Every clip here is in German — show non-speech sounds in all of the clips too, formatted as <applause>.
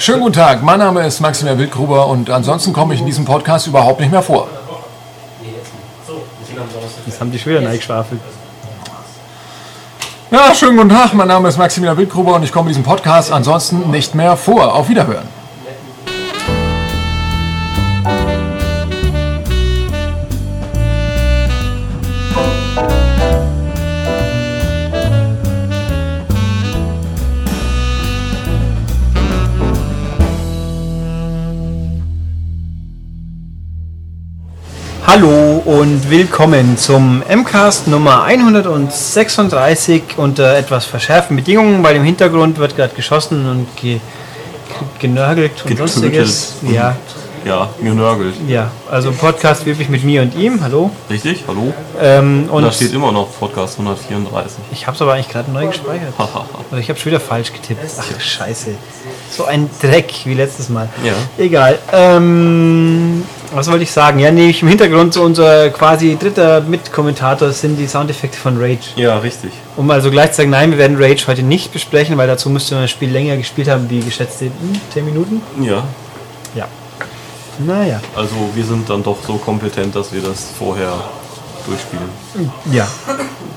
Schönen guten Tag, mein Name ist Maximilian Wildgruber und ansonsten komme ich in diesem Podcast überhaupt nicht mehr vor. Das haben die schon wieder reingeschwafelt. Ja, schönen guten Tag, mein Name ist Maximilian Wildgruber und ich komme in diesem Podcast ansonsten nicht mehr vor. Auf Wiederhören. Hallo und willkommen zum MCAST Nummer 136 unter etwas verschärften Bedingungen, weil im Hintergrund wird gerade geschossen und ge genörgelt und sonstiges. und- Ja, Ja, genörgelt. ja, also Podcast wirklich mit mir und ihm, hallo. Richtig? Hallo? Ähm, Und da steht immer noch Podcast 134. ich habe es aber eigentlich gerade neu gespeichert. Oder ich habe schon wieder falsch getippt. Ach, scheiße. So ein Dreck wie letztes Mal. Ja. Egal. Ähm, was wollte ich sagen? Ja, nee, im Hintergrund so unser quasi dritter Mitkommentator sind die Soundeffekte von Rage. Ja, richtig. Um also gleich zu sagen, nein, wir werden Rage heute nicht besprechen, weil dazu müsste man das Spiel länger gespielt haben, wie geschätzte hm, 10 Minuten. Ja, Ja. Naja. also wir sind dann doch so kompetent, dass wir das vorher durchspielen. Ja.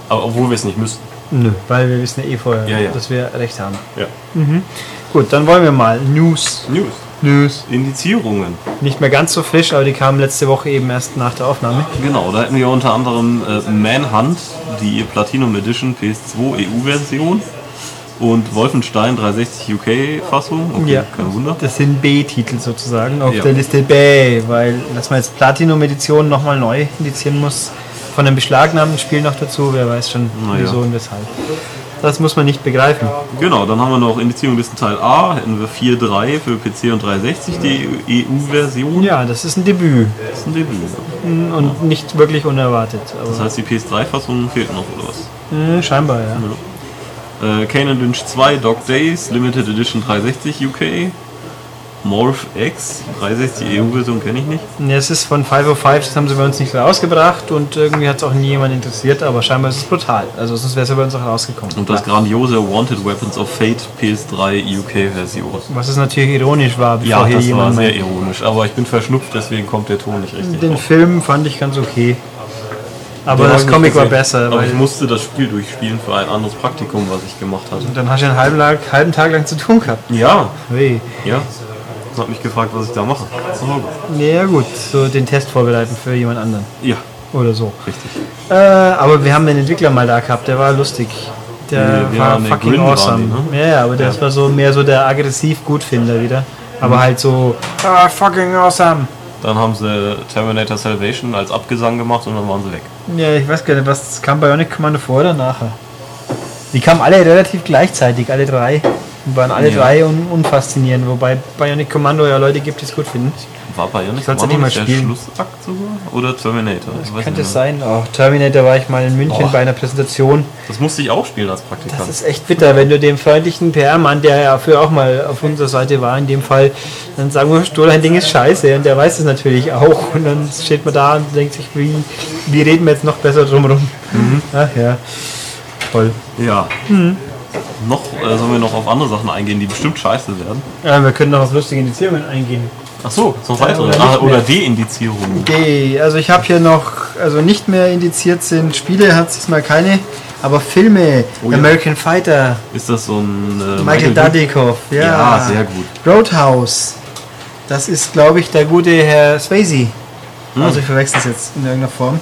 Aber obwohl wir es nicht müssten. Nö, weil wir wissen ja eh vorher, Ja, ja. dass wir recht haben. Ja. Gut, dann wollen wir mal News. News. News. Indizierungen. Nicht mehr ganz so frisch, aber die kamen letzte Woche eben erst nach der Aufnahme. Genau, da hätten wir unter anderem äh, Manhunt, die Platinum Edition PS2 EU-Version und Wolfenstein 360 UK-Fassung. Okay, Ja. kein Wunder. Das sind B-Titel sozusagen auf Ja. der Liste B, weil dass man jetzt Platinum-Edition nochmal neu indizieren muss, von einem beschlagnahmten Spiel noch dazu, wer weiß schon ja. wieso und weshalb. Das muss man nicht begreifen. Genau, dann haben wir noch Indizierung Teil A, hätten wir 4.3 für PC und 360, die EU-Version. Ja, das ist ein Debüt Das ist ein Debüt. und nicht wirklich unerwartet. Das heißt, die PS3-Fassung fehlt noch, oder was? äh, scheinbar, ja. Äh, Kane Lynch 2 Dog Days, Limited Edition 360 UK. Morph X, 360 EU-Version kenne ich nicht. Ja, es ist von 505, das haben sie bei uns nicht rausgebracht und irgendwie hat es auch nie jemand interessiert, aber scheinbar ist es brutal. Also sonst wäre es ja bei uns auch rausgekommen. Und das grandiose Wanted Weapons of Fate PS3 UK-Version. Was es natürlich ironisch war, bevor Ja, hier das war jemand sehr ironisch, aber ich bin verschnupft, deswegen kommt der Ton nicht richtig. Den raus. Film fand ich ganz okay. Aber das Comic war besser, Aber weil ich musste das Spiel durchspielen für ein anderes Praktikum, was ich gemacht hatte. dann hast du einen halben, Tag, halben Tag lang zu tun gehabt. Ja, Weh. ja. Ich habe mich gefragt, was ich da mache. Hause. Ja gut, so den Test vorbereiten für jemand anderen Ja, oder so. richtig. Äh, aber wir haben den Entwickler mal da gehabt, der war lustig. Der Ja, war ne, fucking waren awesome. die, Ja, ja, aber das war so mehr so der aggressiv Gutfinder wieder. Aber halt so, ah, fucking awesome. Dann haben sie Terminator Salvation als Abgesang gemacht und dann waren sie weg. Ja, ich weiß gar nicht, was kam Bionic Commando vor oder nachher? Die kamen alle relativ gleichzeitig, alle drei. Und waren alle Ja. drei un unfaszinierend, wobei Bionic Commando ja Leute gibt, die es gut finden. War Bionic Sollst Commando nicht mal der spielen. Schlussakt sogar? Oder Terminator? Könnte es sein. Oh, Terminator war ich mal in München Boah. bei einer Präsentation. Das musste ich auch spielen als Praktikant. Das ist echt bitter, wenn du dem freundlichen PR-Mann, der ja früher auch mal auf unserer Seite war, in dem Fall, dann sagen wir, Stohl, ein Ding ist scheiße. Und der weiß es natürlich auch. Und dann steht man da und denkt sich, wie, wie reden wir jetzt noch besser drumherum? Ach ja. Toll. ja. Mhm. Noch äh, sollen wir noch auf andere Sachen eingehen, die bestimmt scheiße werden. Ja, wir können noch auf lustige Indizierungen eingehen. Ach so, noch weitere. oder ah, oder mehr. De-Indizierungen. Okay, also ich habe hier noch, also nicht mehr indiziert sind Spiele, hat es diesmal keine, aber Filme, Oh ja. American Fighter, Ist das so ein äh, Michael Bay? Dudikoff, ja. Ja, sehr gut. Roadhouse, das ist glaube ich der gute Herr Swayze. Hm. Also ich verwechsel es jetzt in irgendeiner Form.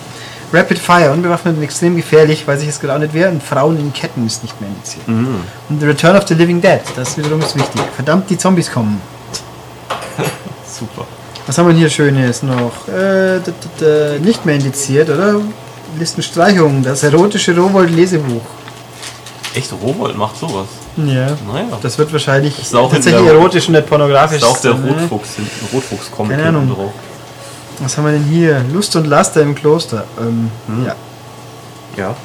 Rapid Fire, unbewaffnet und extrem gefährlich, weiß ich es gerade auch nicht wer. Und Frauen in Ketten ist nicht mehr indiziert. Hm. Und The Return of the Living Dead, das wiederum ist wichtig. Verdammt, die Zombies kommen. <laughs> Super. Was haben wir hier Schönes noch? Äh, d- d- d- nicht mehr indiziert, oder? Listenstreichung, das erotische Rowold-Lesebuch. Echt, Rowold macht sowas. Ja. Naja. Das wird wahrscheinlich Ist auch tatsächlich der- erotisch und nicht pornografisch. ist auch der ne? Rotfuchs, hinten- Rotfuchs-Comic Keine Ahnung. drauf. Was haben wir denn hier? Lust und Laster im Kloster. Ähm, Hm. Ja. Ja.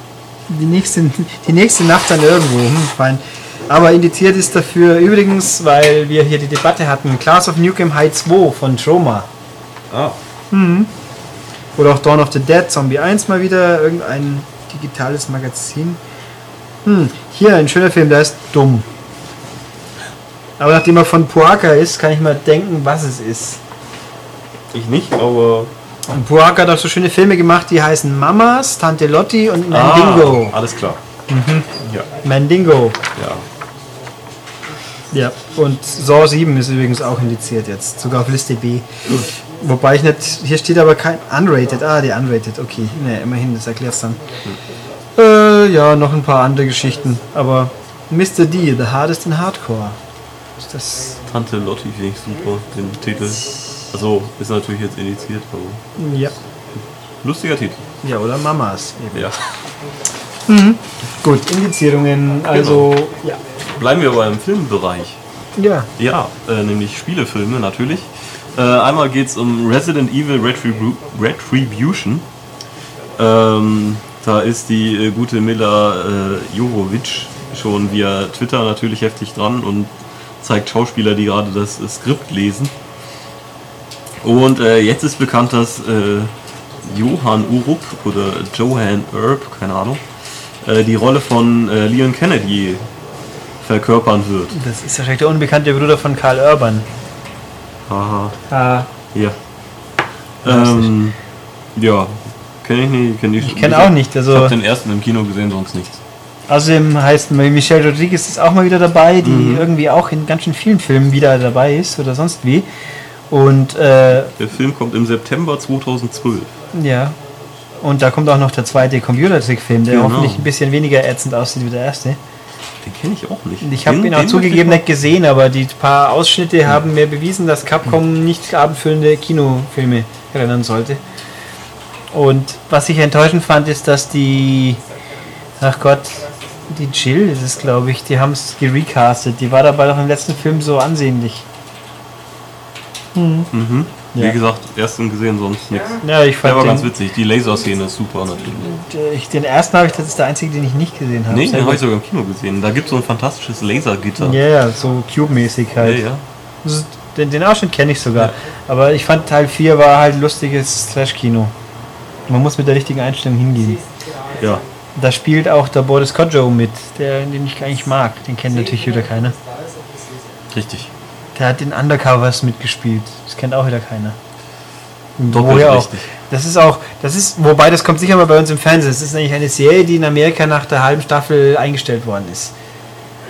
Die nächste, die nächste Nacht dann irgendwo. Hm, fein. Aber indiziert ist dafür übrigens, weil wir hier die Debatte hatten, Class of Nukem High 2 von Troma. Ah. Oder auch Dawn of the Dead, Zombie 1 mal wieder, irgendein digitales Magazin. Hm, hier ein schöner Film, der ist dumm. Aber nachdem er von Puaka ist, kann ich mal denken, was es ist. Ich nicht, aber. Und Puaka hat auch so schöne Filme gemacht, die heißen Mamas, Tante Lotti und Mandingo. Ah, alles klar. Ja, Mandingo. ja. Ja. Und Saw 7 ist übrigens auch indiziert jetzt, sogar auf Liste B. Wobei ich nicht, hier steht aber kein Unrated. Ah, die Unrated, okay. Ne, immerhin, das erklärt's dann. Äh, ja, noch ein paar andere Geschichten. Aber Mr. D, The Hardest in Hardcore. Ist das. Tante Lotti finde ich super, den Titel. Also, ist natürlich jetzt indiziert, aber. Ja. Lustiger Titel. Ja, oder Mamas. Eben. Ja. Gut, Indizierungen, also. Ja. Bleiben wir aber im Filmbereich. Ja. Ja, äh, nämlich Spielefilme natürlich. Äh, einmal geht es um Resident Evil Retribu Retribution. Ähm, da ist die äh, gute Mila äh, Jovovich schon via Twitter natürlich heftig dran und zeigt Schauspieler, die gerade das äh, Skript lesen. Und äh, jetzt ist bekannt, dass äh, Johann Urup oder Johan Erb, keine Ahnung, äh, die Rolle von äh, Leon Kennedy verkörpern wird. Das ist wahrscheinlich der unbekannte Bruder von Karl Urban. Haha. Ah, Ja. Ähm, ja, kenne ich nicht. Kenn ich Ich kenne auch nicht, also- Ich habe den ersten im Kino gesehen, sonst nichts. Außerdem heißt Michelle Rodriguez ist auch mal wieder dabei, die irgendwie auch in ganz schön vielen Filmen wieder dabei ist oder sonst wie. Und äh, Der Film kommt im September 2012. ja. Und da kommt auch noch der zweite Computertrick-Film, der Genau. hoffentlich ein bisschen weniger ätzend aussieht wie der erste. Den kenne ich auch nicht. Ich habe ihn auch zugegeben nicht gesehen, aber die paar Ausschnitte haben mir bewiesen, dass Capcom nicht abendfüllende Kinofilme erinnern sollte. Und was ich enttäuschend fand, ist, dass die, ach Gott, die Jill ist es, glaube ich, die haben es gerecastet. Die war dabei doch im letzten Film so ansehnlich. ich mal- Mhm. Ja. Wie gesagt, ersten gesehen, sonst nichts. Ja, ich Der fand war ganz witzig. Die Laserszene ist super natürlich. ich, den ersten habe ich, das ist der einzige, den ich nicht gesehen habe. Nee, den habe ich sogar im Kino gesehen. Da gibt es so ein fantastisches Lasergitter. Ja, ja, so Cube-mäßig ja. halt. ja. Ist- Den, den Ausschnitt kenne ich sogar. Ja. Aber ich fand Teil 4 war halt lustiges Trash-Kino. Man muss mit der richtigen Einstellung hingehen. ja. Da spielt auch der Boris Kodjoe mit, der, den ich eigentlich mag. Den kennt natürlich wieder keiner. Richtig. Der hat in Undercovers mitgespielt. Das kennt auch wieder keiner. Doppelt auch. richtig. Das ist auch, das ist, wobei das kommt sicher mal bei uns im Fernsehen. Das ist nämlich eine Serie, die in Amerika nach der halben Staffel eingestellt worden ist.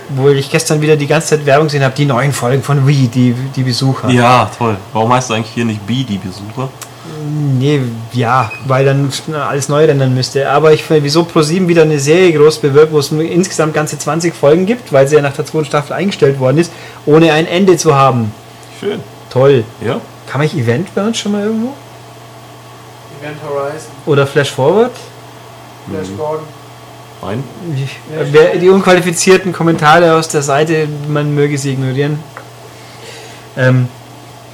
Wo ich gestern wieder die ganze Zeit Werbung gesehen habe, die neuen Folgen von Wii, die, die Besucher. Ja, toll. Warum heißt du eigentlich hier nicht B, die Besucher? Nee, ja, weil dann alles neu rendern müsste. Aber ich finde, wieso ProSieben wieder eine Serie groß bewirbt, wo es nur insgesamt ganze 20 Folgen gibt, weil sie ja nach der zweiten Staffel eingestellt worden ist, ohne ein Ende zu haben. Schön. Toll. Ja? Kann man Event bei uns schon mal irgendwo? Event Horizon, Oder Flash Forward? Flash Gordon. Nein? Ich- Wer, die unqualifizierten Kommentare aus der Seite, man möge sie ignorieren. Ähm,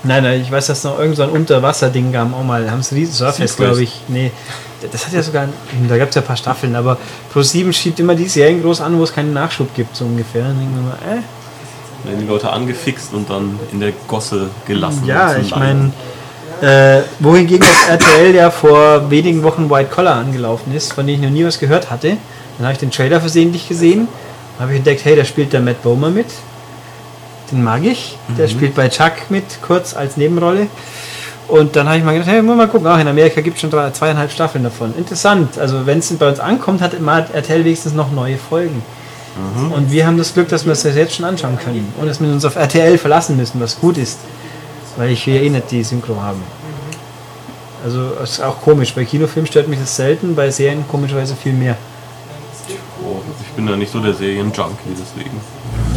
nein, nein, ich weiß, dass noch irgend so ein Unterwasserding gab, auch mal, haben riesen Surface, glaube ich. Nee, das hat ja sogar, da gab es ja ein paar Staffeln, aber Pro7 schiebt immer die Serien groß an, wo es keinen Nachschub gibt, so ungefähr. Dann denken wir mal, äh, Werden die Leute angefixt und dann in der Gosse gelassen. Ja, ich meine, äh, wohingegen auf RTL ja vor wenigen Wochen White Collar angelaufen ist, von dem ich noch nie was gehört hatte. Dann habe ich den Trailer versehentlich gesehen, habe ich entdeckt, hey, da spielt der Matt Bomer mit. Den mag ich. Der spielt bei Chuck mit, kurz als Nebenrolle. Und dann habe ich mal gedacht, hey, muss mal gucken, ach, in Amerika gibt es schon drei, zweieinhalb Staffeln davon. Interessant. Also wenn es bei uns ankommt, hat immer RTL wenigstens noch neue Folgen. Und wir haben das Glück, dass wir es das jetzt schon anschauen können. Und dass wir uns auf RTL verlassen müssen, was gut ist. Weil ich ja eh nicht die Synchro haben. Also ist auch komisch. Bei Kinofilmen stört mich das selten, bei Serien komischerweise viel mehr. Oh, ich bin ja nicht so der Serien-Junkie, deswegen.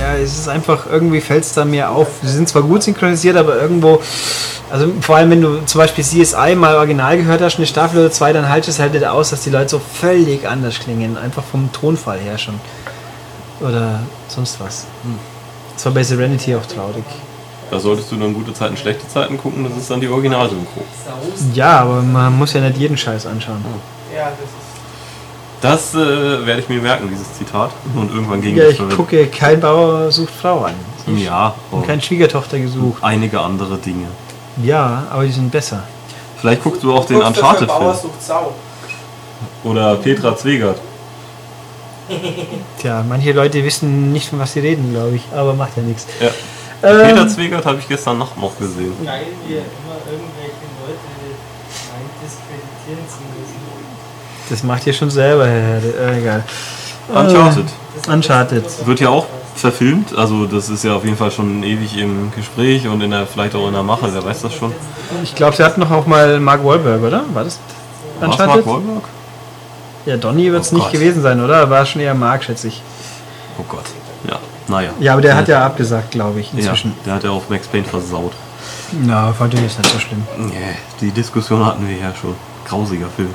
Ja, es ist einfach, irgendwie fällt es da mir auf. Sie sind zwar gut synchronisiert, aber irgendwo, also vor allem wenn du zum Beispiel CSI mal original gehört hast, eine Staffel oder zwei, dann haltet es halt nicht aus, dass die Leute so völlig anders klingen. Einfach vom Tonfall her schon. Oder sonst was. Das war bei Serenity auch traurig. Da solltest du dann gute Zeiten, schlechte Zeiten gucken, das ist dann die Originalsynchro. Ja, aber man muss ja nicht jeden Scheiß anschauen. Ja, das ist. Das äh, werde ich mir merken, dieses Zitat. Und irgendwann gegen Ja, ich verwenden. gucke, kein Bauer sucht Frau an. Ja, Und keine Schwiegertochter gesucht. einige andere Dinge. Ja, aber die sind besser. Vielleicht guckst du auch den Kurz dafür, Bauer Uncharted-Film. Sau. Oder Petra Zwegert. Tja, manche Leute wissen nicht, von was sie reden, glaube ich, aber macht ja nichts. Ja. Peter Ähm, Zwegert habe ich gestern Nacht noch gesehen. Nein, wir immer irgendwelche Leute meint, diskreditieren zu müssen. Das macht ihr schon selber, Herr Herde. Äh, egal. Uncharted. Äh, Uncharted. Wird ja auch verfilmt, also das ist ja auf jeden Fall schon ewig im Gespräch und in der, vielleicht auch in der Mache, wer weiß das schon. Ich glaube, sie hatten noch auch mal Mark Wahlberg, oder? War das Uncharted? Mark Wahlberg? Ja, Donny wird es Oh nicht Gott. gewesen sein, oder? War schon eher Mark, schätze ich. Oh Gott. Ja, naja. Ja, aber der hat ja abgesagt, glaube ich, Ja, inzwischen. der hat ja auch Max Payne versaut. Na, fand ich jetzt nicht so schlimm. Nee, die Diskussion hatten wir ja schon. Grausiger Film.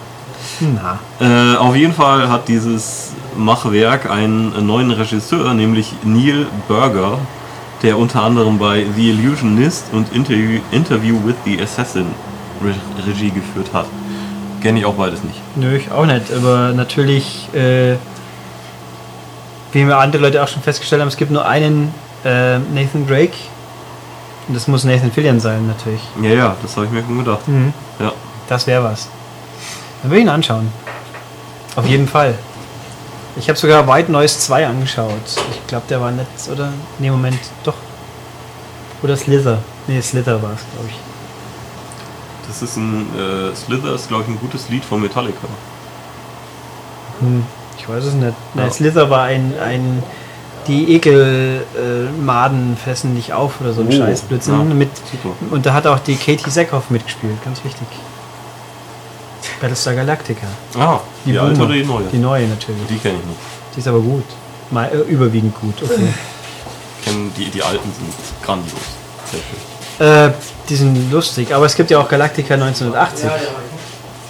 Na. Äh, auf jeden Fall hat dieses Machwerk einen neuen Regisseur, nämlich Neil Burger, der unter anderem bei The Illusionist und Interview, Interview with the Assassin Re Regie geführt hat. Kenne ich auch beides nicht. Nö, ich auch nicht. Aber natürlich, äh, wie wir andere Leute auch schon festgestellt haben, es gibt nur einen äh, Nathan Drake. Und das muss Nathan Fillion sein, natürlich. Ja, ja, das habe ich mir schon gedacht. Ja. Das wäre was. Dann will ich ihn anschauen. Auf jeden Fall. Ich habe sogar White Noise 2 angeschaut. Ich glaube, der war nett, oder? Nee, Moment, doch. Oder Slither. Nee, Slither war es, glaube ich. Das ist ein äh, Slither ist glaube ich ein gutes Lied von Metallica. Hm, ich weiß es nicht. Nein, Ja. Slither war ein, ein die Ekelmaden äh, fressen nicht auf oder so ein Oh, Scheiß Blödsinn. ja. Mit, Super. und da hat auch die Katie Sackhoff mitgespielt, ganz wichtig. Battlestar Galactica. Ah, die, alte Boomer. oder die neue? Die neue natürlich. Die kenne ich nicht. Die ist aber gut. Mal, äh, überwiegend gut, okay. Ich kenn die, die alten sind grandios. Sehr schön. äh, die sind lustig, aber es gibt ja auch Galactica 1980. Ja, ja.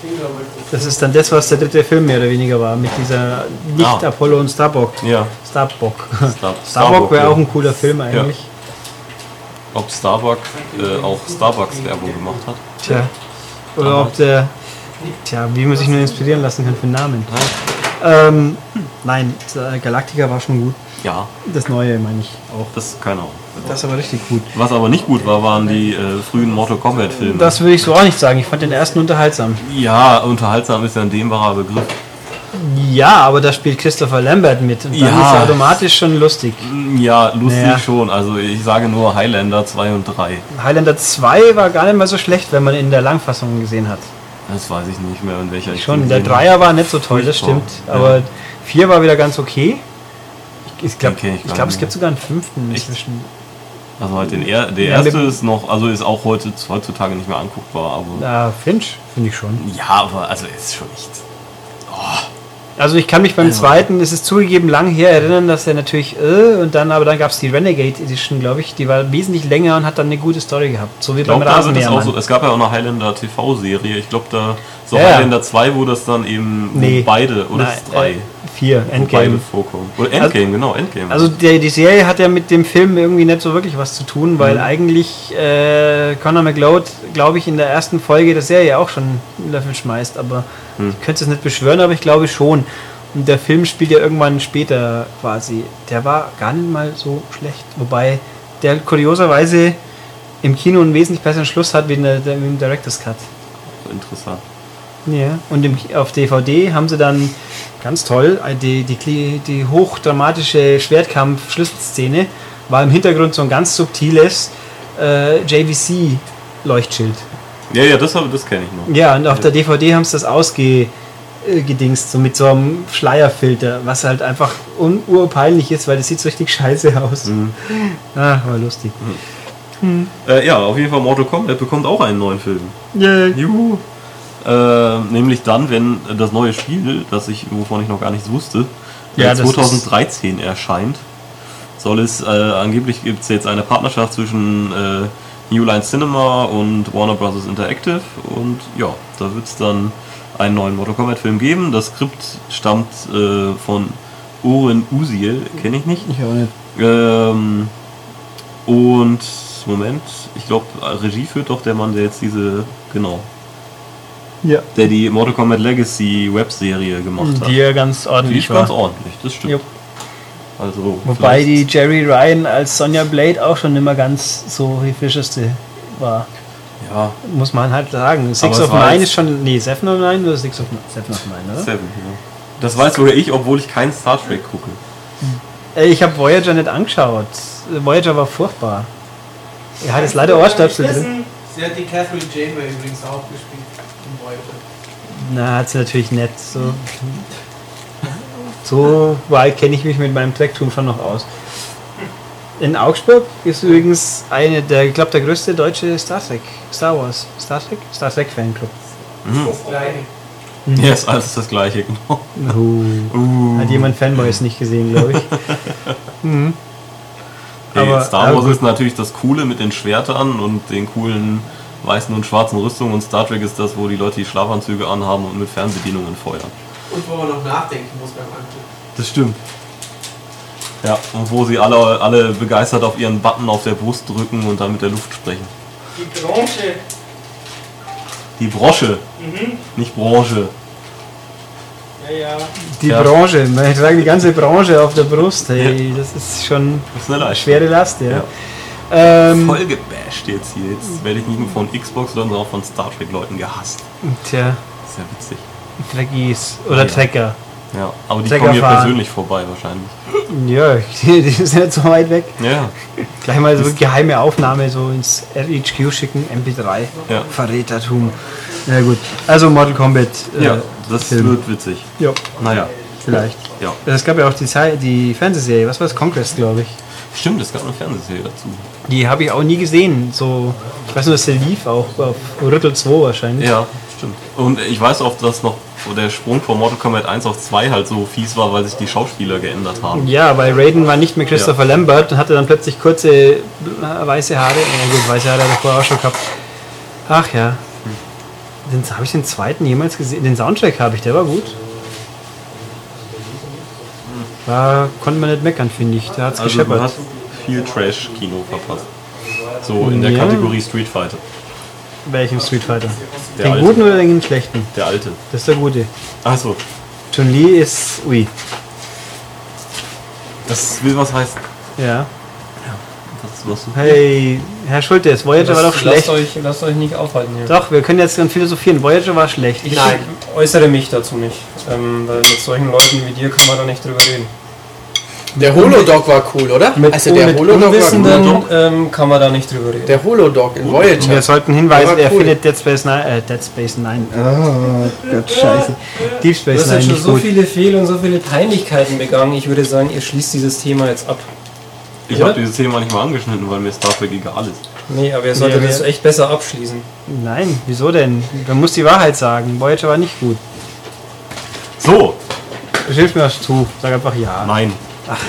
Ich bin, glaube ich, Das ist dann das, was der dritte Film mehr oder weniger war, mit dieser nicht Ah. Apollo und Starbuck. Ja, Starbuck. Star <laughs> Starbuck wäre ja. auch ein cooler Film eigentlich. Ob Starbuck äh, auch Starbucks Werbung gemacht hat. Tja. Oder ob der. Tja, wie man sich nur inspirieren lassen kann für einen Namen. Ähm, nein, äh, Galactica war schon gut. Ja, Das neue meine ich auch. das keine Ahnung. Das ist aber richtig gut. Was aber nicht gut war, waren die äh, frühen Mortal Kombat Filme. Das würde ich so auch nicht sagen. Ich fand den ersten unterhaltsam. ja, unterhaltsam ist ja ein dehnbarer Begriff. Ja, aber da spielt Christopher Lambert mit. Und dann Ja. ist er automatisch schon lustig. Ja, lustig Naja. schon. Also ich sage nur Highlander 2 und 3. Highlander 2 war gar nicht mal so schlecht, wenn man in der Langfassung gesehen hat. Das weiß ich nicht mehr, in welcher ich Schon, der. Dreier war nicht so toll, das stimmt. Ja. Aber 4 war wieder ganz okay. Ich, glaube, kenn ich ich glaub, es gibt sogar einen fünften Echt? inzwischen. Also halt den er, der erste ist noch, also ist auch heute, heutzutage nicht mehr anguckbar, aber. Na, Finch, finde ich schon. Ja, aber also ist schon nicht. Also ich kann mich beim Also- zweiten, es ist zugegeben lang her, erinnern, dass er natürlich, äh, und dann, aber dann gab es die Renegade Edition, glaube ich, die war wesentlich länger und hat dann eine gute Story gehabt. So wie Ich beim da wird es auch Rasenmähermann. so. Es gab ja auch eine Highlander TV-Serie. Ich glaube, da so Ja. Highlander 2, wo das dann eben Nee. beide oder Nein, drei, Äh, vier, wo Endgame. beide vorkommen. Oder Endgame, genau, Endgame. Also der, die Serie hat ja mit dem Film irgendwie nicht so wirklich was zu tun, weil Mhm. eigentlich äh, Conor McLeod, glaube ich, in der ersten Folge der Serie auch schon einen Löffel schmeißt, aber Mhm. ich könnte es nicht beschwören, aber ich glaube schon. Und der Film spielt ja irgendwann später quasi. Der war gar nicht mal so schlecht, wobei der kurioserweise im Kino einen wesentlich besseren Schluss hat wie in der, der, im Director's Cut. Interessant. Ja, und im, auf DVD haben sie dann ganz toll äh, die, die, die hochdramatische Schwertkampf-Schlüsselszene war im Hintergrund so ein ganz subtiles äh, JVC-Leuchtschild. Ja, ja, das, das kenne ich noch. Ja, und auf der DVD haben sie das ausgedingst, so mit so einem Schleierfilter, was halt einfach un urpeinlich ist, weil das sieht so richtig scheiße aus. Mhm. Ah, war lustig. Äh, ja, auf jeden Fall Mortal Kombat bekommt auch einen neuen Film. Yeah. Juhu. Äh, nämlich dann, wenn das neue Spiel, das ich, wovon ich noch gar nichts wusste, äh, Ja, das 2013 erscheint, soll es, äh, angeblich gibt es jetzt eine Partnerschaft zwischen äh, New Line Cinema und Warner Bros. Interactive und ja, da wird es dann einen neuen Mortal Kombat Film geben. Das Skript stammt äh, von Oren Uziel, kenne ich nicht. Ich auch nicht. Ähm, und Moment, ich glaube, Regie führt doch der Mann, der jetzt diese, genau, Ja. der die Mortal Kombat Legacy Webserie gemacht hat. Die ja ganz Die ordentlich ist ganz war. ordentlich, das stimmt. Jupp. Also, Wobei die Jerry Ryan als Sonja Blade auch schon immer ganz so die frischeste war. Ja, Muss man halt sagen. Six es of Nine ist schon. Nee, Seven of Nine oder Six of Nine? Seven of Nine, oder? Seven, ja. Das weiß sogar ich, obwohl ich keinen Star Trek gucke. Äh, Ich habe Voyager nicht angeschaut. Voyager war furchtbar. Er hat jetzt leider Ohrstöpsel drin. Sie hat die Catherine Janeway übrigens auch gespielt. Na, hat sie natürlich nett. So, so weit kenne ich mich mit meinem Trektum schon noch aus. In Augsburg ist übrigens eine der, ich glaube, der größte deutsche Star Trek, Star Wars, Star Trek, Star Trek Fanclub. Das gleiche. Ja, ist alles das gleiche, genau. Uh. Uh. Hat jemand Fanboys nicht gesehen, glaube ich. <laughs> mhm. Hey, Aber- Star aber Wars gut. ist natürlich das Coole mit den Schwertern und den coolen weißen und schwarzen Rüstungen und Star Trek ist das, wo die Leute die Schlafanzüge anhaben und mit Fernbedienungen feuern. Und wo man noch nachdenken muss beim Angucken. Das stimmt. Ja, und wo sie alle, alle begeistert auf ihren Button auf der Brust drücken und dann mit der Luft sprechen. Die Branche. Die Brosche, nicht Branche. Ja, ja. Die Ja. Branche, man tragen die ganze Branche auf der Brust, hey, das ist schon Das ist eine eine Leistung. schwere Last, ja. Ja. Ähm, Voll gebasht jetzt hier. Jetzt werde ich nicht nur von Xbox-Leuten, sondern auch von Star Trek-Leuten gehasst. tja, ist ja witzig. Trekkies oder Ja. Trecker. Ja, aber die Trecker kommen hier fahren. persönlich vorbei wahrscheinlich. <clears throat> Ja, die, <laughs> die sind nicht so weit weg. Ja, Gleich mal so geheime Aufnahme so ins RHQ schicken, MP3. ja. Verrätertum. Na gut, also Mortal Kombat. äh, Ja, das Film. wird witzig. Ja, Naja, vielleicht. ja. Es gab ja auch die, die Fernsehserie, was war das? Conquest, glaube ich. Stimmt, es gab eine Fernsehserie dazu. Die habe ich auch nie gesehen. So, ich weiß nur, dass der lief auch auf Rüttel 2 wahrscheinlich. Ja, stimmt. Und ich weiß auch, dass noch der Sprung von Mortal Kombat 1 auf 2 halt so fies war, weil sich die Schauspieler geändert haben. Ja, weil Raiden war nicht mehr Christopher Lambert und hatte dann plötzlich kurze äh, weiße Haare. Ja gut, weiße Haare hat er vorher auch schon gehabt. Ach ja. Habe ich den zweiten jemals gesehen? Den Soundtrack habe ich, der war gut. Da konnte man nicht meckern, finde ich. Da hat es Also gescheppert. Viel Trash-Kino verpasst. So in der Ja. Kategorie Street Fighter. Welchen Street Fighter? Der den alte. guten oder den schlechten? Der alte. Das ist der gute. Achso, Chun-Li ist. Ui. das will was heißen. Ja. Das, was Hey, Herr Schultes, Voyager war doch schlecht. Lasst euch, lasst euch nicht aufhalten hier. Doch, wir können jetzt dann philosophieren. Voyager war schlecht. Ich äußere mich dazu nicht. Ähm, weil mit solchen Leuten wie dir kann man da nicht drüber reden. Der Holodog war cool, oder? Mit, also der mit Holodog war Unwissenden cool. ähm, kann man da nicht drüber reden. Der Holodog in Voyager. Wir sollten hinweisen, er cool. findet Dead Space Nine, äh, Dead Space Nine. Oh Gott, scheiße. Deep Du Space hast Nine jetzt schon nicht so gut. viele Fehl- und so viele Peinlichkeiten begangen. Ich würde sagen, ihr schließt dieses Thema jetzt ab. Ich habe dieses Thema nicht mal angeschnitten, weil mir Star Trek egal ist. Nee, aber ihr solltet Nee, das echt besser abschließen. Nein, wieso denn? Man muss die Wahrheit sagen. Voyager war nicht gut. So, Hilf mir was zu. Sag einfach ja. nein.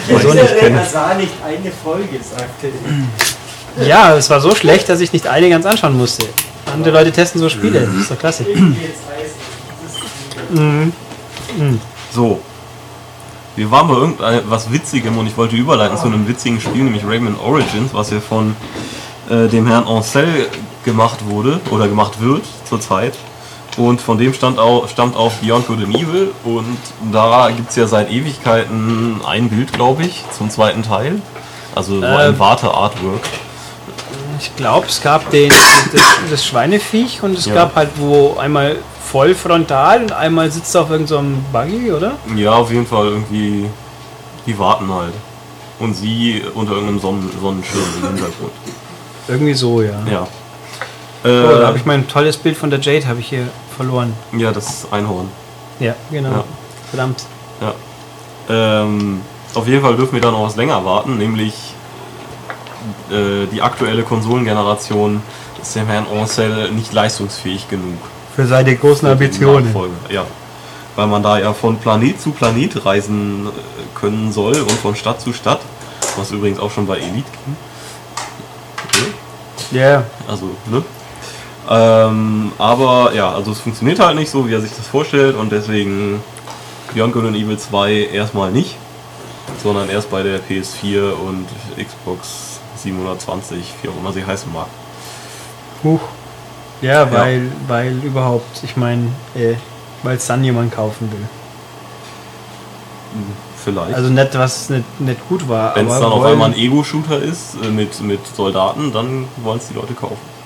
Wieso nicht? sah nicht eine Folge, sagte Ja, es war so schlecht, dass ich nicht eine ganz anschauen musste. Andere Leute testen so Spiele. Das ist doch klasse. So. Wir waren bei irgendwas Witzigem und ich wollte überleiten zu einem witzigen Spiel, nämlich Rayman Origins, was ja von äh, dem Herrn Ancel gemacht wurde oder gemacht wird zurzeit. Und von dem stand auch, stammt auch Beyond Good and Evil und da gibt es ja seit Ewigkeiten ein Bild, glaube ich, zum zweiten Teil. Also so ein Ähm. Warte-Artwork. Ich glaube, es gab den, das, das Schweineviech und es Ja. gab halt wo einmal voll frontal und einmal sitzt er auf irgendeinem Buggy, oder? Ja, auf jeden Fall irgendwie, die warten halt. Und sie unter irgendeinem Sonnen Sonnenschirm im Hintergrund. Irgendwie so, ja. Ja. Oh, da habe Äh, ich mein tolles Bild von der Jade habe ich hier verloren. ja, das Einhorn. Ja, genau. Ja. Verdammt. Ja. Ähm, auf jeden Fall dürfen wir da noch was länger warten, nämlich äh, die aktuelle Konsolengeneration ist dem Herrn Ancel nicht leistungsfähig genug. Für seine großen Ambitionen. Nachfolge. Ja. Weil man da ja von Planet zu Planet reisen äh, können soll und von Stadt zu Stadt, was übrigens auch schon bei Elite ging. Ja, Also, ne? Ähm, aber ja, also es funktioniert halt nicht so, wie er sich das vorstellt und deswegen Beyond Good and Evil 2 erstmal nicht, sondern erst bei der PS4 und Xbox 720, wie auch immer sie heißen mag. huch. Ja, weil, weil überhaupt, ich meine, äh, weil es dann jemand kaufen will. Vielleicht. Also nicht, was nicht, nicht gut war. Wenn es aber dann auf einmal ein Ego-Shooter ist äh, mit, mit Soldaten, dann wollen es die Leute kaufen.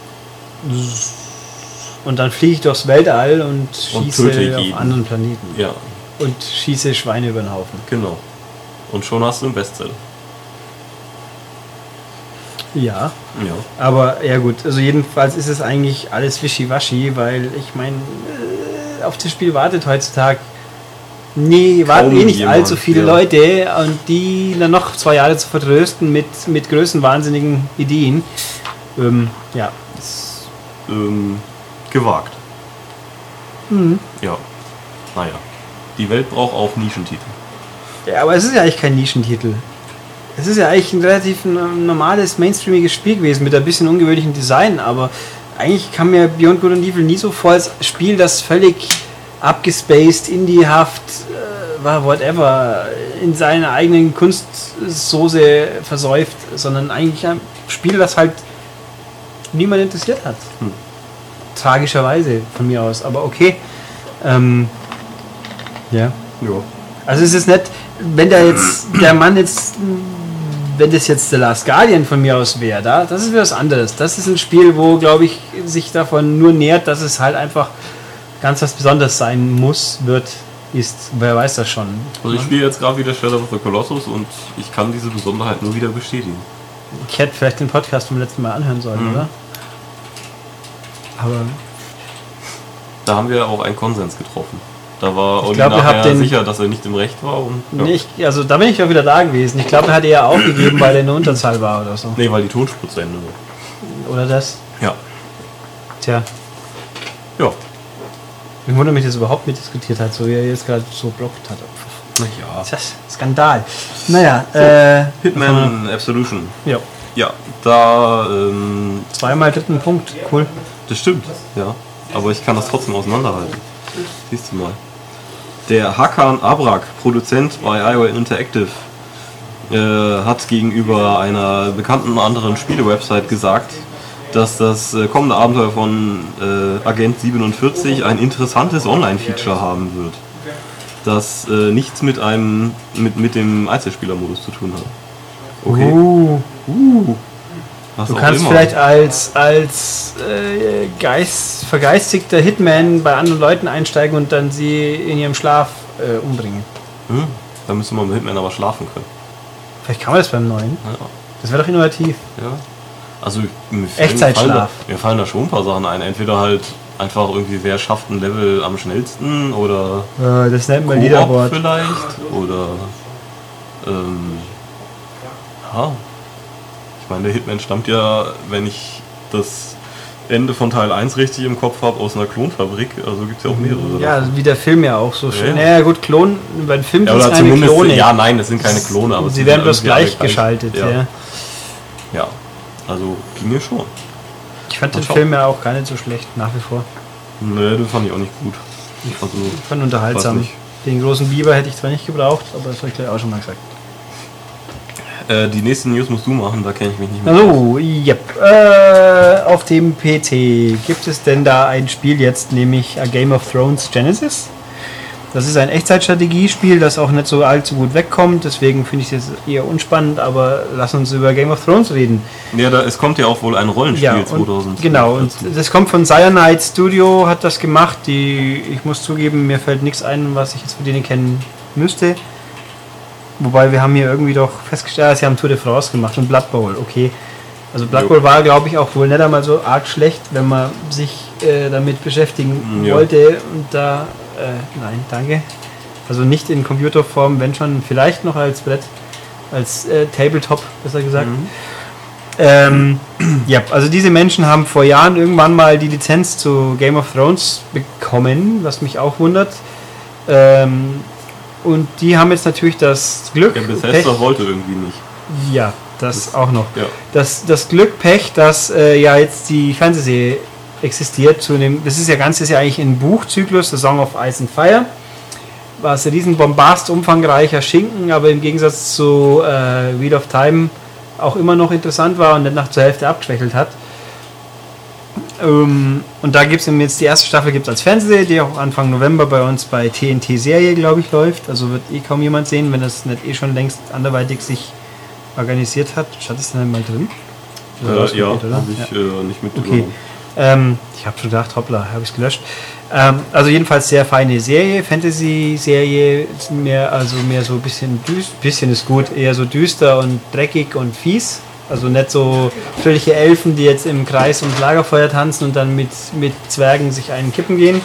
Und dann fliege ich durchs Weltall und Und schieße töte auf anderen Planeten. Ja, Und schieße Schweine über den Haufen. genau. Und schon hast du einen Bestseller. Ja. Ja. Aber ja gut, also jedenfalls ist es eigentlich alles wischiwaschi, weil ich meine, äh, auf das Spiel wartet heutzutage nee, warten eh nicht jemand, allzu viele ja. Leute und die dann noch zwei Jahre zu vertrösten mit, mit größenwahnsinnigen Ideen. Ähm, ja, Ist, ähm, gewagt. Mhm. Ja. Naja. Die Welt braucht auch Nischentitel. Ja, aber es ist ja eigentlich kein Nischentitel. Es ist ja eigentlich ein relativ normales, mainstreamiges Spiel gewesen mit ein bisschen ungewöhnlichem Design, aber eigentlich kam mir Beyond Good and Evil nie so vor als Spiel, das völlig abgespaced, indiehaft, äh, war whatever, in seiner eigenen Kunstsoße versäuft, sondern eigentlich ein Spiel, das halt niemand interessiert hat. Hm. Tragischerweise von mir aus, aber okay. Ähm, ja. Ja. Also es ist nicht, wenn da jetzt der Mann jetzt, wenn das jetzt The Last Guardian von mir aus wäre, da, das ist wieder was anderes. Das ist ein Spiel, wo, glaube ich, sich davon nur nährt, dass es halt einfach ganz was Besonderes sein muss, wird, ist. Wer weiß das schon. Also ich spiele jetzt gerade wieder Shadow of the Colossus und ich kann diese Besonderheit nur wieder bestätigen. Ich hätte vielleicht den Podcast vom letzten Mal anhören sollen, Mhm. oder? Aber Da haben wir auch einen Konsens getroffen. Da war Olli nachher den- sicher, dass er nicht im Recht war. Und, ja. nee, ich, also da bin ich auch wieder da gewesen. Ich glaube, er hat eher aufgegeben, weil er in der Unterzahl war oder so. Nee, weil die Tonspur zu Ende war. Oder das? Ja. Tja, Ja. ich wundere mich, dass er überhaupt mitdiskutiert hat, so wie er jetzt gerade so blockt hat. Naja. Skandal. Naja, äh, Hitman Absolution. ja. Ja, da, ähm, Zweimal dritten Punkt. Cool. das stimmt, ja. Aber ich kann das trotzdem auseinanderhalten. Siehst du mal. Der Hakan Abrak, Produzent bei IO Interactive, äh, hat gegenüber einer bekannten anderen Spiele-Website gesagt, dass das äh, kommende Abenteuer von äh, Agent 47 ein interessantes Online-Feature haben wird. Das äh, nichts mit einem mit, mit dem Einzelspielermodus zu tun hat. Okay. Uh, Was du kannst immer. vielleicht als, als äh, Geist, vergeistigter Hitman bei anderen Leuten einsteigen und dann sie in ihrem Schlaf äh, umbringen. Hm? Da müsste man mit Hitman aber schlafen können. Vielleicht kann man das beim neuen. Ja. Das wäre doch innovativ. Ja. Also mir Echtzeitschlaf. fallen da- Mir fallen da schon ein paar Sachen ein. Entweder halt einfach irgendwie, wer schafft ein Level am schnellsten oder Äh, das nennt man Leaderboard. vielleicht oder ähm, ja. Ich meine, der Hitman stammt ja, wenn ich das Ende von Teil 1 richtig im Kopf habe, aus einer Klonfabrik. Also gibt es ja auch mehrere. Ja, davon. wie der Film ja auch so schön. Ja. Naja, gut, Klon, bei den Film ja, gibt's oder keine Klone. ja, nein, das sind keine Klone, aber es sie sind werden bloß irgendwie alle gleich geschaltet. Ja. Ja. ja, also ging mir schon. Ich fand Mal den schauen. Film ja auch gar nicht so schlecht, nach wie vor. Nee, den fand ich auch nicht gut. Also, Ich fand unterhaltsam. Den großen Biber hätte ich zwar nicht gebraucht, aber das habe ich gleich auch schon mal gesagt. Äh, die nächsten News musst du machen, da kenne ich mich nicht mehr. Also, yep. Äh, auf dem PC gibt es denn da ein Spiel jetzt, nämlich A Game of Thrones Genesis. Das ist ein Echtzeitstrategiespiel, das auch nicht so allzu gut wegkommt, deswegen finde ich es eher unspannend, aber lass uns über Game of Thrones reden. Ja, da, es kommt ja auch wohl ein Rollenspiel Ja, und, 2000. genau, und das kommt von Cyanide Studio, hat das gemacht. Die, ich muss zugeben, mir fällt nichts ein, was ich jetzt von denen kennen müsste. Wobei wir haben hier irgendwie doch festgestellt, ja, sie haben Tour de France gemacht und Blood Bowl, okay. Also Blood Jo. Bowl war, glaube ich, auch wohl nicht einmal so arg schlecht, wenn man sich äh, damit beschäftigen Ja. wollte. Und da, äh, nein, danke. Also nicht in Computerform, wenn schon, vielleicht noch als Brett, als äh, Tabletop, besser gesagt. Ähm, <clears throat> ja, also diese Menschen haben vor Jahren irgendwann mal die Lizenz zu Game of Thrones bekommen, was mich auch wundert. Ähm, und die haben jetzt natürlich das Glück, Ja, Bethesda wollte irgendwie nicht. ja, das auch noch. Ja. Das, das Glück, Pech, dass äh, ja jetzt die Fernsehserie existiert zu dem, das ist ja ganz, das ist ja eigentlich ein Buchzyklus, The Song of Ice and Fire. War es ein riesen Bombast, umfangreicher Schinken, aber im Gegensatz zu äh, Wheel of Time auch immer noch interessant war und nicht nach zur Hälfte abgeschwächelt hat. Ähm, und da gibt es jetzt die erste Staffel gibt's als Fernsehserie, die auch Anfang November bei uns bei TNT-Serie, glaube ich, läuft. Also wird eh kaum jemand sehen, wenn das nicht eh schon längst anderweitig sich organisiert hat. Schaut es denn mal drin? Äh, ja, habe ich Äh, nicht mit Okay. Ähm, ich habe schon gedacht, hoppla, habe ich es gelöscht. Ähm, also jedenfalls sehr feine Serie, Fantasy-Serie, mehr, also mehr so ein bisschen düster, bisschen ist gut, eher so düster und dreckig und fies. Also nicht so fröhliche Elfen, die jetzt im Kreis ums Lagerfeuer tanzen und dann mit, mit Zwergen sich einen kippen gehen.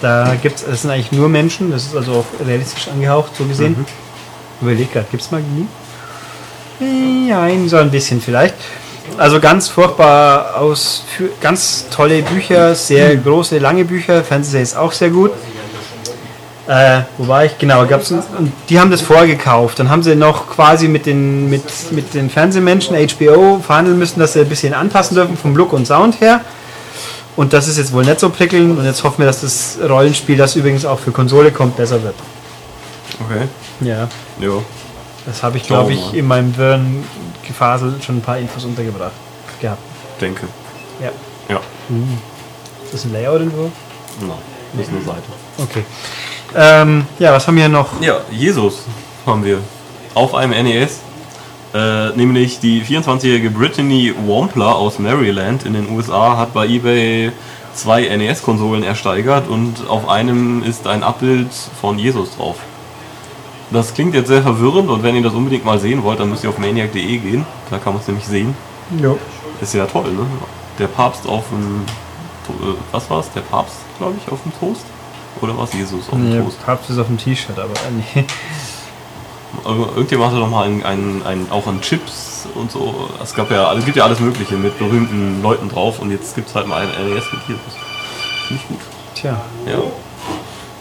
Da gibt's, das sind eigentlich nur Menschen, das ist also auch realistisch angehaucht, so gesehen. Überleg gerade, gibt es Magie? Nein, so ein bisschen vielleicht. Also ganz furchtbar aus, ganz tolle Bücher, sehr große, lange Bücher. Fernsehserie ist auch sehr gut. Äh, wo war ich? Genau, gab's und die haben das vorgekauft. Dann haben sie noch quasi mit den, mit, mit den Fernsehmenschen HBO verhandeln müssen, dass sie ein bisschen anpassen dürfen vom Look und Sound her. Und das ist jetzt wohl nicht so prickelnd. Und jetzt hoffen wir, dass das Rollenspiel, das übrigens auch für Konsole kommt, besser wird. Okay. Ja, Ja. das habe ich, glaube ich, in meinem Wirren Gefasel schon ein paar Infos untergebracht gehabt. Denke. Ja. Ja. Ist das ein Layout irgendwo? Nein, nicht nur Seite. Okay. Ähm, ja, was haben wir noch? Ja, Jesus haben wir auf einem NES. Äh, nämlich die 24-jährige Brittany Wampler aus Maryland in den USA hat bei eBay zwei NES-Konsolen ersteigert und auf einem ist ein Abbild von Jesus drauf. Das klingt jetzt sehr verwirrend und wenn ihr das unbedingt mal sehen wollt, dann müsst ihr auf maniac.de gehen. Da kann man es nämlich sehen. Jo. Ist ja toll, ne? Der Papst auf dem. Äh, Was war's? Der Papst, glaube ich, auf dem Toast? Oder war es Jesus auf dem Nee, Toast? Papst ist auf dem T-Shirt, aber äh, nee. Also Irgendjemand hatte doch mal einen, einen, einen, auch an Chips und so. Es gab ja, es gibt ja alles Mögliche mit berühmten Leuten drauf und jetzt gibt es halt mal einen NES mit Jesus. Finde ich gut. Tja, Ja.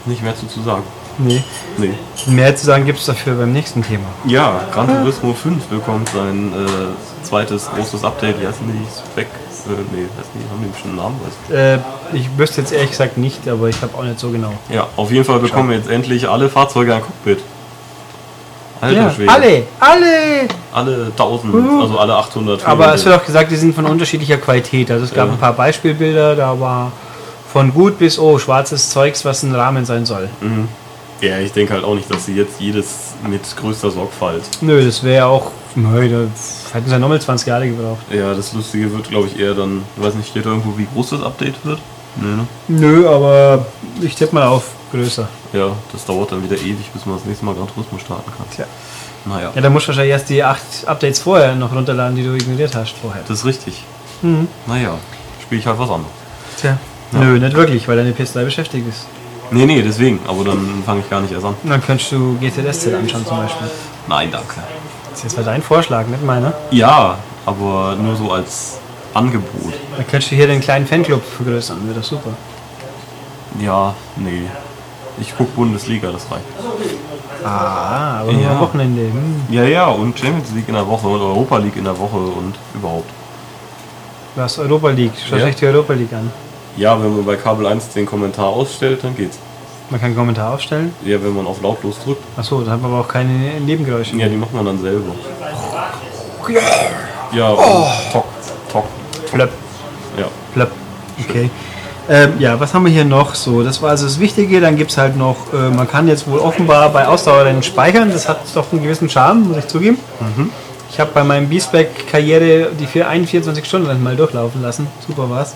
Nicht mehr zu, zu sagen. nee. Nee. Mehr zu sagen gibt es dafür beim nächsten Thema. Ja, Gran Turismo 5 bekommt sein äh, zweites großes Update. Wie heißen die? Spec? Äh, nee, heißen die, haben die einen bestimmten Namen? Äh, ich wüsste jetzt ehrlich gesagt nicht, aber ich habe auch nicht so genau. Ja, auf jeden Fall bekommen wir jetzt endlich alle Fahrzeuge ein Cockpit. Alter Schwede. alle, alle! Alle 1000, also alle 800. Aber es wird auch gesagt, die sind von unterschiedlicher Qualität. Also es gab Ja. ein paar Beispielbilder, da war von gut bis oh, schwarzes Zeugs, was ein Rahmen sein soll. Ja, ich denke halt auch nicht, dass sie jetzt jedes mit größter Sorgfalt. Nö, das wäre auch. Nö, da hätten sie ja nochmal 20 Jahre gebraucht. Ja, das Lustige wird, glaube ich, eher dann, ich weiß nicht, steht da irgendwo, wie groß das Update wird? Nee, ne? Nö, aber ich tippe mal auf größer. Ja, das dauert dann wieder ewig, bis man das nächste Mal Gran Turismo starten kann. Tja. Naja, Ja, da musst du wahrscheinlich erst die acht Updates vorher noch runterladen, die du ignoriert hast vorher. das ist richtig. Mhm. Naja, spiele ich halt was anderes. Tja. Nö, nicht wirklich, weil deine PS3 beschäftigt ist. Nee, nee, deswegen, aber dann fange ich gar nicht erst an. Dann könntest du GTSZ anschauen zum Beispiel. Nein, danke. Das ist jetzt dein Vorschlag, nicht meiner. Ja, aber nur so als Angebot. Dann könntest du hier den kleinen Fanclub vergrößern, wäre das super. Ja, nee. Ich guck Bundesliga, das reicht. Ah, aber nur Ja. am Wochenende. Hm. Ja, ja, und Champions League in der Woche und Europa League in der Woche und überhaupt. Du hast Europa League, schau Ja. dich die Europa League an. Ja, wenn man bei Kabel 1 den Kommentar ausstellt, dann geht's. Man kann einen Kommentar aufstellen. Ja, wenn man auf lautlos drückt. Achso, da hat man aber auch keine Nebengeräusche. Ja, die macht man dann selber. Ja, und Tock, Tock, Flöpp, ja. flöpp. Okay. Ähm, ja, was haben wir hier noch so? Das war also das Wichtige. Dann gibt es halt noch, äh, man kann jetzt wohl offenbar bei Ausdauerrennen speichern. Das hat doch einen gewissen Charme, muss ich zugeben. Ich habe bei meinem B-Spec-Karriere die vier- 41 Stunden mal durchlaufen lassen. Super war's.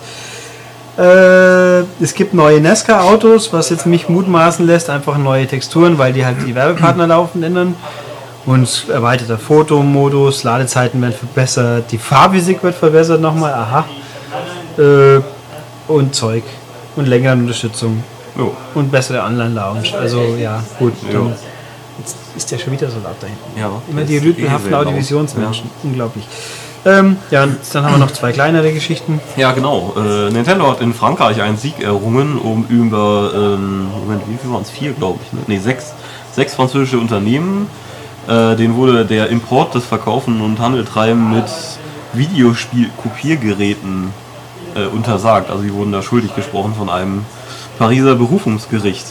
Äh, es gibt neue NASCAR-Autos, was jetzt mich mutmaßen lässt, einfach neue Texturen, weil die halt die Werbepartner laufend ändern. Und erweiterter Fotomodus, Ladezeiten werden verbessert, die Fahrphysik wird verbessert nochmal, aha. Äh, und Zeug. Und längere Unterstützung. Jo. Und bessere Online-Lounge. Also ja, gut. Ja. Dann jetzt ist der schon wieder so laut dahin. ja Immer die ist rhythmhaften eh sehr laut. Audiovisionsmenschen. Unglaublich. Ähm, ja, und dann haben wir noch zwei kleinere Geschichten. Ja, ja genau. Äh, Nintendo hat in Frankreich einen Sieg errungen, um über, ähm, Moment, wie viel waren es? Vier, glaube ich. Ne? Nee, sechs, sechs französische Unternehmen. Äh, denen wurde der Import, das Verkaufen und Handeltreiben mit Videospiel-Kopiergeräten äh, untersagt. Also die wurden da schuldig gesprochen von einem Pariser Berufungsgericht.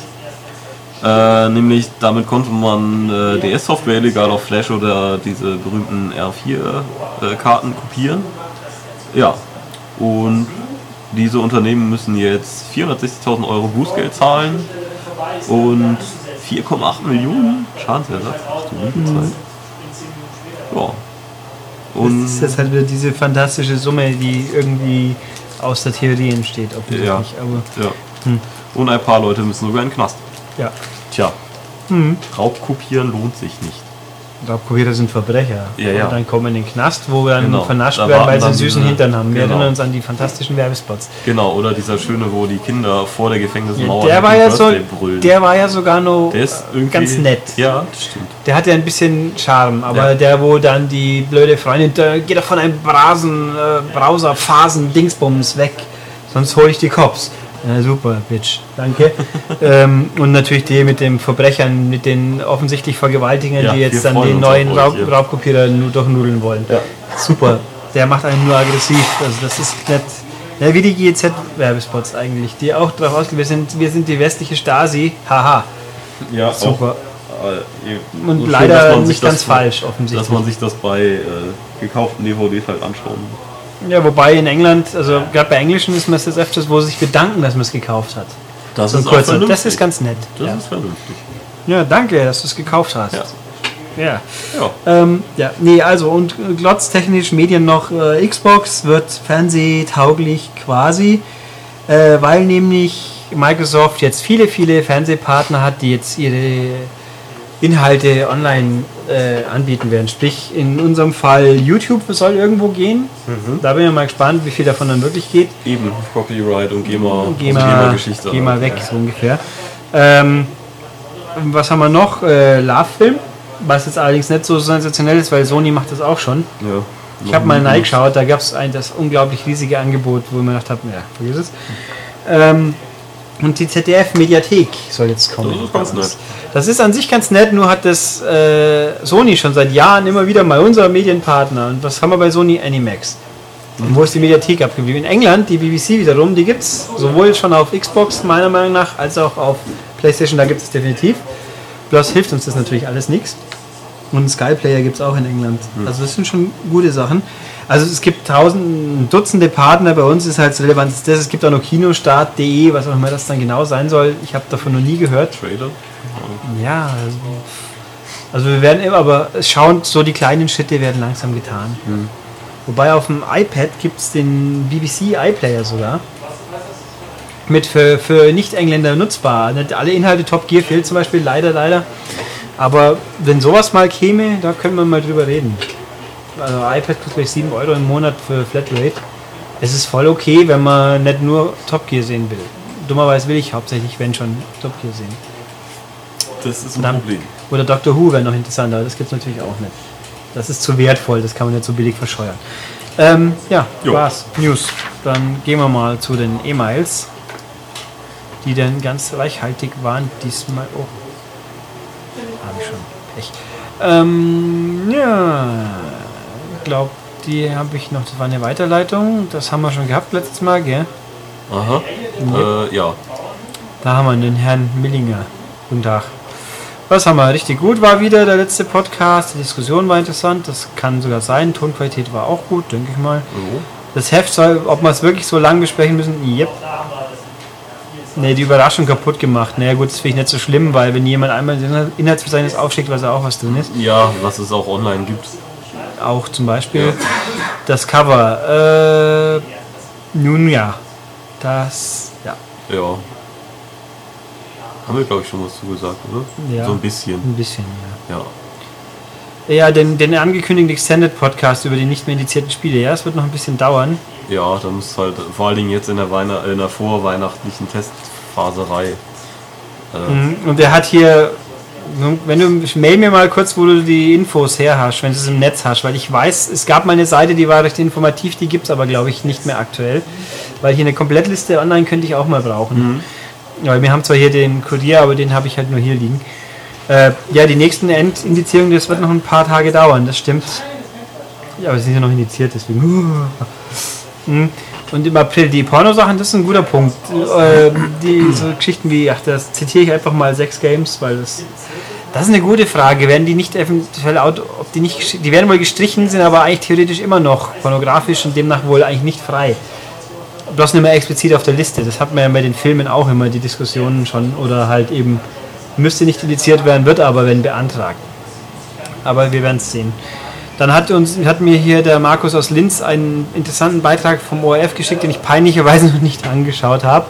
Äh, nämlich damit konnte man äh, DS-Software illegal auf Flash oder diese berühmten R4-Karten kopieren. Ja, und diese Unternehmen müssen jetzt 460.000 Euro Bußgeld zahlen und 4,8 Millionen Schadensersatz. Ach du liebe Zeit. Ja. Und Das ist jetzt halt wieder diese fantastische Summe, die irgendwie aus der Theorie entsteht, offensichtlich. Ja. Aber ja. Und ein paar Leute müssen sogar in den Knast. Ja. Tja, Raubkopieren lohnt sich nicht. Raubkopierer sind Verbrecher. Ja, ja. Und dann kommen in den Knast, wo wir dann Genau. vernascht Da werden, weil sie einen süßen Hintern haben. Wir genau. erinnern uns an die fantastischen Werbespots. Genau, oder dieser schöne, wo die Kinder vor der Gefängnismauer der, war ja so, brüllen. der war ja sogar noch Der ist irgendwie ganz nett. Ja, das stimmt. Der hatte ein bisschen Charme, aber Ja. der, wo dann die blöde Freundin, da geht doch von einem Brasen, äh, Browser, Phasen, Dingsbums weg, sonst hole ich die Cops. Ja, super, Bitch, danke. <laughs> ähm, und natürlich die mit den Verbrechern, mit den offensichtlich Vergewaltigern, Ja, die jetzt dann den neuen Raub, ja. Raubkopierer nur durchnudeln wollen. Super, der macht einen nur aggressiv. Also das ist nicht. Ja, wie die GEZ-Werbespots eigentlich, die auch darauf ausgehen, wir sind, wir sind die westliche Stasi, haha, Ja, super. Auch, äh, Und schön, leider sich nicht ganz falsch, offensichtlich. Dass man sich das bei äh, gekauften DVDs halt anschauen muss. Ja, wobei in England, also gerade bei Englischen ist man es jetzt öfters, wo sie sich bedanken, dass man es gekauft hat. Das ist kurzer, das ist ganz nett. Das ja. ist vernünftig. ja, danke, dass du es gekauft hast. Ja. Ja. Ja. Ähm, ja, nee, also und glotztechnisch Medien noch äh, Xbox wird fernsehtauglich quasi, äh, weil nämlich Microsoft jetzt viele, viele Fernsehpartner hat, die jetzt ihre Inhalte online äh, anbieten werden. Sprich, in unserem Fall YouTube soll irgendwo gehen. Da bin ich mal gespannt, wie viel davon dann wirklich geht. Eben, Copyright und GEMA, Geh mal, GEMA-Geschichte. geh mal weg, so ungefähr. Ähm, was haben wir noch? Äh, Love-Film, was jetzt allerdings nicht so sensationell ist, weil Sony macht das auch schon. Ja. Ich habe mal reingeschaut, da gab es ein das unglaublich riesige Angebot, wo ich mir gedacht habe, ja, vergiss es. Ähm, und die ZDF-Mediathek soll jetzt kommen. Das ist ganz nett. Das ist an sich ganz nett, nur hat das äh, Sony schon seit Jahren immer wieder mal unser Medienpartner. Und was haben wir bei Sony? Animax. Und wo ist die Mediathek abgeblieben? In England, die BBC wiederum, die gibt es sowohl schon auf Xbox meiner Meinung nach, als auch auf PlayStation, da gibt es definitiv. Bloß hilft uns das natürlich alles nichts. Und Sky Player gibt es auch in England. Also das sind schon gute Sachen. Also es gibt tausend, Dutzende Partner, bei uns ist halt relevant das. Es gibt auch noch kinostart.de, was auch immer das dann genau sein soll. Ich habe davon noch nie gehört. Trailer. Ja, also, also wir werden immer, aber schauen, so die kleinen Schritte werden langsam getan. Wobei auf dem iPad gibt es den BBC iPlayer sogar. Mit für, für Nicht-Engländer nutzbar. Nicht alle Inhalte Top Gear fehlt zum Beispiel, leider, leider. Aber wenn sowas mal käme, da können wir mal drüber reden. Also iPad kostet gleich 7 Euro im Monat für Flatrate. Es ist voll okay, wenn man nicht nur Top Gear sehen will. Dummerweise will ich hauptsächlich, wenn schon, Top Gear sehen. Das ist ein Verdammt. Problem. Oder Doctor Who wäre noch interessanter, aber das gibt es natürlich auch nicht. Das ist zu wertvoll, das kann man nicht so billig verscheuern. Ähm, ja, Jo. war's. News. Dann gehen wir mal zu den E-Mails, die dann ganz reichhaltig waren. Diesmal auch. Habe ich schon. Pech. Ähm, ja. Ich glaube, die habe ich noch. Das war eine Weiterleitung. Das haben wir schon gehabt letztes Mal, gell? Aha. Äh, ja. Da haben wir den Herrn Millinger. Guten Tag. Was haben wir? Richtig gut war wieder der letzte Podcast. Die Diskussion war interessant. Das kann sogar sein. Tonqualität war auch gut, denke ich mal. Das Heft soll, ob wir es wirklich so lang besprechen müssen? Yep. Ne, die Überraschung kaputt gemacht. Naja, gut, das finde ich nicht so schlimm, weil wenn jemand einmal das Inhaltsverzeichnis aufschickt, weiß er auch, was drin ist. Ja, was es auch online gibt. Auch zum Beispiel das Cover. Äh, nun ja. Das, ja. Ja. Haben wir, glaube ich, schon was zugesagt, oder? Ja. So ein bisschen. Ein bisschen, ja. Ja. Ja, den, den angekündigten Extended Podcast über die nicht mehr indizierten Spiele. Ja, es wird noch ein bisschen dauern. Ja, da muss halt vor allen Dingen jetzt in der, Weihnacht in der vorweihnachtlichen Testphaserei. Äh, Und er hat hier, wenn du, mail mir mal kurz, wo du die Infos her hast, wenn du es im Netz hast, weil ich weiß, es gab mal eine Seite, die war recht informativ, die gibt es aber, glaube ich, nicht mehr aktuell. Weil hier eine Komplettliste online könnte ich auch mal brauchen. Weil wir haben zwar hier den Kurier, aber den habe ich halt nur hier liegen. Äh, ja, die nächsten Endindizierungen, das wird noch ein paar Tage dauern, das stimmt. Ja, aber sie sind ja noch indiziert, deswegen. Mhm. <laughs> Und im April die Pornosachen, das ist ein guter Punkt. Äh, die so Geschichten wie, ach, das zitiere ich einfach mal sechs Games, weil das. Das ist eine gute Frage. Werden die nicht eventuell, ob die nicht, die werden wohl gestrichen, sind aber eigentlich theoretisch immer noch pornografisch und demnach wohl eigentlich nicht frei. Bloß nicht mehr explizit auf der Liste. Das hat man ja bei den Filmen auch immer, die Diskussionen schon. Oder halt eben, müsste nicht indiziert werden, wird aber, wenn beantragt. Aber wir werden es sehen. Dann hat, uns, hat mir hier der Markus aus Linz einen interessanten Beitrag vom ORF geschickt, den ich peinlicherweise <laughs> noch nicht angeschaut habe.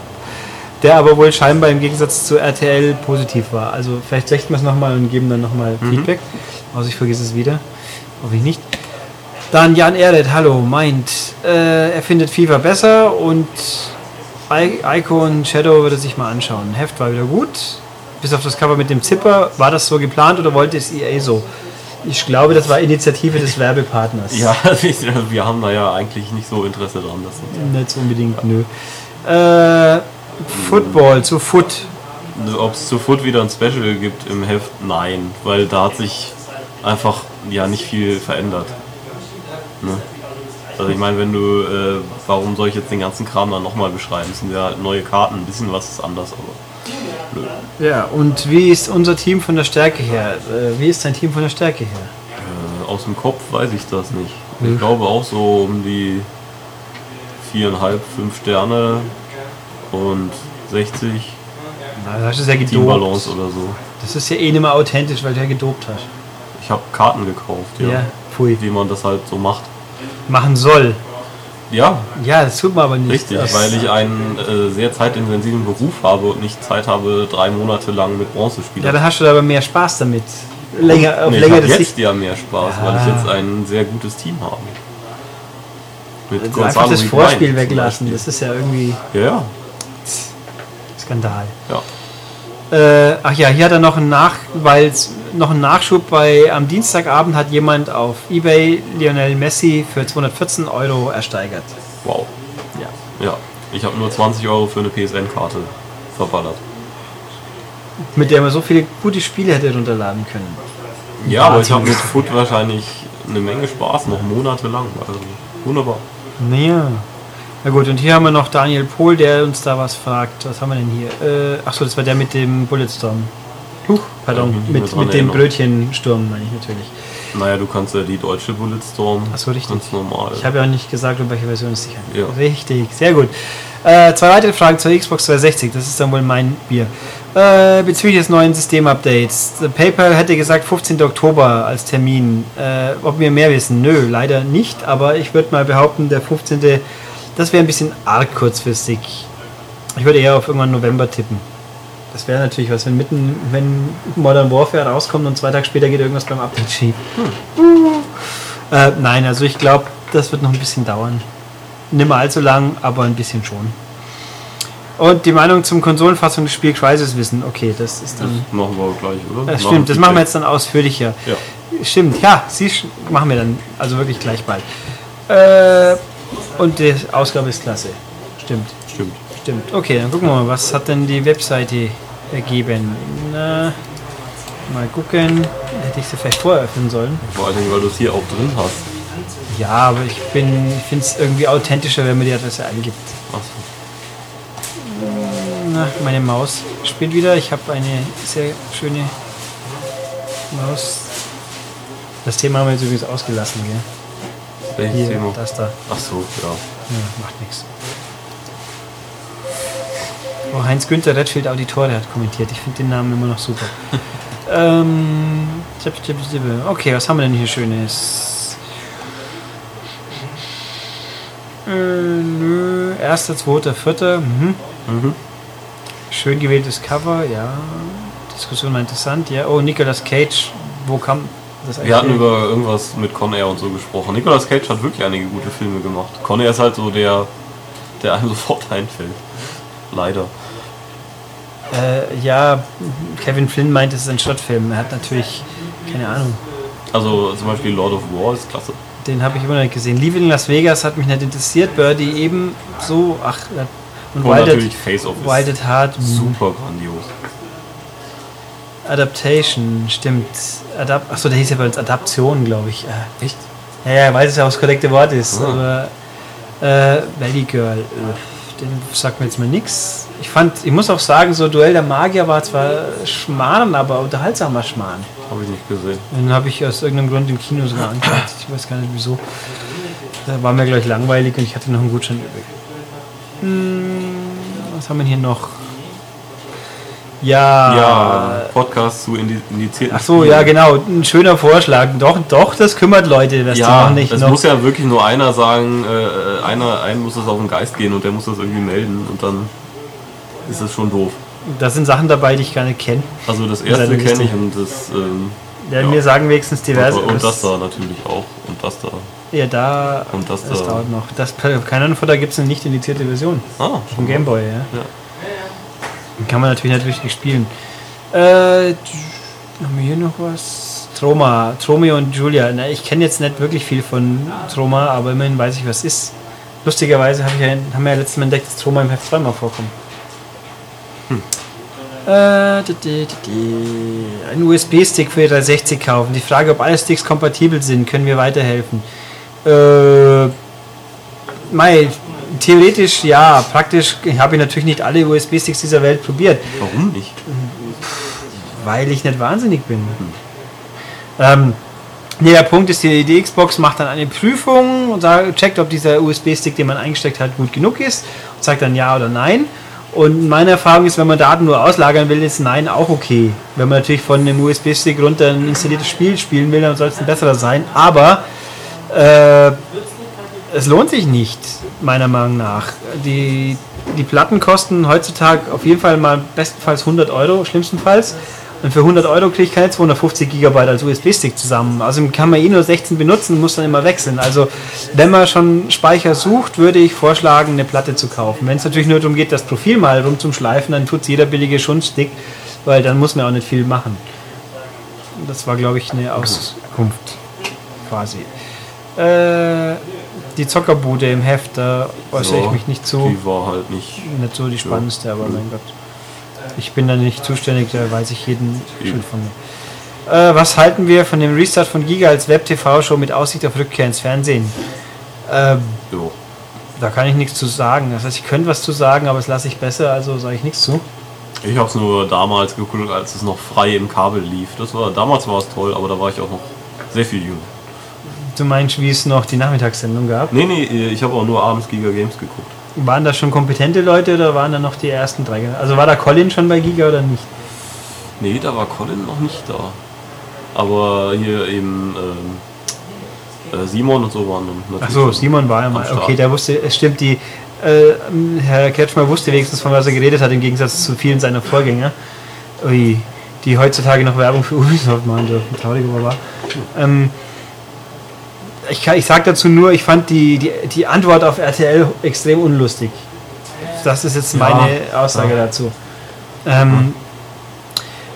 der aber wohl scheinbar im Gegensatz zu RTL positiv war. Also vielleicht sechten wir es nochmal und geben dann nochmal Feedback. Also ich vergesse es wieder. Hoffe ich nicht. Dann Jan Erdet, hallo, meint, äh, er findet FIFA besser und Icon Shadow würde sich mal anschauen. Heft war wieder gut. Bis auf das Cover mit dem Zipper. War das so geplant oder wollte es EA so? Ich glaube, das war Initiative des Werbepartners. Ja, <laughs> wir haben da ja eigentlich nicht so Interesse dran. Das Nicht unbedingt, nö. Äh, Football zu Foot. Ob es zu Foot wieder ein Special gibt im Heft, nein, weil da hat sich einfach ja nicht viel verändert. Ne? Also ich meine, wenn du, äh, warum soll ich jetzt den ganzen Kram dann nochmal beschreiben? Es sind ja neue Karten, ein bisschen was ist anders, aber nö. Ja, und wie ist unser Team von der Stärke her? Äh, wie ist dein Team von der Stärke her? Äh, aus dem Kopf weiß ich das nicht. Ich glaube auch so um die viereinhalb, fünf Sterne und 60 Na, das ist ja gedopt. Teambalance oder so. Das ist ja eh nicht mehr authentisch, weil du ja gedopt hast. Ich habe Karten gekauft, ja, Ja, pfui. wie man das halt so macht. Machen soll. Ja, Ja, das tut man aber nicht. richtig, Das- weil ich einen äh, sehr zeitintensiven Beruf habe und nicht Zeit habe, drei Monate lang mit Bronze Ja, spielen. dann hast du aber mehr Spaß damit. Länger, auf nee, ich längere habe jetzt Sicht. ja mehr Spaß, weil ich jetzt ein sehr gutes Team habe. Mit Also einfach das Vorspiel weglassen, das ist ja irgendwie Ja, ja, Skandal. ja. Äh, ach ja, hier hat er noch einen, Nach weil noch einen Nachschub bei am Dienstagabend hat jemand auf Ebay Lionel Messi für 214 Euro ersteigert. Wow. Ja. Ja, ich habe nur 20 Euro für eine PSN-Karte verballert. Mit der man so viele gute Spiele hätte runterladen können. Ja, aber ich habe mit Foot wahrscheinlich eine Menge Spaß, noch monatelang. Also wunderbar. Naja. Na gut, und hier haben wir noch Daniel Pohl, der uns da was fragt. Was haben wir denn hier? Äh, achso, das war der mit dem Bulletstorm. Huch, pardon, nicht mit, mit dem. Brötchensturm meine ich natürlich. Naja, du kannst ja die deutsche Bulletstorm Ach so, richtig. ganz normal. Ich habe ja auch nicht gesagt, um welche Version es sich handelt. Ja. Richtig, sehr gut. Äh, zwei weitere Fragen zur Xbox 360, das ist dann wohl mein Bier. Äh, bezüglich des neuen Systemupdates. The PayPal hätte gesagt 15. Oktober als Termin. Äh, ob wir mehr wissen? Nö, leider nicht, aber ich würde mal behaupten, der 15. Das wäre ein bisschen arg kurzfristig. Ich würde eher auf irgendwann November tippen. Das wäre natürlich was, wenn mitten, wenn Modern Warfare rauskommt und zwei Tage später geht irgendwas beim Update schief. Äh, nein, also ich glaube, das wird noch ein bisschen dauern. Nicht mehr allzu lang, aber ein bisschen schon. Und die Meinung zum Konsolenfassung des Spiels Crisis wissen. Okay, das ist Das dann. machen wir gleich, oder? Das stimmt, das machen wir jetzt dann ausführlicher. Ja. Stimmt, ja, sie machen wir dann. Also wirklich gleich bald. Äh, und die Ausgabe ist klasse. Stimmt, Stimmt. stimmt. Okay, dann gucken wir mal, was hat denn die Webseite ergeben? Na, mal gucken. Hätte ich sie vielleicht vorher öffnen sollen. Vor Dingen, weil du es hier auch drin hast. Ja, aber ich bin, ich finde es irgendwie authentischer, wenn man die Adresse eingibt. Achso. Na, meine Maus spielt wieder. Ich habe eine sehr schöne Maus. Das Thema haben wir jetzt übrigens ausgelassen, gell? Welches Hier, Thema? das da. Ach so, ja. Ja, macht nichts. Oh, Heinz-Günther Redfield Auditore hat kommentiert. Ich finde den Namen immer noch super. <laughs> ähm, okay, was haben wir denn hier Schönes? Äh, nö. Erster, zweiter, vierter. Mhm. Mhm. Schön gewähltes Cover, ja. Diskussion war interessant, ja. Oh, Nicolas Cage, wo kam Wir hatten über irgendwas mit Con Air und so gesprochen. Nicolas Cage hat wirklich einige gute Filme gemacht. Con Air ist halt so der, der einem <laughs> sofort einfällt. Leider. Äh, ja, Kevin Flynn meint, es ist ein Schrottfilm. Er hat natürlich, keine Ahnung, Also zum Beispiel Lord of War ist klasse. den habe ich immer noch nicht gesehen. Leaving Las Vegas hat mich nicht interessiert. Birdie eben so, ach, ja. und Und Wilded, natürlich Face Off ist Wilded Heart, super grandios. Adaptation, stimmt. Adap Achso, der hieß ja bei uns Adaption, glaube ich. Äh, Echt? ja, ja, weil es ja auch das korrekte Wort ist. Ah. Aber äh, Valley Girl, äh, den sagt mir jetzt mal nix. Ich fand, ich muss auch sagen, so Duell der Magier war zwar Schmarrn, aber unterhaltsamer Schmarrn. Habe ich nicht gesehen. Den habe ich aus irgendeinem Grund im Kino sogar angeschaut. Ich weiß gar nicht wieso. Da war mir gleich langweilig und ich hatte noch einen Gutschein übrig. Hm, was haben wir hier noch? Ja. Ja, Podcast zu indi- indizierten Ach so, ja, genau. Ein schöner Vorschlag. Doch, doch, das kümmert Leute, dass die Ja, noch nicht es muss ja wirklich nur einer sagen, äh, einer, einem muss das auf den Geist gehen und der muss das irgendwie melden und dann ist das schon doof. Da sind Sachen dabei, die ich gar nicht kenne. Also das erste kenne ich und das ähm, Ja, Ja. Mir sagen wenigstens diverse. und das da natürlich auch und das da. Ja, da. Und das das da. dauert noch. Das, keine Ahnung, da gibt es eine nicht indizierte Version. Ah, Vom Gameboy, ja. Ja. Den kann man natürlich nicht richtig spielen. Äh, haben wir hier noch was? Troma, Tromeo und Julia. Na, ich kenne jetzt nicht wirklich viel von Troma, aber immerhin weiß ich, was es ist. Lustigerweise hab ich ja, haben wir ja letztes Mal entdeckt, dass Troma im Heft zweimal vorkommt. Äh, di- di- di- di. Ein USB-Stick für 360 kaufen. Die Frage, ob alle Sticks kompatibel sind, können wir weiterhelfen. Äh, Mei, theoretisch ja, praktisch habe ich natürlich nicht alle USB-Sticks dieser Welt probiert, Warum nicht? weil ich nicht wahnsinnig bin. Ähm, nee, der Punkt ist, die, die Xbox macht dann eine Prüfung und sagt, checkt, ob dieser USB-Stick, den man eingesteckt hat, gut genug ist und sagt dann ja oder nein. Und meine Erfahrung ist, wenn man Daten nur auslagern will, ist Nein auch okay. Wenn man natürlich von einem USB-Stick runter ein installiertes Spiel spielen will, dann soll es ein besserer sein. Aber äh, es lohnt sich nicht, meiner Meinung nach. Die, die Platten kosten heutzutage auf jeden Fall mal bestenfalls 100 Euro, schlimmstenfalls. Und für 100 Euro kriege ich keine 250 Gigabyte als USB-Stick zusammen. Also kann man eh nur 16 benutzen, muss dann immer wechseln. Also wenn man schon Speicher sucht, würde ich vorschlagen, eine Platte zu kaufen. Wenn es natürlich nur darum geht, das Profil mal rumzuschleifen, dann tut es jeder billige Schundstick, weil dann muss man auch nicht viel machen. Das war, glaube ich, eine Auskunft quasi. Äh, die Zockerbude im Heft, da äußere ich Ja, mich nicht so. Die war halt nicht. Nicht so die spannendste, aber mein Gott. Ich bin da nicht zuständig, da weiß ich jeden Schritt von mir. Äh, was halten wir von dem Restart von Giga als Web-TV-Show mit Aussicht auf Rückkehr ins Fernsehen? Ähm, Jo. da kann ich nichts zu sagen. Das heißt, ich könnte was zu sagen, aber das lasse ich besser, also sage ich nichts zu. Ich habe es nur damals geguckt, als es noch frei im Kabel lief. Das war damals war es toll, aber da war ich auch noch sehr viel jünger. Du meinst, wie es noch die Nachmittagssendung gab? Nee, nee, ich habe auch nur abends Giga Games geguckt. Waren da schon kompetente Leute oder waren da noch die ersten drei? Also war da Colin schon bei Giga oder nicht? Nee, da war Colin noch nicht da. Aber hier eben ähm, äh, Simon und so waren dann natürlich. Achso, Simon war ja mal. Okay, der wusste, es stimmt, die äh, Herr Kretschmer wusste wenigstens, von was er geredet hat, im Gegensatz zu vielen seiner Vorgänger. Ui, die heutzutage noch Werbung für Ubisoft machen dürfen. Traurig, aber wahr. Ähm, ich, kann- ich sag dazu nur, ich fand die, die, die Antwort auf RTL extrem unlustig. Das ist jetzt meine Aussage dazu. Ähm,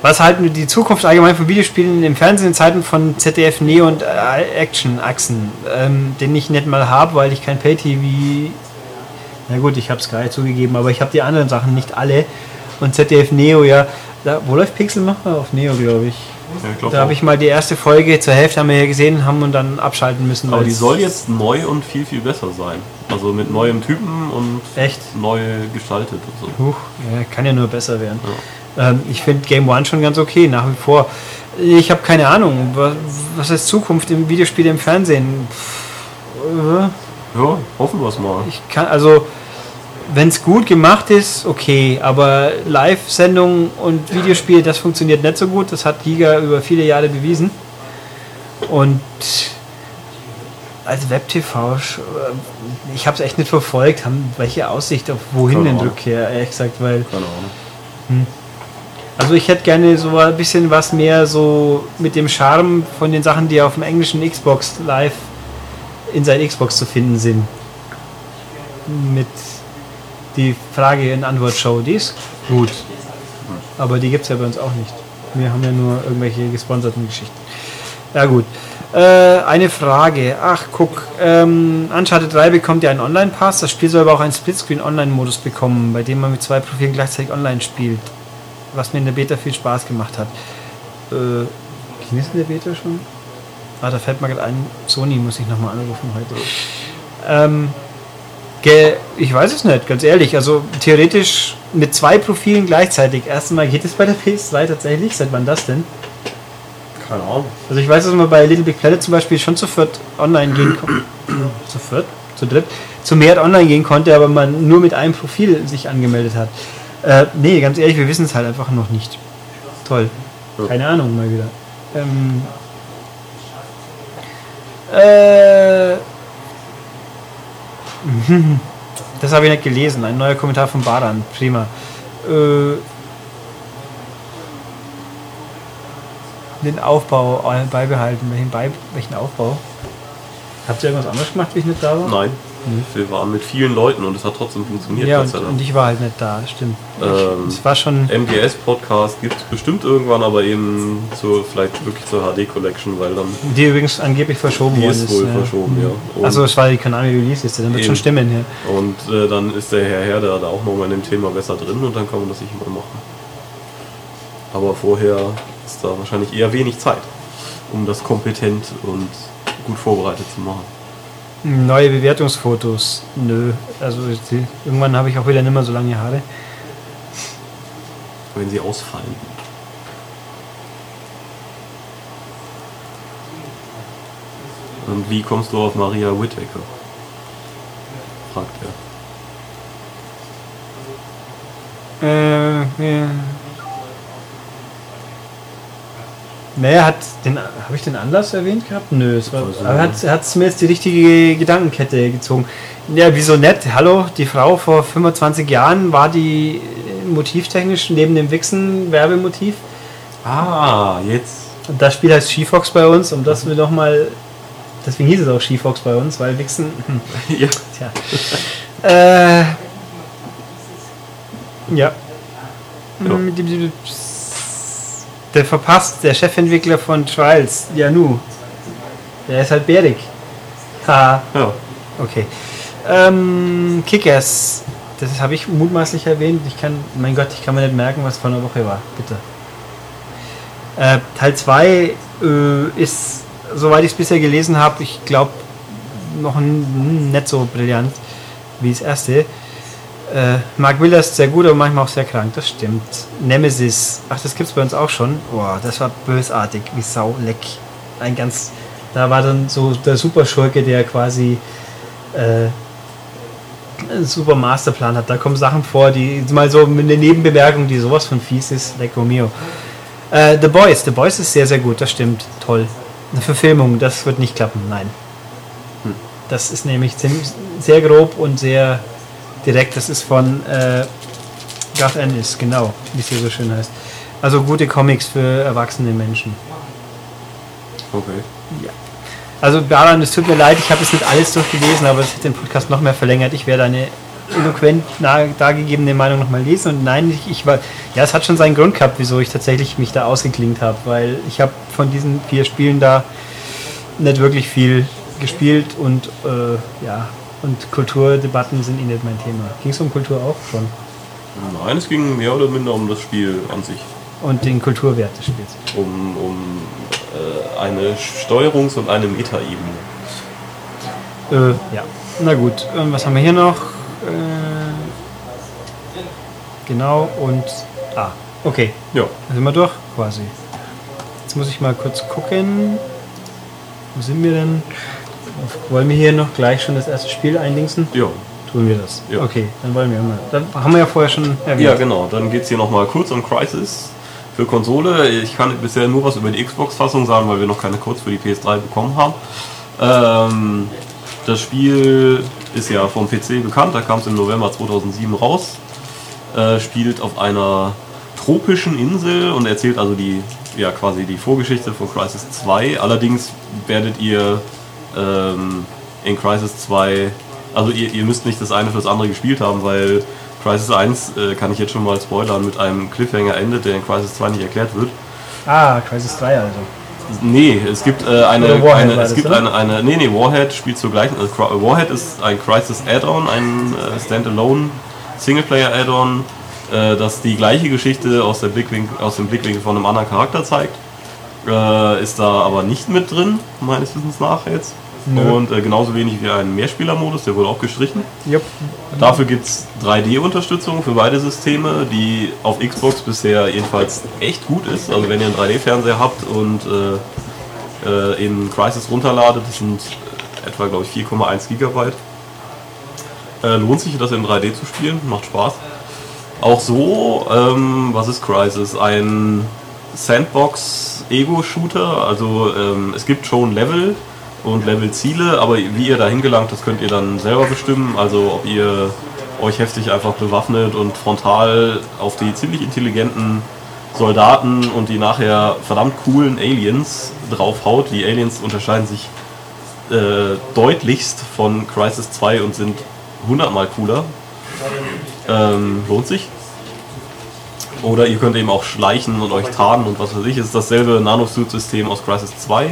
was halten wir die Zukunft allgemein von Videospielen im Fernsehen in Zeiten von ZDF Neo und äh, Action-Achsen, ähm, den ich nicht mal habe, weil ich kein Pay-TV. Na gut, ich habe Sky zugegeben, aber ich habe die anderen Sachen nicht alle. Und ZDF Neo, ja, da, wo läuft Pixelmacher? Auf Neo, glaube ich. Ja, Da habe ich mal die erste Folge zur Hälfte haben wir ja gesehen, haben und dann abschalten müssen. Aber die soll jetzt neu und viel, viel besser sein. Also mit neuem Typen und Echt? neu gestaltet und so. Huch, ja, kann ja nur besser werden. Ähm, ich finde Game One schon ganz okay, nach wie vor. Ich habe keine Ahnung, was, was ist Zukunft im Videospiel im Fernsehen? Pff, äh, Ja, hoffen wir es mal. Ich kann, also, wenn es gut gemacht ist, okay, aber Live-Sendung und Videospiel, das funktioniert nicht so gut. Das hat Giga über viele Jahre bewiesen. Und als Web-TV, äh, ich habe es echt nicht verfolgt, haben welche Aussicht auf wohin Keine Ahnung. Rückkehr, ehrlich gesagt, weil Keine Ahnung. also ich hätte gerne so ein bisschen was mehr so mit dem Charme von den Sachen, die auf dem englischen Xbox Live Inside Xbox zu finden sind. Mit die Frage- und Antwort-Show, die ist gut. Aber die gibt es ja bei uns auch nicht. Wir haben ja nur irgendwelche gesponserten Geschichten. Ja gut. Äh, eine Frage. Ach, guck. Ähm, Uncharted 3 bekommt ja einen Online-Pass. Das Spiel soll aber auch einen Splitscreen-Online-Modus bekommen, bei dem man mit zwei Profilen gleichzeitig online spielt. Was mir in der Beta viel Spaß gemacht hat. Äh, ging das in der Beta schon? Ah, da fällt mir gerade ein, Sony muss ich nochmal anrufen heute. Ähm, ge- ich weiß es nicht, ganz ehrlich. Also theoretisch mit zwei Profilen gleichzeitig. Erstmal geht es bei der PS2 tatsächlich. Seit wann das denn? Keine Ahnung. Also ich weiß, dass man bei Little Big Planet zum Beispiel schon zu viert online gehen konnte. <clears throat> zu viert? Zu dritt? Zu mehr online gehen konnte, aber man nur mit einem Profil sich angemeldet hat. Äh, nee, ganz ehrlich, wir wissen es halt einfach noch nicht. Toll. Keine Ahnung mal wieder. Ähm, äh, <laughs> das habe ich nicht gelesen. Ein neuer Kommentar von Baran. Prima. äh, den Aufbau äh, beibehalten. Welchen, bei, welchen Aufbau? Habt ihr irgendwas anderes gemacht, wie ich nicht da war? Nein. Wir waren mit vielen Leuten und es hat trotzdem funktioniert. Ja, und, und ich war halt nicht da, stimmt. Ähm, Es war schon. MGS-Podcast gibt es bestimmt irgendwann, aber eben zur, vielleicht wirklich zur HD-Collection, weil dann Die übrigens angeblich verschoben die ist wohl ja. verschoben, ja. Und, Also es war die Konami Release-Liste, dann wird Eben. schon stimmen hier. und äh, dann ist der Herr Herder da auch nochmal in dem Thema besser drin und dann kann man das sicher mal machen. Aber vorher ist da wahrscheinlich eher wenig Zeit, um das kompetent und gut vorbereitet zu machen. Neue Bewertungsfotos. Nö. Also irgendwann habe ich auch wieder nicht mehr so lange Haare. Wenn sie ausfallen. Und wie kommst du auf Maria Whittaker? Fragt er. Äh, ja. Naja, hat den, habe ich den Anlass erwähnt gehabt? Nö, es war, ich aber hat es mir jetzt die richtige Gedankenkette gezogen. Ja, wieso nett? Hallo, die Frau vor 25 Jahren war die äh, motivtechnisch neben dem Wichsen Werbemotiv. Ah, jetzt. Und das Spiel heißt Skifox bei uns, um das wir noch mal deswegen hieß es auch Skifox bei uns, weil Wichsen, hm, <laughs> Ja. tja. äh, ja. Ja. Der verpasst, der Chefentwickler von Trials, ja nu. Der ist halt bärig. Ha, Ja. okay. Ähm, Kickers, das habe ich mutmaßlich erwähnt. Ich kann, mein Gott, ich kann mir nicht merken, was vor einer Woche war. Bitte. Äh, Teil 2 äh, ist, soweit ich es bisher gelesen habe, ich glaube, noch nicht so brillant wie das erste. Äh, Mark Miller ist sehr gut, aber manchmal auch sehr krank, das stimmt. Nemesis, ach, das gibt's bei uns auch schon. Boah, das war bösartig, wie Sau, leck. Ein ganz, da war dann so der Superschurke, der quasi äh, einen super Masterplan hat. Da kommen Sachen vor, die mal so mit einer Nebenbemerkung, die sowas von fies ist, lecco mio. Äh, The Boys, The Boys ist sehr, sehr gut, das stimmt, toll. Eine Verfilmung, das wird nicht klappen, nein. Das ist nämlich sehr grob und sehr direkt. Das ist von äh, Garth Ennis, genau, wie es hier so schön heißt. Also gute Comics für erwachsene Menschen. Okay. Also Baran, es tut mir leid, ich habe es nicht alles durchgelesen, aber es hat den Podcast noch mehr verlängert. Ich werde eine eloquent dargegebene Meinung nochmal lesen und nein, ich, ich war, ja, es hat schon seinen Grund gehabt, wieso ich tatsächlich mich da ausgeklingt habe, weil ich habe von diesen vier Spielen da nicht wirklich viel gespielt und äh, ja, und Kulturdebatten sind eh nicht mein Thema. Ging es um Kultur auch schon? Nein, es ging mehr oder minder um das Spiel an sich. Und den Kulturwert des Spiels. Um, um äh, eine Steuerungs- und eine Metaebene. Äh, ja. Na gut, ähm, was haben wir hier noch? Äh, genau, und. Ah, okay. Ja. Dann sind wir durch, quasi. Jetzt muss ich mal kurz gucken. Wo sind wir denn? Wollen wir hier noch gleich schon das erste Spiel eindingsen? Ja. Tun wir das. Ja. Okay, dann wollen wir mal. Dann haben wir ja vorher schon erwähnt. Ja, genau. Dann geht es hier nochmal kurz um Crisis für Konsole. Ich kann bisher nur was über die Xbox-Fassung sagen, weil wir noch keine Codes für die PS3 bekommen haben. Ähm, das Spiel ist ja vom PC bekannt, da kam es im November 2007 raus. Äh, spielt auf einer tropischen Insel und erzählt also die, ja, quasi die Vorgeschichte von Crisis 2. Allerdings werdet ihr ähm, in Crisis 2, also ihr, ihr müsst nicht das eine für das andere gespielt haben, weil Crisis 1 äh, kann ich jetzt schon mal spoilern, mit einem Cliffhanger endet, der in Crisis 2 nicht erklärt wird. Ah, Crisis 3 also. Nee, es gibt äh, eine, Warhead eine es gibt oder? eine, eine, nee, nee, Warhead spielt zur gleichen, also Warhead ist ein Crisis Add-on, ein äh, Standalone Singleplayer Add-on, äh, das die gleiche Geschichte aus, der Blickwinkel, aus dem Blickwinkel von einem anderen Charakter zeigt, äh, ist da aber nicht mit drin, meines Wissens nach jetzt. Nö. Und äh, genauso wenig wie ein Mehrspielermodus, der wurde auch gestrichen. Jupp. Dafür gibt es 3D-Unterstützung für beide Systeme, die auf Xbox bisher jedenfalls echt gut ist. Also wenn ihr einen 3D-Fernseher habt und äh, äh, in Crisis runterladet, das sind etwa, glaube ich, 4,1 Gigabyte. Äh, lohnt sich das in 3D zu spielen, macht Spaß. Auch so, ähm, was ist Crisis? Ein Sandbox-Ego-Shooter. Also ähm, es gibt schon Level und Level-Ziele, aber wie ihr da hingelangt, das könnt ihr dann selber bestimmen. Also ob ihr euch heftig einfach bewaffnet und frontal auf die ziemlich intelligenten Soldaten und die nachher verdammt coolen Aliens draufhaut. Die Aliens unterscheiden sich äh, deutlichst von Crisis 2 und sind hundertmal cooler. Ähm, lohnt sich. Oder ihr könnt eben auch schleichen und euch tarnen und was weiß ich. Es ist dasselbe Nanosuit-System aus Crisis 2.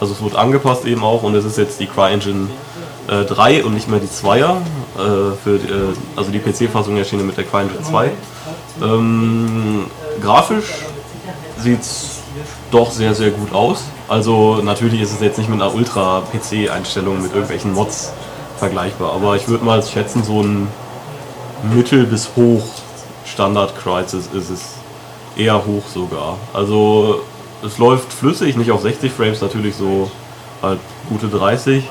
Also es wird angepasst eben auch und es ist jetzt die CryEngine äh, 3 und nicht mehr die 2er. Äh, für, äh, also die PC-Fassung erschienen mit der CryEngine 2. Ähm, grafisch sieht es doch sehr, sehr gut aus. Also natürlich ist es jetzt nicht mit einer Ultra-PC-Einstellung mit irgendwelchen Mods vergleichbar, aber ich würde mal schätzen, so ein Mittel- bis hoch Standard Crisis ist es eher hoch sogar. Also es läuft flüssig, nicht auf 60 Frames, natürlich so halt gute 30.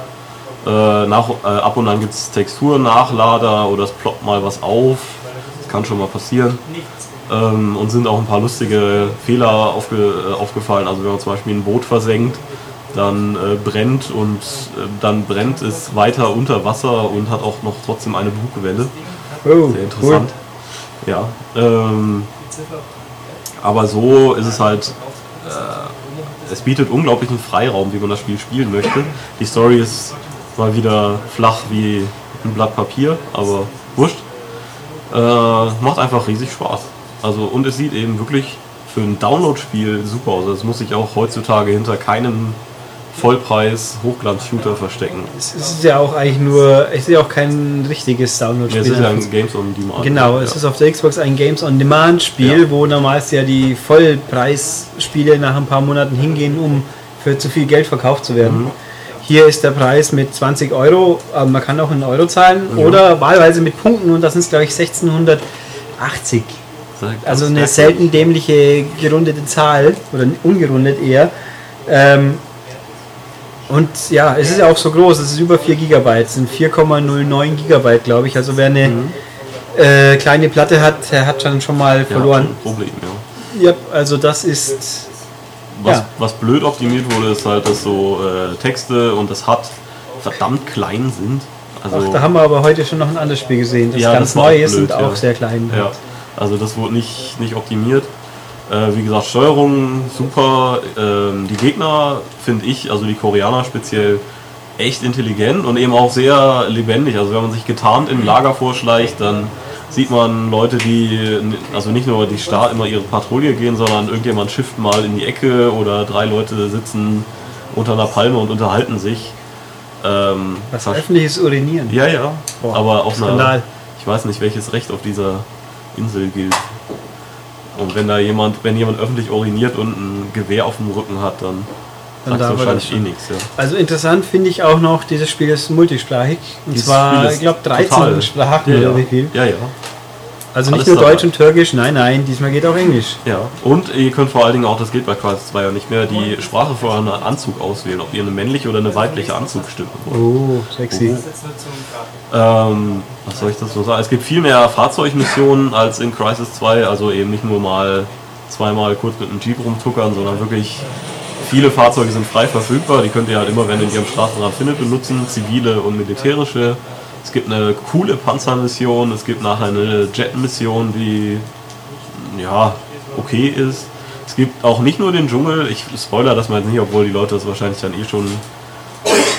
Äh, nach, äh, ab und an gibt es Texturnachlader oder es ploppt mal was auf. Das kann schon mal passieren. Ähm, und sind auch ein paar lustige Fehler aufge, äh, aufgefallen. Also wenn man zum Beispiel ein Boot versenkt, dann äh, brennt und äh, dann brennt es weiter unter Wasser und hat auch noch trotzdem eine Bugwelle. Oh, Sehr interessant. Ja. Ähm, aber so ist es halt. Es bietet unglaublichen Freiraum, wie man das Spiel spielen möchte. Die Story ist mal wieder flach wie ein Blatt Papier, aber wurscht. Äh, macht einfach riesig Spaß. Also und es sieht eben wirklich für ein Download-Spiel super aus. Es muss sich auch heutzutage hinter keinem Vollpreis Hochglanz-Shooter verstecken. Es ist ja auch eigentlich nur, es ist ja auch kein richtiges Ja, Download-Spiel. es ist ja ein Games on Demand. Genau, es ja. ist auf der Xbox ein Games on Demand Spiel, Ja. wo normalerweise ja die Vollpreisspiele nach ein paar Monaten hingehen, um für zu viel Geld verkauft zu werden. Mhm. Hier ist der Preis mit 20 Euro, aber man kann auch in Euro zahlen oder wahlweise mit Punkten und das sind glaube ich 1680. Also eine selten dämliche gerundete Zahl oder ungerundet eher. Ähm, und ja, es ist ja auch so groß, es ist über 4 GB, es sind 4,09 GB, glaube ich. Also wer eine äh, kleine Platte hat, der hat dann schon mal ja, verloren. ein Problem, ja. Ja, also das ist Was, Ja. was blöd optimiert wurde, ist halt, dass so äh, Texte und das HUD verdammt klein sind. Also, Ach, da haben wir aber heute schon noch ein anderes Spiel gesehen, das Ja, ganz das neu auch ist blöd, und auch ja. sehr klein. ja, also das wurde nicht, nicht optimiert. Äh, wie gesagt, Steuerung super. Ähm, die Gegner finde ich, also die Koreaner speziell, echt intelligent und eben auch sehr lebendig. Also wenn man sich getarnt in ein Lager vorschleicht, dann sieht man Leute, die also nicht nur die Star immer ihre Patrouille gehen, sondern irgendjemand schifft mal in die Ecke oder drei Leute sitzen unter einer Palme und unterhalten sich. Ähm, Was öffentliches Urinieren. ja, ja. Boah, aber auf einer, Skandal. ich weiß nicht, welches Recht auf dieser Insel gilt. Und wenn da jemand, wenn jemand öffentlich uriniert und ein Gewehr auf dem Rücken hat, dann Dann sagt wahrscheinlich eh nichts. Ja. Also interessant finde ich auch noch, dieses Spiel ist multisprachig. Und Dieses zwar, Spiel ist ich glaube, 13 total- Sprachen Ja, oder ja. wie viel. ja, ja. Also nicht Alles nur dabei. Deutsch und Türkisch, nein, nein, diesmal geht auch Englisch. Ja, und ihr könnt vor allen Dingen auch, das geht bei Crisis 2 ja nicht mehr, die Sprache für euren Anzug auswählen, ob ihr eine männliche oder eine weibliche Anzugstimme wollt. Oh, sexy. Ähm, was soll ich das so sagen? Es gibt viel mehr Fahrzeugmissionen als in Crisis 2, also eben nicht nur mal zweimal kurz mit einem Jeep rumtuckern, sondern wirklich viele Fahrzeuge sind frei verfügbar. Die könnt ihr halt immer, wenn ihr die am Straßenrand findet, benutzen, zivile und militärische. Es gibt eine coole Panzermission, es gibt nachher eine Jet-Mission, die ja okay ist. Es gibt auch nicht nur den Dschungel, ich spoiler das mal jetzt nicht, obwohl die Leute das wahrscheinlich dann eh schon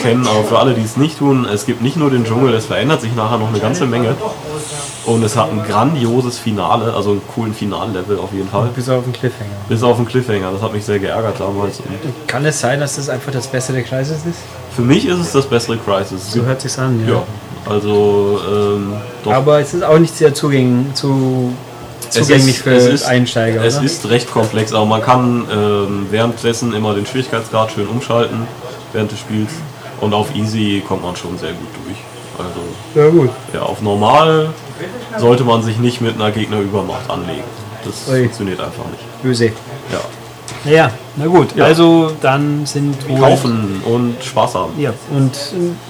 kennen, aber für alle, die es nicht tun, es gibt nicht nur den Dschungel, es verändert sich nachher noch eine ganze Menge. Und es hat ein grandioses Finale, also einen coolen Finallevel auf jeden Fall. Bis auf den Cliffhanger. Bis auf den Cliffhanger, das hat mich sehr geärgert damals. Und Kann es sein, dass das einfach das bessere Crisis ist? für mich ist es das bessere Crisis. So hört sich's an, ja. ja, also ähm, doch. Aber es ist auch nicht sehr zugänglich, zu, zugänglich ist- für ist- Einsteiger, Es oder? ist recht komplex, aber man kann ähm, währenddessen immer den Schwierigkeitsgrad schön umschalten während des Spiels. Und auf Easy kommt man schon sehr gut durch. Also ja, gut. ja, auf Normal sollte man sich nicht mit einer Gegnerübermacht anlegen. Das Ui. funktioniert einfach nicht. Böse. Ja. Ja, na gut. Ja. Also dann sind wohl... Kaufen und Spaß haben. Ja, und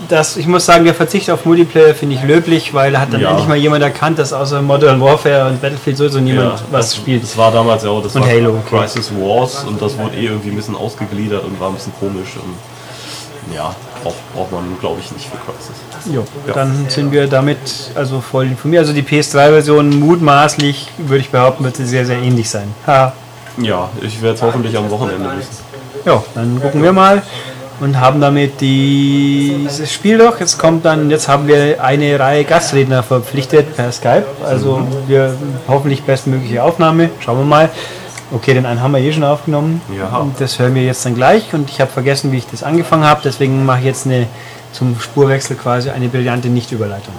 das, ich muss sagen, der Verzicht auf Multiplayer finde ich löblich, weil hat dann Ja. endlich mal jemand erkannt, dass außer Modern Warfare und Battlefield sowieso niemand was das, spielt. Das war damals ja auch, das Und war Halo, okay. Crisis Wars und das wurde eh irgendwie ein bisschen ausgegliedert und war ein bisschen komisch. Und ja, braucht, braucht man, glaube ich, nicht für Crysis. Jo, dann sind wir damit also voll informiert. Also die PS3-Version mutmaßlich, würde ich behaupten, wird sie sehr, sehr ähnlich sein. Ha. Ja, ich werde es hoffentlich am Wochenende wissen. Ja, dann gucken wir mal und haben damit dieses Spiel doch. Jetzt kommt dann, jetzt haben wir eine Reihe Gastredner verpflichtet per Skype. Also wir hoffentlich bestmögliche Aufnahme. Schauen wir mal. Okay, den einen haben wir eh schon aufgenommen. Ja. Und das hören wir jetzt dann gleich. Und ich habe vergessen, wie ich das angefangen habe. Deswegen mache ich jetzt eine zum Spurwechsel quasi eine brillante Nicht-Überleitung.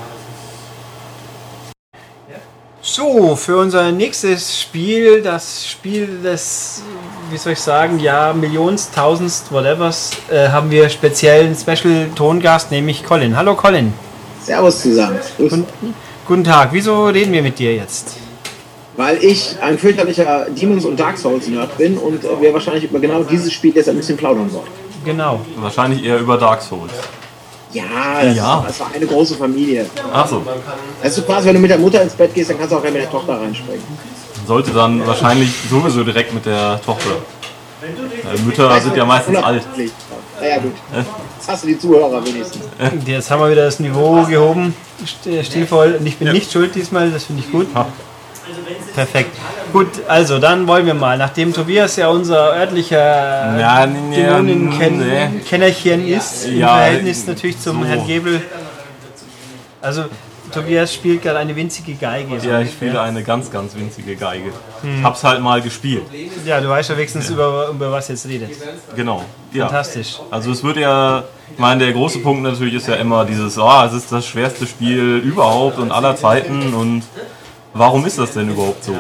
So, für unser nächstes Spiel, das Spiel des, wie soll ich sagen, ja, Millionst, Tausendst, whatevers, äh, haben wir speziell einen Special-Tongast, nämlich Colin. Hallo Colin. Servus zusammen. Guten, guten Tag. Wieso reden wir mit dir jetzt? Weil ich ein fürchterlicher Demons- und Dark Souls-Nerd bin und äh, wir wahrscheinlich über genau dieses Spiel jetzt ein bisschen plaudern wollen. Genau. Wahrscheinlich eher über Dark Souls. Ja, das, Ja. das war eine große Familie. Achso, Also quasi, wenn du mit der Mutter ins Bett gehst, dann kannst du auch gerne mit der Tochter reinspringen. sollte dann wahrscheinlich sowieso direkt mit der Tochter. Weil Mütter sind ja meistens alt. Unabhängig. Naja gut, jetzt hast du die Zuhörer wenigstens. Jetzt haben wir wieder das Niveau gehoben, st- stilvoll. Und ich bin nicht schuld diesmal, das finde ich gut. Perfekt. Gut, also dann wollen wir mal, nachdem Tobias ja unser örtlicher Ja, nee, Dämonenkennerchen nee. Kennerchen ist, im Ja, Verhältnis natürlich zum so. Herrn Gebel. Also Tobias spielt gerade eine winzige Geige. Ja, ich spiele eine ganz, ganz winzige Geige. Ich hab's halt mal gespielt. Ja, du weißt ja wenigstens, über, über was jetzt redet. Genau. Ja. Fantastisch. Also es wird ja, ich meine, der große Punkt natürlich ist ja immer dieses, oh, es ist das schwerste Spiel überhaupt und aller Zeiten und warum ist das denn überhaupt so?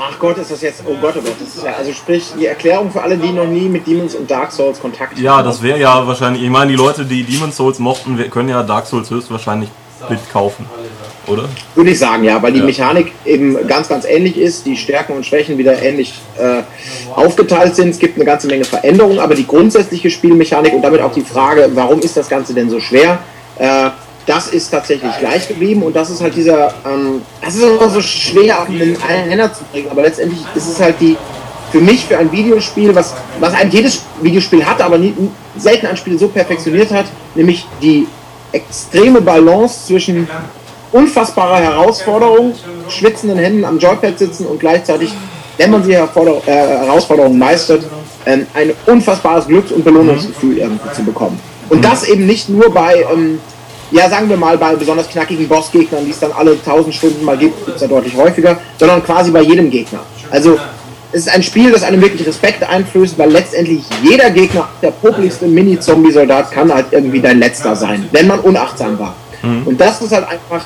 Ach Gott, ist das jetzt, oh Gott, oh Gott, das ist ja, also sprich, die Erklärung für alle, die noch nie mit Demons und Dark Souls Kontakt hatten. Ja, das wäre ja wahrscheinlich, ich meine, die Leute, die Demon's Souls mochten, können ja Dark Souls höchstwahrscheinlich mitkaufen, oder? Würde ich sagen, ja, weil die Mechanik eben ganz, ganz ähnlich ist, die Stärken und Schwächen wieder ähnlich äh, aufgeteilt sind. Es gibt eine ganze Menge Veränderungen, aber die grundsätzliche Spielmechanik und damit auch die Frage, warum ist das Ganze denn so schwer, äh, das ist tatsächlich gleich geblieben und das ist halt dieser, ähm, das ist immer so schwer auf den einen Nenner zu bringen, aber letztendlich ist es halt die, für mich für ein Videospiel, was, was eigentlich jedes Videospiel hat, aber nie, selten ein Spiel so perfektioniert hat, nämlich die extreme Balance zwischen unfassbarer Herausforderung, schwitzenden Händen am Joypad sitzen und gleichzeitig, wenn man die Herforder äh, Herausforderung meistert, ähm, ein unfassbares Glücks- und Belohnungsgefühl irgendwie zu bekommen. Und das eben nicht nur bei, ähm, ja sagen wir mal, bei besonders knackigen Bossgegnern, die es dann alle 1000 Stunden mal gibt, gibt es ja deutlich häufiger, sondern quasi bei jedem Gegner. Also es ist ein Spiel, das einem wirklich Respekt einflößt, weil letztendlich jeder Gegner, der popeligste Mini-Zombie-Soldat, kann halt irgendwie dein letzter sein, wenn man unachtsam war. Und das ist halt einfach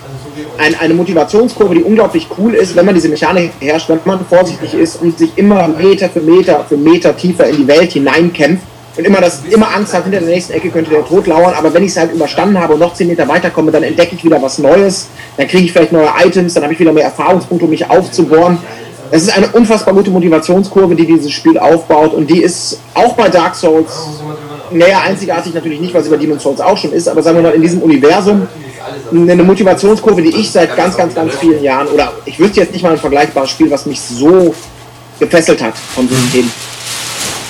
ein, eine Motivationskurve, die unglaublich cool ist, wenn man diese Mechanik herrscht, wenn man vorsichtig ist und sich immer Meter für Meter für Meter tiefer in die Welt hineinkämpft und immer das immer Angst hat, hinter der nächsten Ecke könnte der Tod lauern, aber wenn ich es halt überstanden habe und noch 10 Meter weiterkomme, dann entdecke ich wieder was Neues, dann kriege ich vielleicht neue Items, dann habe ich wieder mehr Erfahrungspunkte, um mich aufzubohren. Es ist eine unfassbar gute Motivationskurve, die dieses Spiel aufbaut und die ist auch bei Dark Souls, naja, einzigartig natürlich nicht, weil sie bei Demon's Souls auch schon ist, aber sagen wir mal in diesem Universum eine Motivationskurve, die ich seit ganz, ganz, ganz vielen Jahren, oder ich wüsste jetzt nicht mal ein vergleichbares Spiel, was mich so gefesselt hat vom System.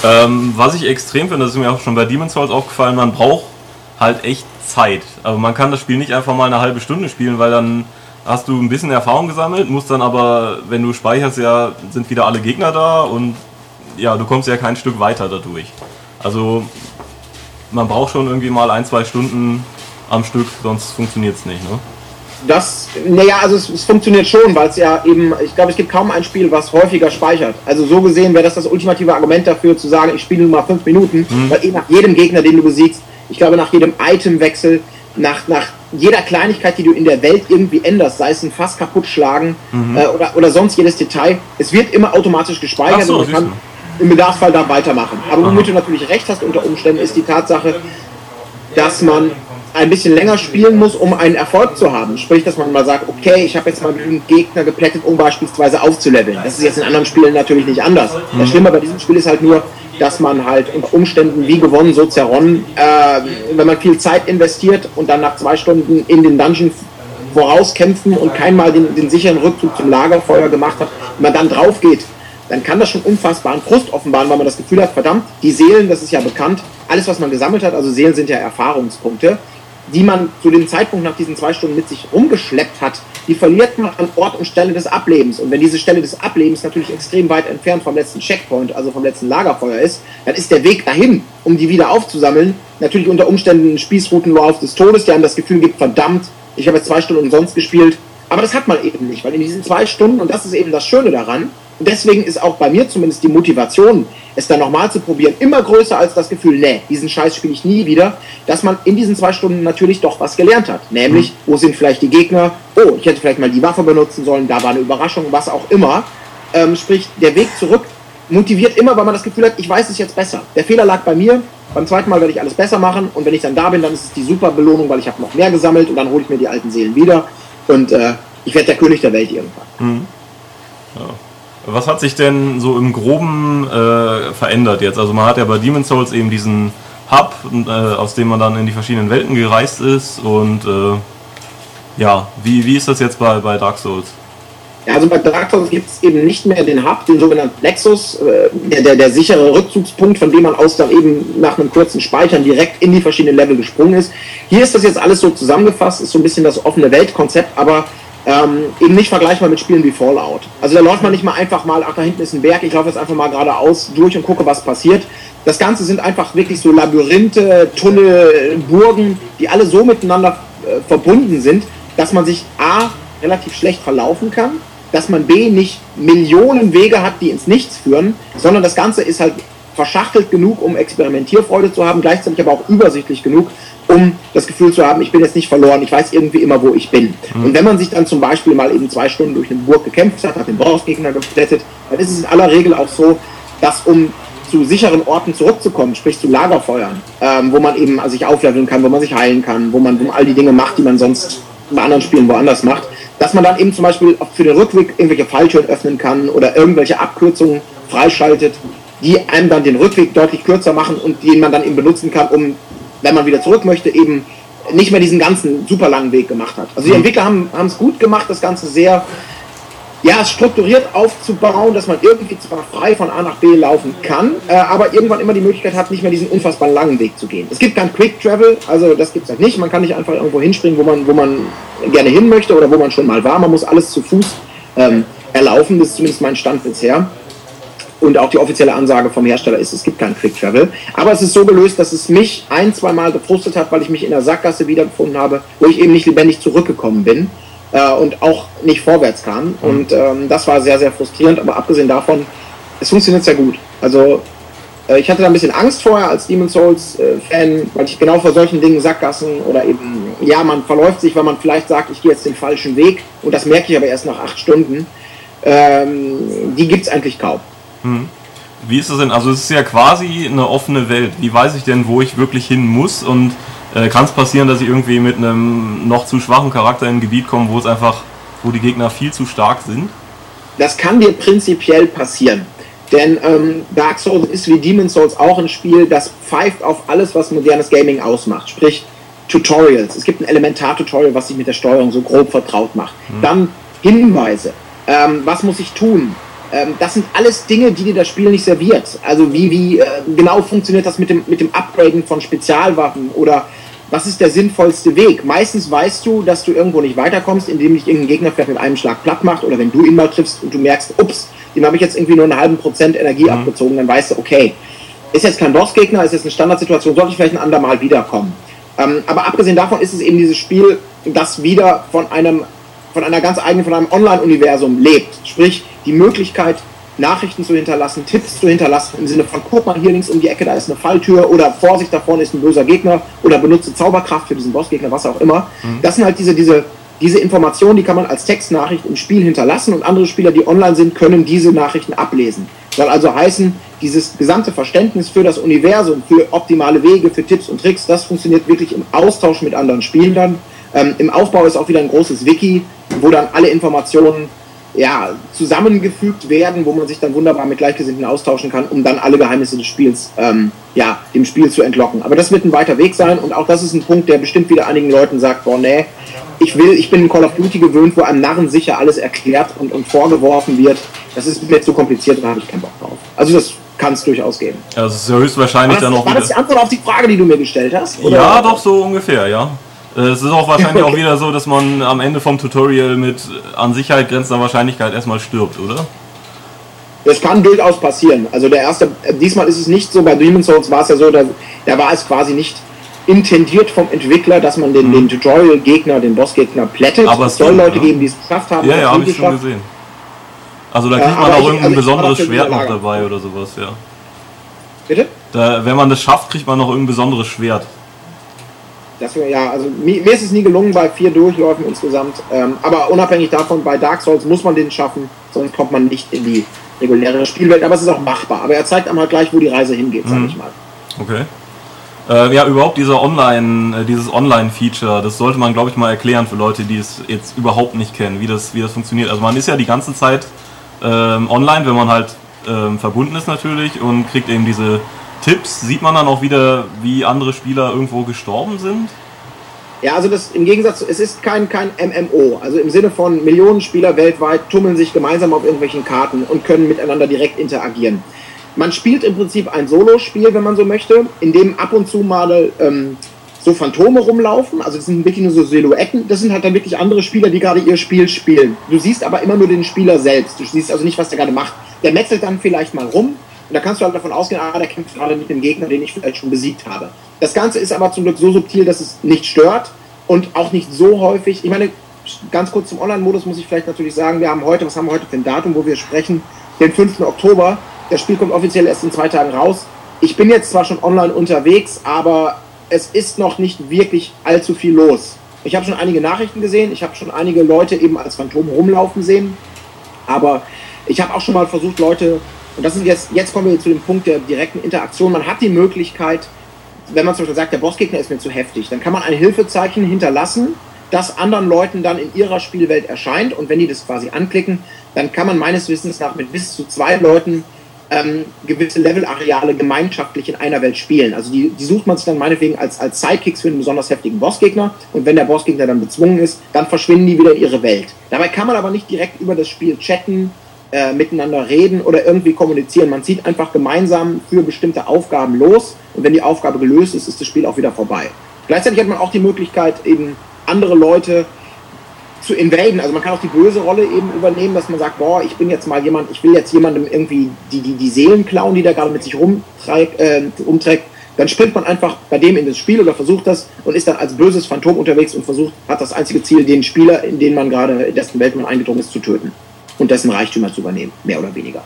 Ähm, was ich extrem finde, das ist mir auch schon bei Demon's Souls aufgefallen, man braucht halt echt Zeit. Also man kann das Spiel nicht einfach mal eine halbe Stunde spielen, weil dann hast du ein bisschen Erfahrung gesammelt, musst dann aber, wenn du speicherst, ja, sind wieder alle Gegner da und ja, du kommst ja kein Stück weiter dadurch. Also man braucht schon irgendwie mal ein, zwei Stunden am Stück, sonst funktioniert es nicht, ne? Das, naja, also es, es funktioniert schon, weil es ja eben, ich glaube, es gibt kaum ein Spiel, was häufiger speichert. Also so gesehen wäre das das ultimative Argument dafür, zu sagen, ich spiele nur mal fünf Minuten, weil eh nach jedem Gegner, den du besiegst, ich glaube, nach jedem Itemwechsel, nach, nach jeder Kleinigkeit, die du in der Welt irgendwie änderst, sei es ein Fass kaputt schlagen äh, oder, oder sonst jedes Detail, es wird immer automatisch gespeichert so, und man kann im Bedarfsfall da weitermachen. Aber womit du natürlich recht hast unter Umständen, ist die Tatsache, dass man ein bisschen länger spielen muss, um einen Erfolg zu haben. Sprich, dass man mal sagt, okay, ich habe jetzt mal genügend Gegner geplättet, um beispielsweise aufzuleveln. Das ist jetzt in anderen Spielen natürlich nicht anders. Das Schlimme bei diesem Spiel ist halt nur, dass man halt unter Umständen wie gewonnen, so zerronnen, äh, wenn man viel Zeit investiert und dann nach zwei Stunden in den Dungeon vorauskämpfen und keinmal den, den sicheren Rückzug zum Lagerfeuer gemacht hat, wenn man dann drauf geht, dann kann das schon unfassbaren Frust offenbaren, weil man das Gefühl hat, verdammt, die Seelen, das ist ja bekannt, alles, was man gesammelt hat, also Seelen sind ja Erfahrungspunkte, die man zu dem Zeitpunkt nach diesen zwei Stunden mit sich rumgeschleppt hat, die verliert man an Ort und Stelle des Ablebens. Und wenn diese Stelle des Ablebens natürlich extrem weit entfernt vom letzten Checkpoint, also vom letzten Lagerfeuer ist, dann ist der Weg dahin, um die wieder aufzusammeln, natürlich unter Umständen ein Spießrutenlauf des Todes, der einem das Gefühl gibt, verdammt, ich habe jetzt zwei Stunden umsonst gespielt. Aber das hat man eben nicht, weil in diesen zwei Stunden, und das ist eben das Schöne daran, und deswegen ist auch bei mir zumindest die Motivation, es dann nochmal zu probieren, immer größer als das Gefühl, nee, diesen Scheiß spiele ich nie wieder, dass man in diesen zwei Stunden natürlich doch was gelernt hat. Nämlich, wo sind vielleicht die Gegner? Oh, ich hätte vielleicht mal die Waffe benutzen sollen, da war eine Überraschung, was auch immer. Ähm, sprich, der Weg zurück motiviert immer, weil man das Gefühl hat, ich weiß es jetzt besser. Der Fehler lag bei mir, beim zweiten Mal werde ich alles besser machen und wenn ich dann da bin, dann ist es die super Belohnung, weil ich habe noch mehr gesammelt und dann hole ich mir die alten Seelen wieder und äh, ich werde der König der Welt irgendwann. Mhm. Ja. Was hat sich denn so im Groben äh, verändert jetzt? Also man hat ja bei Demon's Souls eben diesen Hub, äh, aus dem man dann in die verschiedenen Welten gereist ist und äh, ja, wie, wie ist das jetzt bei, bei Dark Souls? Ja, also bei Dark Souls gibt es eben nicht mehr den Hub, den sogenannten Nexus, äh, der, der, der sichere Rückzugspunkt, von dem man aus dann eben nach einem kurzen Speichern direkt in die verschiedenen Level gesprungen ist. Hier ist das jetzt alles so zusammengefasst, ist so ein bisschen das offene Weltkonzept, aber ähm, eben nicht vergleichbar mit Spielen wie Fallout. Also da läuft man nicht mal einfach mal, ach da hinten ist ein Berg, ich laufe jetzt einfach mal geradeaus durch und gucke, was passiert. Das Ganze sind einfach wirklich so Labyrinthe, Tunnel, Burgen, die alle so miteinander äh, verbunden sind, dass man sich A relativ schlecht verlaufen kann, dass man B nicht Millionen Wege hat, die ins Nichts führen, sondern das Ganze ist halt verschachtelt genug, um Experimentierfreude zu haben, gleichzeitig aber auch übersichtlich genug, um das Gefühl zu haben, ich bin jetzt nicht verloren, ich weiß irgendwie immer, wo ich bin. Mhm. Und wenn man sich dann zum Beispiel mal eben zwei Stunden durch eine Burg gekämpft hat, hat den Bossgegner geplättet, dann ist es in aller Regel auch so, dass um zu sicheren Orten zurückzukommen, sprich zu Lagerfeuern, ähm, wo man eben sich aufleveln kann, wo man sich heilen kann, wo man, wo man all die Dinge macht, die man sonst bei anderen Spielen woanders macht, dass man dann eben zum Beispiel für den Rückweg irgendwelche Falltüren öffnen kann oder irgendwelche Abkürzungen freischaltet, die einem dann den Rückweg deutlich kürzer machen und den man dann eben benutzen kann, um wenn man wieder zurück möchte, eben nicht mehr diesen ganzen super langen Weg gemacht hat. Also die mhm. Entwickler haben es gut gemacht, das Ganze sehr ja, strukturiert aufzubauen, dass man irgendwie zwar frei von A nach B laufen kann, äh, aber irgendwann immer die Möglichkeit hat, nicht mehr diesen unfassbar langen Weg zu gehen. Es gibt kein Quick Travel, also das gibt es halt nicht. Man kann nicht einfach irgendwo hinspringen, wo man, wo man gerne hin möchte oder wo man schon mal war. Man muss alles zu Fuß ähm, erlaufen, das ist zumindest mein Stand bisher und auch die offizielle Ansage vom Hersteller ist, es gibt kein Quick Travel. Aber es ist so gelöst, dass es mich ein, zwei Mal gefrustet hat, weil ich mich in der Sackgasse wiedergefunden habe, wo ich eben nicht lebendig zurückgekommen bin äh, und auch nicht vorwärts kam. Mhm. Und ähm, das war sehr, sehr frustrierend. Aber abgesehen davon, es funktioniert sehr gut. Also äh, ich hatte da ein bisschen Angst vorher als Demon's Souls-Fan, äh, weil ich genau vor solchen Dingen Sackgassen oder eben, ja, man verläuft sich, weil man vielleicht sagt, ich gehe jetzt den falschen Weg und das merke ich aber erst nach acht Stunden. Ähm, die gibt es eigentlich kaum. Hm. Wie ist das denn? Also es ist ja quasi eine offene Welt. Wie weiß ich denn, wo ich wirklich hin muss? Und äh, kann es passieren, dass ich irgendwie mit einem noch zu schwachen Charakter in ein Gebiet komme, wo es einfach, wo die Gegner viel zu stark sind? Das kann dir prinzipiell passieren. Denn ähm, Dark Souls ist wie Demon's Souls auch ein Spiel, das pfeift auf alles, was modernes Gaming ausmacht. Sprich, Tutorials. Es gibt ein Elementar-Tutorial, was sich mit der Steuerung so grob vertraut macht. Hm. Dann Hinweise. Ähm, was muss ich tun? Ähm, das sind alles Dinge, die dir das Spiel nicht serviert. Also wie, wie äh, genau funktioniert das mit dem, mit dem Upgraden von Spezialwaffen oder was ist der sinnvollste Weg? Meistens weißt du, dass du irgendwo nicht weiterkommst, indem dich irgendein Gegner vielleicht mit einem Schlag platt macht oder wenn du ihn mal triffst und du merkst, ups, dem habe ich jetzt irgendwie nur einen halben Prozent Energie mhm. abgezogen, dann weißt du, okay, ist jetzt kein Bossgegner, ist jetzt eine Standardsituation, sollte ich vielleicht ein andermal wiederkommen. Ähm, aber abgesehen davon ist es eben dieses Spiel, das wieder von einem von einer ganz eigenen, von einem Online-Universum lebt. Sprich, die Möglichkeit, Nachrichten zu hinterlassen, Tipps zu hinterlassen, im Sinne von, guck mal hier links um die Ecke, da ist eine Falltür oder Vorsicht, da vorne ist ein böser Gegner oder benutze Zauberkraft für diesen Bossgegner, was auch immer. Mhm. Das sind halt diese, diese, diese Informationen, die kann man als Textnachricht im Spiel hinterlassen und andere Spieler, die online sind, können diese Nachrichten ablesen. Soll also heißen, dieses gesamte Verständnis für das Universum, für optimale Wege, für Tipps und Tricks, das funktioniert wirklich im Austausch mit anderen Spielern. Ähm, Im Aufbau ist auch wieder ein großes Wiki, wo dann alle Informationen ja, zusammengefügt werden, wo man sich dann wunderbar mit Gleichgesinnten austauschen kann, um dann alle Geheimnisse des Spiels ähm, ja, dem Spiel zu entlocken. Aber das wird ein weiter Weg sein und auch das ist ein Punkt, der bestimmt wieder einigen Leuten sagt, boah, nee, ich will, ich bin in Call of Duty gewöhnt, wo einem Narren sicher alles erklärt und, und vorgeworfen wird. Das ist mir zu kompliziert, da habe ich keinen Bock drauf. Also das kann es durchaus geben. Ja, das ist höchstwahrscheinlich War das, dann auch war das die. Antwort auf die Frage, die du mir gestellt hast? oder? Ja, doch, so ungefähr, ja. Äh, Es ist auch wahrscheinlich <laughs> auch wieder so, dass man am Ende vom Tutorial mit an Sicherheit grenzender Wahrscheinlichkeit erstmal stirbt, oder? Das kann durchaus passieren. Also der erste, äh, diesmal ist es nicht so, bei Demon's Souls war es ja so, da, da war es quasi nicht intendiert vom Entwickler, dass man den, den Tutorial-Gegner, den Bossgegner plättet. Mhm. Aber es soll Leute ja. geben, die es geschafft haben. Ja, ja, habe ich schon gesehen. Also da kriegt man aber auch irgendein also besonderes Schwert noch dabei oder sowas, ja. Bitte? Da, wenn man das schafft, kriegt man noch irgendein besonderes Schwert. Das, wär- ja, also mir, mir ist es nie gelungen bei vier Durchläufen insgesamt. Ähm, aber unabhängig davon, bei Dark Souls muss man den schaffen, sonst kommt man nicht in die reguläre Spielwelt. Aber es ist auch machbar. Aber er zeigt einem halt gleich, wo die Reise hingeht, sag Mhm. ich mal. Okay. Äh, ja, überhaupt dieser Online, äh, dieses Online-Feature, das sollte man, glaube ich, mal erklären für Leute, die es jetzt überhaupt nicht kennen, wie das, wie das funktioniert. Also man ist ja die ganze Zeit ähm, online, wenn man halt ähm, verbunden ist natürlich und kriegt eben diese Tipps. Sieht man dann auch wieder, wie andere Spieler irgendwo gestorben sind? Ja, also das im Gegensatz, es ist kein, kein MMO. Also im Sinne von Millionen Spieler weltweit tummeln sich gemeinsam auf irgendwelchen Karten und können miteinander direkt interagieren. Man spielt im Prinzip ein Solospiel, wenn man so möchte, in dem ab und zu mal ähm, so Phantome rumlaufen. Also das sind wirklich nur so Silhouetten. Das sind halt dann wirklich andere Spieler, die gerade ihr Spiel spielen. Du siehst aber immer nur den Spieler selbst. Du siehst also nicht, was der gerade macht. Der metzelt dann vielleicht mal rum. Und da kannst du halt davon ausgehen, ah, der kämpft gerade mit dem Gegner, den ich vielleicht schon besiegt habe. Das Ganze ist aber zum Glück so subtil, dass es nicht stört und auch nicht so häufig. Ich meine, ganz kurz zum Online-Modus muss ich vielleicht natürlich sagen, wir haben heute, was haben wir heute für ein Datum, wo wir sprechen? Den 5. Oktober. Das Spiel kommt offiziell erst in zwei Tagen raus. Ich bin jetzt zwar schon online unterwegs, aber es ist noch nicht wirklich allzu viel los. Ich habe schon einige Nachrichten gesehen, ich habe schon einige Leute eben als Phantom rumlaufen sehen, aber ich habe auch schon mal versucht, Leute, und das ist jetzt, jetzt kommen wir zu dem Punkt der direkten Interaktion, man hat die Möglichkeit, wenn man zum Beispiel sagt, der Bossgegner ist mir zu heftig, dann kann man ein Hilfezeichen hinterlassen, das anderen Leuten dann in ihrer Spielwelt erscheint und wenn die das quasi anklicken, dann kann man meines Wissens nach mit bis zu zwei Leuten ähm, gewisse Levelareale gemeinschaftlich in einer Welt spielen. Also die, die sucht man sich dann meinetwegen als, als Sidekicks für einen besonders heftigen Bossgegner und wenn der Bossgegner dann bezwungen ist, dann verschwinden die wieder in ihre Welt. Dabei kann man aber nicht direkt über das Spiel chatten, äh, miteinander reden oder irgendwie kommunizieren. Man zieht einfach gemeinsam für bestimmte Aufgaben los und wenn die Aufgabe gelöst ist, ist das Spiel auch wieder vorbei. Gleichzeitig hat man auch die Möglichkeit, eben andere Leute zu invaden. Also man kann auch die böse Rolle eben übernehmen, dass man sagt, boah, ich bin jetzt mal jemand, ich will jetzt jemandem irgendwie die, die, die Seelen klauen, die der gerade mit sich rumträgt, äh, umträgt. Dann springt man einfach bei dem in das Spiel oder versucht das und ist dann als böses Phantom unterwegs und versucht, hat das einzige Ziel, den Spieler, in den man gerade, in dessen Welt man eingedrungen ist, zu töten und dessen Reichtümer zu übernehmen, mehr oder weniger.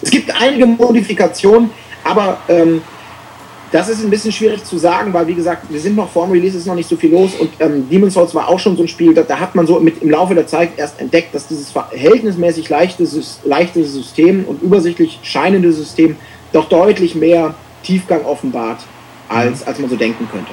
Es gibt einige Modifikationen, aber ähm, das ist ein bisschen schwierig zu sagen, weil wie gesagt, wir sind noch vor dem Release, ist noch nicht so viel los und ähm, Demon's Souls war auch schon so ein Spiel, da, da hat man so mit, im Laufe der Zeit erst entdeckt, dass dieses verhältnismäßig leichte, leichte System und übersichtlich scheinende System doch deutlich mehr Tiefgang offenbart, als, als man so denken könnte.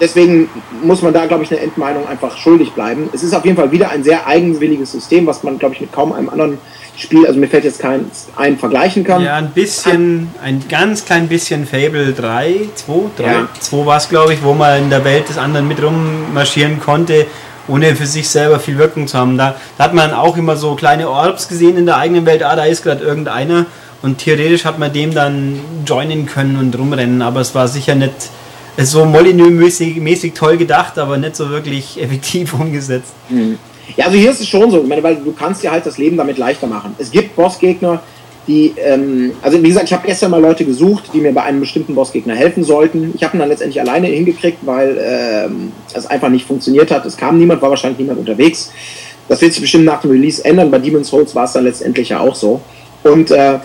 Deswegen muss man da, glaube ich, eine Endmeinung einfach schuldig bleiben. Es ist auf jeden Fall wieder ein sehr eigenwilliges System, was man, glaube ich, mit kaum einem anderen Spiel, also mir fällt jetzt kein ein vergleichen kann. Ja, ein bisschen, ein ganz klein bisschen Fable 3, 2, 3, Ja. 2 war es glaube ich, wo man in der Welt des anderen mit rummarschieren konnte, ohne für sich selber viel Wirkung zu haben. Da, da hat man auch immer so kleine Orbs gesehen in der eigenen Welt, ah, da ist gerade irgendeiner und theoretisch hat man dem dann joinen können und rumrennen, aber es war sicher nicht so Molyneux-mäßig mäßig toll gedacht, aber nicht so wirklich <laughs> effektiv umgesetzt. Ja, also hier ist es schon so, ich meine, weil du kannst dir halt das Leben damit leichter machen. Es gibt Bossgegner, die, ähm, also wie gesagt, ich habe gestern mal Leute gesucht, die mir bei einem bestimmten Bossgegner helfen sollten. Ich habe ihn dann letztendlich alleine hingekriegt, weil ähm, es einfach nicht funktioniert hat. Es kam niemand, war wahrscheinlich niemand unterwegs. Das wird sich bestimmt nach dem Release ändern. Bei Demon's Souls war es dann letztendlich ja auch so. Und äh,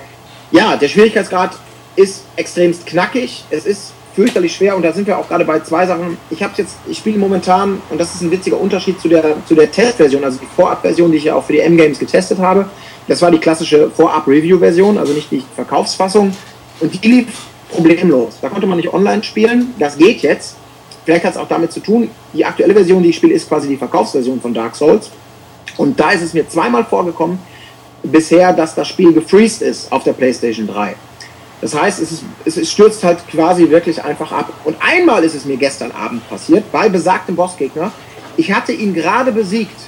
ja, der Schwierigkeitsgrad ist extremst knackig. Es ist fürchterlich schwer und da sind wir auch gerade bei zwei Sachen. Ich habe jetzt, ich spiele momentan und das ist ein witziger Unterschied zu der zu der Testversion, also die Vorabversion, die ich ja auch für die M-Games getestet habe. Das war die klassische Vorab-Review-Version, also nicht die Verkaufsfassung und die lief problemlos. Da konnte man nicht online spielen. Das geht jetzt. Vielleicht hat es auch damit zu tun. Die aktuelle Version, die ich spiele, ist quasi die Verkaufsversion von Dark Souls. Und da ist es mir zweimal vorgekommen, bisher, dass das Spiel gefreezed ist auf der PlayStation 3. Das heißt, es, ist, es, stürzt halt quasi wirklich einfach ab. Und einmal ist es mir gestern Abend passiert, bei besagtem Bossgegner. Ich hatte ihn gerade besiegt.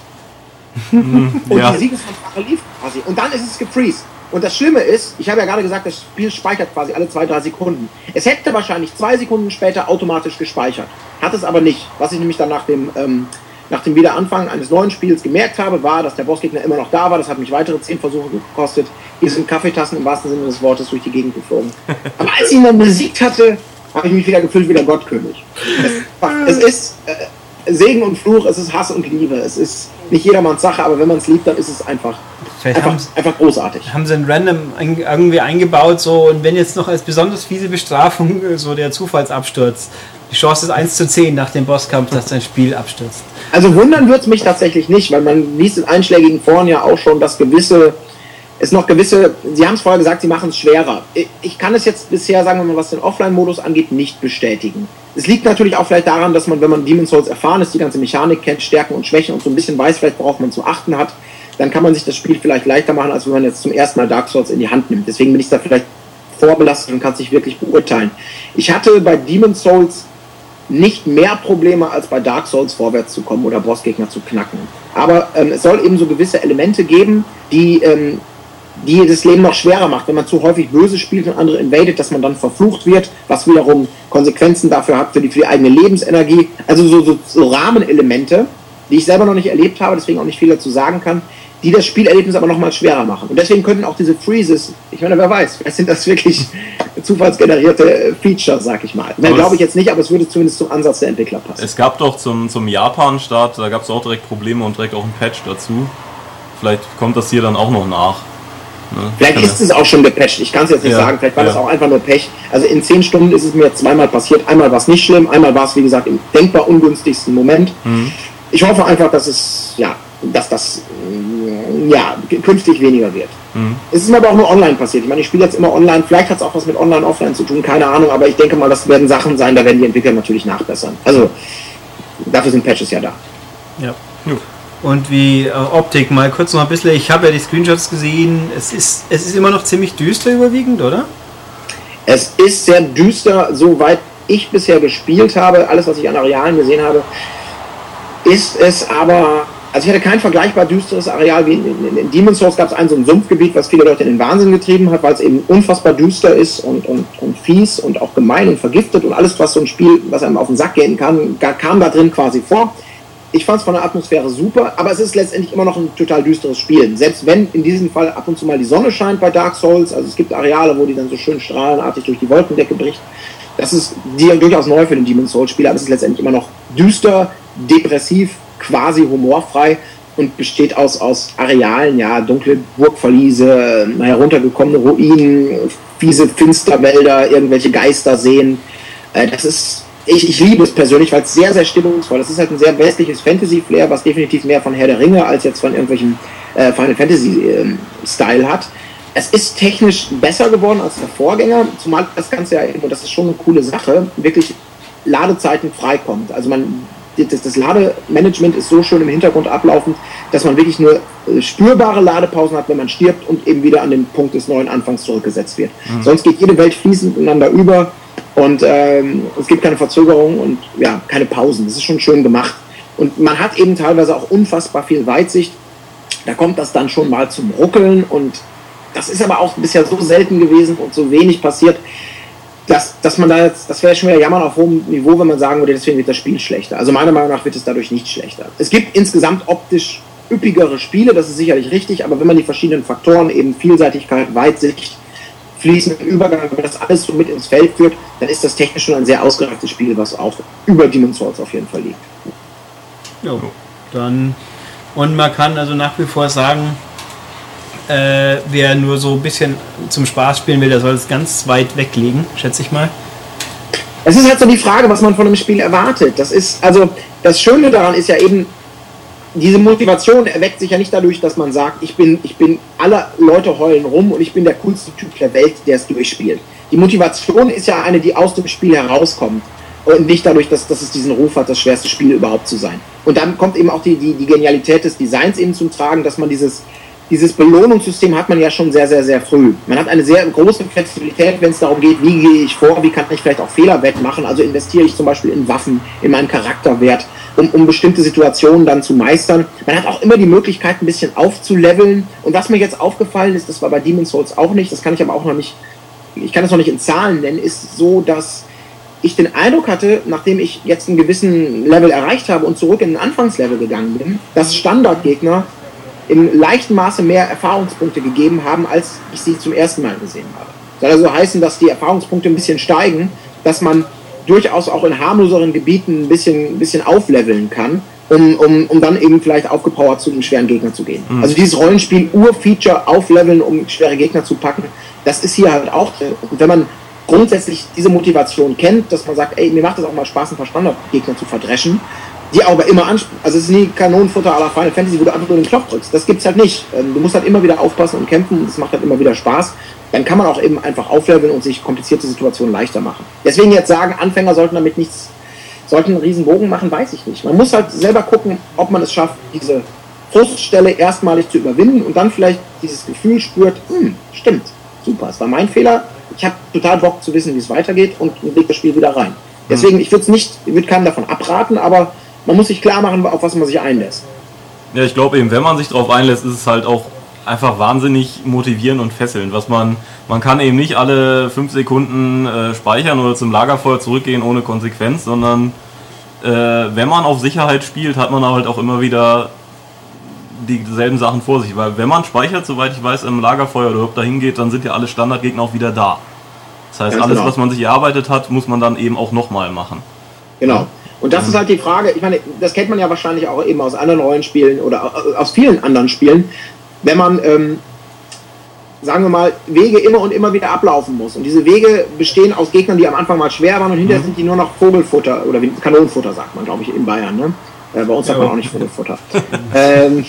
und ja. die Siegesfanfare lief quasi. Und dann ist es gefreezed. Und das Schlimme ist, ich habe ja gerade gesagt, das Spiel speichert quasi alle zwei, drei Sekunden. Es hätte wahrscheinlich zwei Sekunden später automatisch gespeichert. Hat es aber nicht. Was ich nämlich dann nach dem, ähm, nach dem Wiederanfang eines neuen Spiels gemerkt habe, war, dass der Bossgegner immer noch da war. Das hat mich weitere zehn Versuche gekostet. Hier sind Kaffeetassen im wahrsten Sinne des Wortes durch die Gegend geflogen. <laughs> Aber als ich ihn dann besiegt hatte, habe ich mich wieder gefühlt wie der Gottkönig. Es, <laughs> es ist äh, Segen und Fluch, es ist Hass und Liebe. Es ist nicht jedermanns Sache, aber wenn man es liebt, dann ist es einfach, Vielleicht einfach, einfach großartig. haben sie ein Random irgendwie eingebaut, so und wenn jetzt noch als besonders fiese Bestrafung äh, so der Zufallsabsturz. Die Chance ist 1 zu 10 nach dem Bosskampf, dass dein Spiel abstürzt. Also wundern wird es mich tatsächlich nicht, weil man liest in einschlägigen Foren ja auch schon, dass gewisse, es noch gewisse, Sie haben es vorher gesagt, Sie machen es schwerer. Ich- kann es jetzt bisher, sagen wir mal, was den Offline-Modus angeht, nicht bestätigen. Es liegt natürlich auch vielleicht daran, dass man, wenn man Demon's Souls erfahren ist, die ganze Mechanik kennt, Stärken und Schwächen und so ein bisschen weiß, vielleicht worauf man zu achten hat, dann kann man sich das Spiel vielleicht leichter machen, als wenn man jetzt zum ersten Mal Dark Souls in die Hand nimmt. Deswegen bin ich da vielleicht vorbelastet und kann es nicht wirklich beurteilen. Ich hatte bei Demon's Souls nicht mehr Probleme als bei Dark Souls vorwärts zu kommen oder Bossgegner zu knacken. Aber ähm, es soll eben so gewisse Elemente geben, die, ähm, die das Leben noch schwerer macht. Wenn man zu häufig böse spielt und andere invadet, dass man dann verflucht wird, was wiederum Konsequenzen dafür hat für die, für die eigene Lebensenergie. Also so, so, so Rahmenelemente, die ich selber noch nicht erlebt habe, deswegen auch nicht viel dazu sagen kann, die das Spielerlebnis aber noch mal schwerer machen. Und deswegen könnten auch diese Freezes, ich meine, wer weiß, vielleicht sind das wirklich zufallsgenerierte Features, sag ich mal. Aber glaube ich jetzt nicht, aber es würde zumindest zum Ansatz der Entwickler passen. Es gab doch zum, zum Japan-Start, da gab es auch direkt Probleme und direkt auch ein Patch dazu. Vielleicht kommt das hier dann auch noch nach. Ne? Vielleicht ist es auch schon gepatcht, ich kann es jetzt nicht Ja, sagen, vielleicht war das ja. auch einfach nur Pech. Also in zehn Stunden ist es mir zweimal passiert. Einmal war es nicht schlimm, einmal war es, wie gesagt, im denkbar ungünstigsten Moment. Mhm. Ich hoffe einfach, dass es, ja, dass das mm, ja, künftig weniger wird. Mhm. Es ist mir aber auch nur online passiert. Ich meine, ich spiele jetzt immer online, vielleicht hat es auch was mit online, offline zu tun, keine Ahnung, aber ich denke mal, das werden Sachen sein, da werden die Entwickler natürlich nachbessern. Also dafür sind Patches ja da. Ja. Und wie äh, Optik, mal kurz noch ein bisschen, ich habe ja die Screenshots gesehen, es ist, es ist immer noch ziemlich düster überwiegend, oder? Es ist sehr düster, soweit ich bisher gespielt habe. Alles, was ich an Arealen gesehen habe, ist es aber. Also ich hatte kein vergleichbar düsteres Areal wie in, in, Demon's Souls gab es ein so ein Sumpfgebiet, was viele Leute in den Wahnsinn getrieben hat, weil es eben unfassbar düster ist und, und, und fies und auch gemein und vergiftet und alles, was so ein Spiel, was einem auf den Sack gehen kann, kam da drin quasi vor. Ich fand es von der Atmosphäre super, aber es ist letztendlich immer noch ein total düsteres Spiel. Selbst wenn in diesem Fall ab und zu mal die Sonne scheint bei Dark Souls, also es gibt Areale, wo die dann so schön strahlenartig durch die Wolkendecke bricht. Das ist durchaus neu für den Demon's Souls Spieler, aber es ist letztendlich immer noch düster, depressiv, quasi humorfrei und besteht aus, aus Arealen, ja, dunkle Burgverliese, heruntergekommene Ruinen, fiese Finsterwälder, irgendwelche Geister sehen. Äh, das ist, ich, ich liebe es persönlich, weil es sehr, sehr stimmungsvoll ist. Es ist halt ein sehr westliches Fantasy-Flair, was definitiv mehr von Herr der Ringe als jetzt von irgendwelchem äh, Final Fantasy-Style hat. Es ist technisch besser geworden als der Vorgänger, zumal das Ganze ja, und das ist schon eine coole Sache, wirklich Ladezeiten freikommt. Also man, das, das Lademanagement ist so schön im Hintergrund ablaufend, dass man wirklich nur äh, spürbare Ladepausen hat, wenn man stirbt und eben wieder an den Punkt des neuen Anfangs zurückgesetzt wird. Sonst geht jede Welt fließend ineinander über und ähm, es gibt keine Verzögerung und ja, keine Pausen. Das ist schon schön gemacht. Und man hat eben teilweise auch unfassbar viel Weitsicht. Da kommt das dann schon mal zum Ruckeln und das ist aber auch bisher so selten gewesen und so wenig passiert, dass, dass man da jetzt, das wäre schon wieder Jammern auf hohem Niveau, wenn man sagen würde, deswegen wird das Spiel schlechter. Also meiner Meinung nach wird es dadurch nicht schlechter. Es gibt insgesamt optisch üppigere Spiele, das ist sicherlich richtig, aber wenn man die verschiedenen Faktoren, eben Vielseitigkeit, Weitsicht, fließenden Übergang, wenn das alles so mit ins Feld führt, dann ist das technisch schon ein sehr ausgereiftes Spiel, was auch über Demon's Souls auf jeden Fall liegt. Jo. Dann, und man kann also nach wie vor sagen, äh, wer nur so ein bisschen zum Spaß spielen will, der soll es ganz weit weglegen, schätze ich mal. Es ist halt so die Frage, was man von einem Spiel erwartet. Das ist, also, das Schöne daran ist ja eben, diese Motivation erweckt sich ja nicht dadurch, dass man sagt, ich bin, ich bin, alle Leute heulen rum und ich bin der coolste Typ der Welt, der es durchspielt. Die Motivation ist ja eine, die aus dem Spiel herauskommt. Und nicht dadurch, dass, dass es diesen Ruf hat, das schwerste Spiel überhaupt zu sein. Und dann kommt eben auch die, die, die Genialität des Designs eben zum Tragen, dass man dieses, dieses Belohnungssystem hat man ja schon sehr, sehr, sehr früh. Man hat eine sehr große Flexibilität, wenn es darum geht, wie gehe ich vor, wie kann ich vielleicht auch Fehler wettmachen. Also investiere ich zum Beispiel in Waffen, in meinen Charakterwert, um, um bestimmte Situationen dann zu meistern. Man hat auch immer die Möglichkeit, ein bisschen aufzuleveln. Und was mir jetzt aufgefallen ist, das war bei Demon's Souls auch nicht, das kann ich aber auch noch nicht, ich kann das noch nicht in Zahlen nennen, ist so, dass ich den Eindruck hatte, nachdem ich jetzt einen gewissen Level erreicht habe und zurück in den Anfangslevel gegangen bin, dass Standardgegner im leichten Maße mehr Erfahrungspunkte gegeben haben, als ich sie zum ersten Mal gesehen habe. Soll also heißen, dass die Erfahrungspunkte ein bisschen steigen, dass man durchaus auch in harmloseren Gebieten ein bisschen, ein bisschen aufleveln kann, um, um, um dann eben vielleicht aufgepowert zu einem schweren Gegner zu gehen. Mhm. Also dieses Rollenspiel Ur-Feature aufleveln, um schwere Gegner zu packen, das ist hier halt auch. drin. Und wenn man grundsätzlich diese Motivation kennt, dass man sagt, ey, mir macht es auch mal Spaß, ein paar Standardgegner zu verdreschen, die aber immer ansprechen. Also es ist nie Kanonenfutter la Final Fantasy, wo du einfach nur den Knopf drückst. Das gibt's halt nicht. Ähm, Du musst halt immer wieder aufpassen und kämpfen und es macht halt immer wieder Spaß. Dann kann man auch eben einfach aufleveln und sich komplizierte Situationen leichter machen. Deswegen jetzt sagen, Anfänger sollten damit nichts, sollten einen riesen Bogen machen, weiß ich nicht. Man muss halt selber gucken, ob man es schafft, diese Fruststelle erstmalig zu überwinden und dann vielleicht dieses Gefühl spürt, hm, stimmt, super, es war mein Fehler, ich habe total Bock zu wissen, wie es weitergeht und leg das Spiel wieder rein. Deswegen, ich würde es nicht, ich würde keinem davon abraten, aber man muss sich klar machen, auf was man sich einlässt. Ja, ich glaube eben, wenn man sich darauf einlässt, ist es halt auch einfach wahnsinnig motivierend und fesselnd. Was man, man kann eben nicht alle fünf Sekunden äh, speichern oder zum Lagerfeuer zurückgehen ohne Konsequenz, sondern äh, wenn man auf Sicherheit spielt, hat man halt auch immer wieder dieselben Sachen vor sich. Weil wenn man speichert, soweit ich weiß, im Lagerfeuer oder überhaupt dahin geht, dann sind ja alle Standardgegner auch wieder da. Das heißt, Ganz alles, genau. was man sich erarbeitet hat, muss man dann eben auch nochmal machen. Genau. Und das ist halt die Frage, ich meine, das kennt man ja wahrscheinlich auch eben aus anderen Rollenspielen oder aus vielen anderen Spielen, wenn man, ähm, sagen wir mal, Wege immer und immer wieder ablaufen muss. Und diese Wege bestehen aus Gegnern, die am Anfang mal schwer waren und hinterher sind die nur noch Vogelfutter oder wie- Kanonenfutter, sagt man, glaube ich, in Bayern. Ne? Äh, bei uns sagt man auch nicht Vogelfutter. ähm,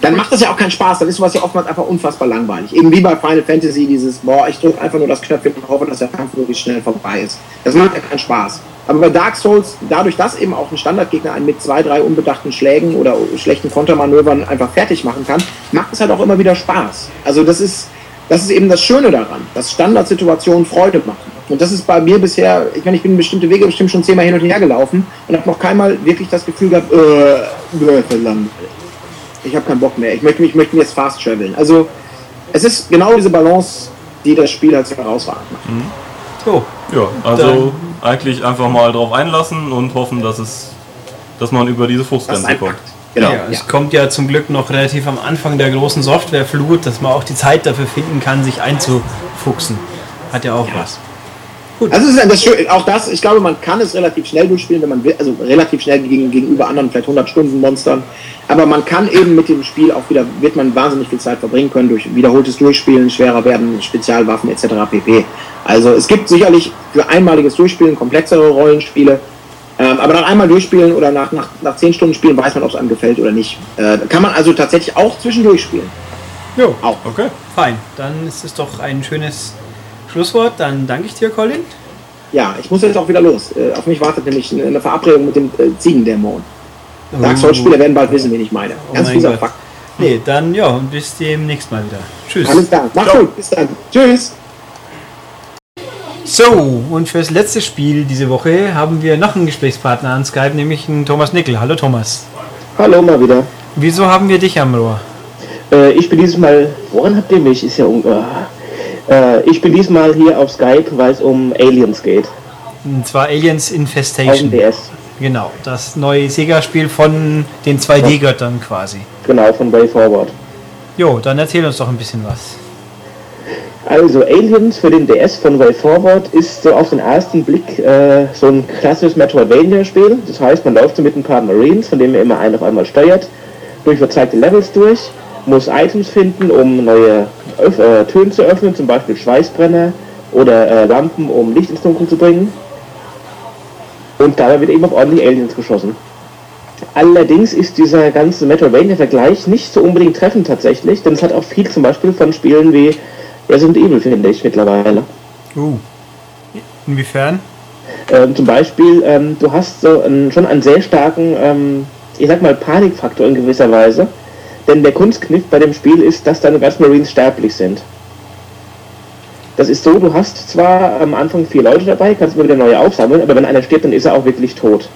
dann macht das ja auch keinen Spaß. Dann ist sowas ja oftmals einfach unfassbar langweilig. Eben wie bei Final Fantasy, dieses, boah, ich drücke einfach nur das Knöpfchen und hoffe, dass der Kampf möglichst schnell vorbei ist. Das macht ja keinen Spaß. Aber bei Dark Souls, dadurch, dass eben auch ein Standardgegner einen mit zwei, drei unbedachten Schlägen oder schlechten Kontermanövern einfach fertig machen kann, macht es halt auch immer wieder Spaß. Also das ist, das ist eben das Schöne daran, dass Standardsituationen Freude machen. Und das ist bei mir bisher, ich meine, ich bin bestimmte Wege bestimmt schon zehnmal hin und her gelaufen und habe noch keinmal wirklich das Gefühl gehabt, äh, äh, verdammt, ich habe keinen Bock mehr. Ich möchte, ich möchte jetzt fast traveln. Also es ist genau diese Balance, die das Spiel halt so herausragend macht. So, Ja, also eigentlich einfach mal drauf einlassen und hoffen, dass es, dass man über diese Frustgrenze kommt. Genau. ja, es kommt ja zum Glück noch relativ am Anfang der großen Softwareflut, dass man auch die Zeit dafür finden kann, sich einzufuchsen. Hat ja auch was. Also es ist das Schöne, auch das, ich glaube, man kann es relativ schnell durchspielen, wenn man will, also relativ schnell gegen, gegenüber anderen, vielleicht 100 Stunden Monstern. Aber man kann eben mit dem Spiel auch wieder, wird man wahnsinnig viel Zeit verbringen können durch wiederholtes Durchspielen, schwerer werden, Spezialwaffen etc. pp. Also es gibt sicherlich für einmaliges Durchspielen komplexere Rollenspiele, ähm, aber nach einmal durchspielen oder nach, nach, nach 10 Stunden spielen weiß man, ob es einem gefällt oder nicht. Äh, kann man also tatsächlich auch zwischendurch spielen. Jo, Auch. Okay. fein. Dann ist es doch ein schönes Schlusswort. Dann danke ich dir, Colin. Ja, ich muss jetzt auch wieder los. Äh, auf mich wartet nämlich eine Verabredung mit dem äh, Ziegendämon. Dark Souls-Spieler werden bald wissen, wen ich meine. Oh Ganz fieser. Fakt. Nee, dann ja, und bis demnächst mal wieder. Tschüss. Alles klar. Macht's gut. Bis dann. Tschüss. So, und fürs letzte Spiel diese Woche haben wir noch einen Gesprächspartner an Skype, nämlich einen Thomas Nickel. Hallo Thomas. Hallo mal wieder. Wieso haben wir dich am Rohr? Äh, ich bin diesmal. Woran habt ihr mich? Ist ja. un- Äh, ich bin diesmal hier auf Skype, weil es um Aliens geht. Und zwar Aliens Infestation. DS. Genau, das neue Sega-Spiel von den 2D-Göttern quasi. Genau, von Way Forward. Jo, dann erzähl uns doch ein bisschen was. Also Aliens für den DS von Way Forward ist so auf den ersten Blick äh, so ein klassisches Metroidvania-Spiel. Das heißt, man läuft so mit ein paar Marines, von denen man immer einen auf einmal steuert, durch verzeigte Levels durch, muss Items finden, um neue Öff äh, Türen zu öffnen, zum Beispiel Schweißbrenner oder äh, Lampen, um Licht ins Dunkel zu bringen. Und dabei wird eben auf ordentlich Aliens geschossen. Allerdings ist dieser ganze Metroidvania-Vergleich nicht so unbedingt treffend tatsächlich, denn es hat auch viel zum Beispiel von Spielen wie Resident Evil, finde ich mittlerweile. Uh. Inwiefern? Ähm, zum Beispiel, ähm, du hast so einen, schon einen sehr starken, ähm, ich sag mal, Panikfaktor in gewisser Weise. Denn der Kunstkniff bei dem Spiel ist, dass deine ganzen Marines sterblich sind. Das ist so, du hast zwar am Anfang vier Leute dabei, kannst immer wieder neue aufsammeln, aber wenn einer stirbt, dann ist er auch wirklich tot.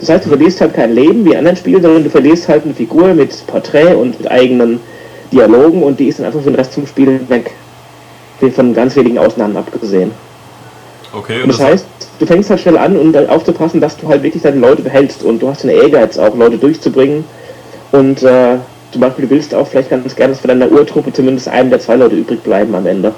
Das heißt, du verlierst halt kein Leben wie in anderen Spielen, sondern du verlierst halt eine Figur mit Porträt und mit eigenen Dialogen und die ist dann einfach für den Rest zum Spiel weg. Von ganz wenigen Ausnahmen abgesehen. Okay, Und das heißt, du fängst halt schnell an, um dann aufzupassen, dass du halt wirklich deine Leute behältst und du hast den Ehrgeiz auch, Leute durchzubringen und äh, zum Beispiel, du willst auch vielleicht ganz gerne, dass von deiner Urtruppe zumindest ein der zwei Leute übrig bleiben am Ende.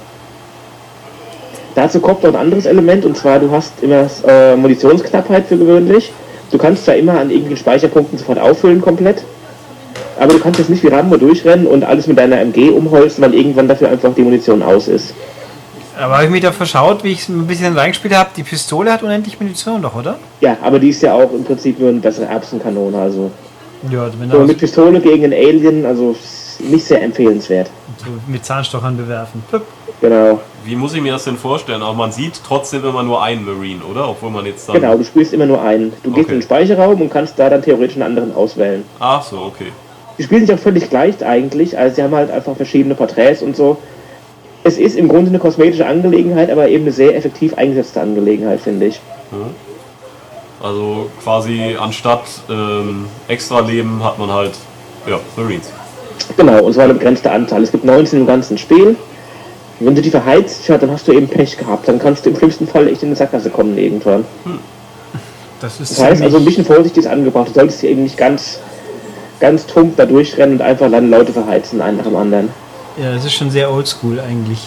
Dazu kommt noch ein anderes Element und zwar, du hast immer äh, Munitionsknappheit für gewöhnlich. Du kannst zwar immer an irgendwelchen Speicherpunkten sofort auffüllen komplett, aber du kannst jetzt nicht wie Rambo durchrennen und alles mit deiner MG umholzen, weil irgendwann dafür einfach die Munition aus ist. Aber habe ich mich da verschaut, wie ich es ein bisschen reingespielt habe, die Pistole hat unendlich Munition doch, oder? Ja, aber die ist ja auch im Prinzip nur eine bessere Erbsenkanone, also. Ja, wenn So mit Pistole gegen einen Alien, also nicht sehr empfehlenswert. so mit Zahnstochern bewerfen. Plupp. Genau. Wie muss ich mir das denn vorstellen? Aber man sieht trotzdem immer nur einen Marine, oder? Obwohl man jetzt dann. Genau, du spielst immer nur einen. Du gehst Okay. in den Speicherraum und kannst da dann theoretisch einen anderen auswählen. Ach so, okay. Die spielen sich auch völlig gleich eigentlich, also sie haben halt einfach verschiedene Porträts und so. Es ist im Grunde eine kosmetische Angelegenheit, aber eben eine sehr effektiv eingesetzte Angelegenheit, finde ich. Also quasi anstatt ähm, extra Leben hat man halt ja, Marines. Genau, und zwar eine begrenzte Anzahl. Es gibt 19 im ganzen Spiel. Wenn du die verheizt, ja, dann hast du eben Pech gehabt. Dann kannst du im schlimmsten Fall echt in eine Sackgasse kommen irgendwann. Das ist Das heißt also, ein bisschen Vorsicht ist angebracht. Du solltest hier eben nicht ganz, ganz tump da durchrennen und einfach dann Leute verheizen, einen nach dem anderen. ja, das ist schon sehr oldschool eigentlich.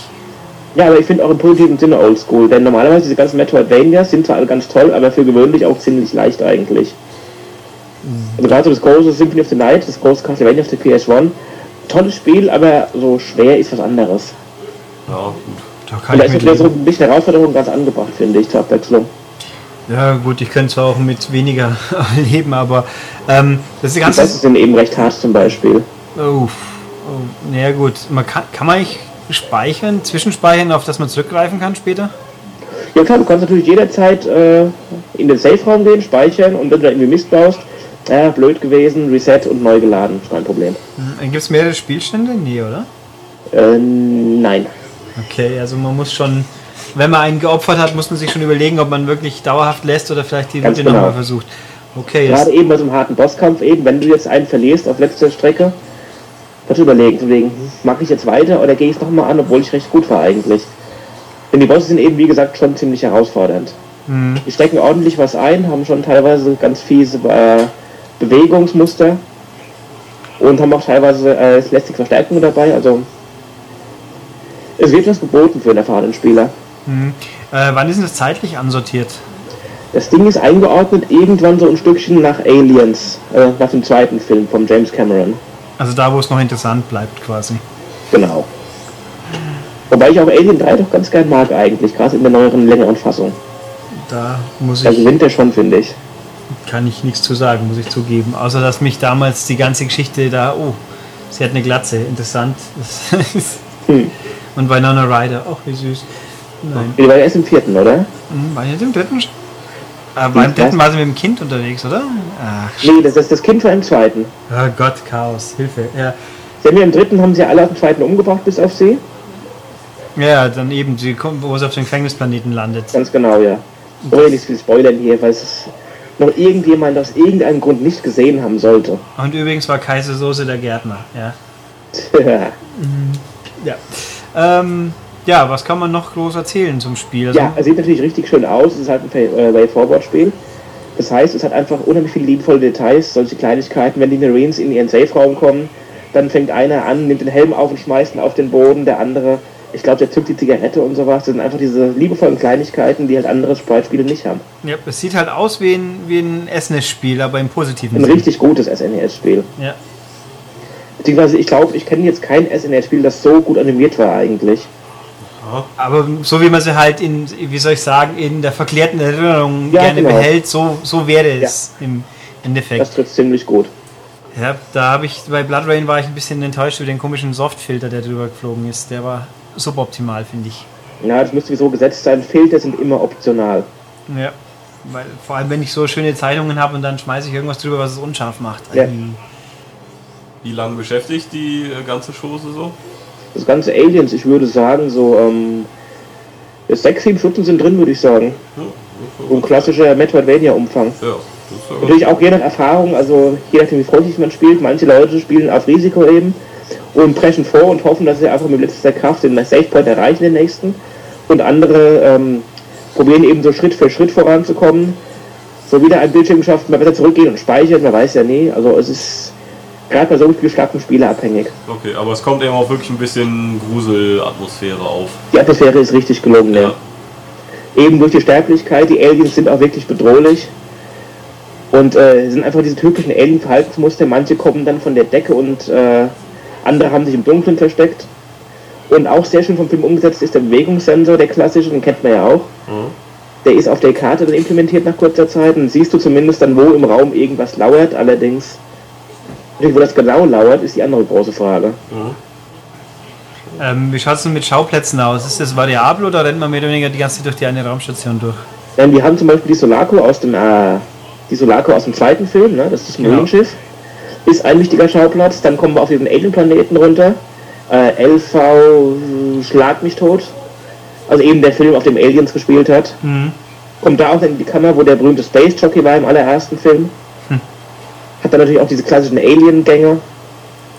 Ja, aber ich finde auch im positiven Sinne oldschool, denn normalerweise diese ganzen Metroidvanias sind zwar alle ganz toll, aber für gewöhnlich auch ziemlich leicht eigentlich. Also gerade so das große Symphony of the Night, das große Castlevania auf der PS1, tolles Spiel, aber so schwer ist was anderes. Ja, gut. Da Und kann da ich ist mit natürlich so ein bisschen Herausforderung ganz angebracht, finde ich, zur Abwechslung. Ja gut, ich könnte zwar auch mit weniger <laughs> leben, aber ähm, das ist die ganze... Bosse sind eben recht hart zum Beispiel. Oh, oh, naja gut, man kann, kann man nicht speichern, zwischenspeichern, auf das man zurückgreifen kann später? Ja klar, du kannst natürlich jederzeit äh, in den Safe-Raum gehen, speichern und wenn du da irgendwie Mist baust, ja, blöd gewesen, Reset und neu geladen, ist kein Problem. Gibt es mehrere Spielstände? Nee, oder? Äh, nein. Okay, also man muss schon, wenn man einen geopfert hat, muss man sich schon überlegen, ob man wirklich dauerhaft lässt oder vielleicht die Route genau. nochmal versucht. Okay, Gerade jetzt, eben bei so einem harten Bosskampf eben, wenn du jetzt einen verlierst auf letzter Strecke, du überlegen, von wegen, mache ich jetzt weiter oder gehe ich es nochmal an, obwohl ich recht gut war eigentlich. Denn die Bosse sind eben, wie gesagt, schon ziemlich herausfordernd. Die stecken ordentlich was ein, haben schon teilweise ganz fiese äh, Bewegungsmuster und haben auch teilweise äh, lästige Verstärkungen dabei, also es wird was geboten für einen erfahrenen Spieler. äh, wann ist das zeitlich ansortiert? Das Ding ist eingeordnet irgendwann so ein Stückchen nach Aliens, äh, nach dem zweiten Film von James Cameron. Also da, wo es noch interessant bleibt quasi. Genau. Wobei ich auch Alien 3 doch ganz gern mag eigentlich, gerade in der neueren, längeren Fassung. Da muss Da ich, gewinnt er schon, finde ich. kann ich nichts zu sagen, muss ich zugeben. Außer, dass mich damals die ganze Geschichte da, oh, sie hat eine Glatze, interessant. Hm. <laughs> Und Winona Ryder, auch wie süß. Nein, Die war erst im vierten, oder? Hm, war jetzt im dritten schon? Aber beim das? dritten war sie mit dem Kind unterwegs, oder? Ach, Nee, das ist das Kind war im zweiten. oh Gott, Chaos, Hilfe. Ja, Sie haben ja im dritten haben sie alle auf dem zweiten umgebracht, bis auf sie. ja dann eben, sie kommt, wo sie auf dem Gefängnisplaneten landet. Ganz genau, ja. Oh, nicht viel Spoilern hier, weil es noch irgendjemand aus irgendeinem Grund nicht gesehen haben sollte. Und übrigens war Kaisersoße der Gärtner, ja. <laughs> Ja. Ähm, ja, was kann man noch groß erzählen zum Spiel? Also, ja, es sieht natürlich richtig schön aus. Es ist halt ein äh, Way-Forward-Spiel. Das heißt, es hat einfach unheimlich viele liebevolle Details, solche Kleinigkeiten. Wenn die Marines in ihren Safe-Raum kommen, dann fängt einer an, nimmt den Helm auf und schmeißt ihn auf den Boden, der andere, ich glaube, der zückt die Zigarette und sowas. Das sind einfach diese liebevollen Kleinigkeiten, die halt andere Sprite-Spiele nicht haben. ja, es sieht halt aus wie ein, wie ein SNES-Spiel, aber im positiven Ein Sinn. richtig gutes SNES-Spiel. Ja. Beziehungsweise, ich glaube, ich kenne jetzt kein SNES-Spiel, das so gut animiert war eigentlich. Aber so wie man sie halt in, wie soll ich sagen, in der verklärten Erinnerung Ja, gerne genau. behält, so, so wäre es im Endeffekt. Das trifft ziemlich gut. Ja, da habe ich, bei Blood Rain war ich ein bisschen enttäuscht über den komischen Softfilter, der drüber geflogen ist. Der war suboptimal, finde ich. Ja, das müsste so gesetzt sein. Filter sind immer optional. Ja. Weil, vor allem, wenn ich so schöne Zeitungen habe und dann schmeiße ich irgendwas drüber, was es unscharf macht. Ja. Ähm, Wie lange beschäftigt die äh, ganze Chose so? Das ganze Aliens, ich würde sagen, so ähm, sechs, sieben Stunden sind drin, würde ich sagen. So ein klassischer Metroidvania-Umfang. Ja, ja Natürlich auch je nach Erfahrung, also je nachdem wie freundlich man spielt. Manche Leute spielen auf Risiko eben und preschen vor und hoffen, dass sie einfach mit letzter Kraft den Savepoint erreichen, den nächsten. Und andere ähm, probieren eben so Schritt für Schritt voranzukommen. So wieder ein Bildschirm geschafft, man besser zurückgehen und speichern, man weiß ja nie. Also es ist gerade bei so vielen starken Spiele abhängig. Okay, aber es kommt eben auch wirklich ein bisschen Gruselatmosphäre auf. Die Atmosphäre ist richtig gelungen, ja. Ja. Eben durch die Sterblichkeit, die Aliens sind auch wirklich bedrohlich. Und äh, sind einfach diese typischen Alien-Verhaltensmuster. Manche kommen dann von der Decke und äh, andere haben sich im Dunkeln versteckt. Und auch sehr schön vom Film umgesetzt ist der Bewegungssensor, der klassische, den kennt man ja auch. Der ist auf der Karte dann implementiert nach kurzer Zeit und siehst du zumindest dann, wo im Raum irgendwas lauert. Allerdings, wo das genau lauert, ist die andere große Frage. ähm, wie schaut es denn mit Schauplätzen aus? Ist das variabel oder rennt man mehr oder weniger die ganze Zeit durch die eine Raumstation durch? Ähm, wir haben zum Beispiel die Solaco aus dem, äh, die Solaco aus dem zweiten Film, ne? das ist das Genau. Marineschiff, ist ein wichtiger Schauplatz. Dann kommen wir auf diesen Alien-Planeten runter. Äh, LV Schlag mich tot. Also eben der Film, auf dem Aliens gespielt hat. Mhm. Kommt da auch in die Kammer, wo der berühmte Space Jockey war im allerersten Film. Hat dann natürlich auch diese klassischen Alien-Gänge,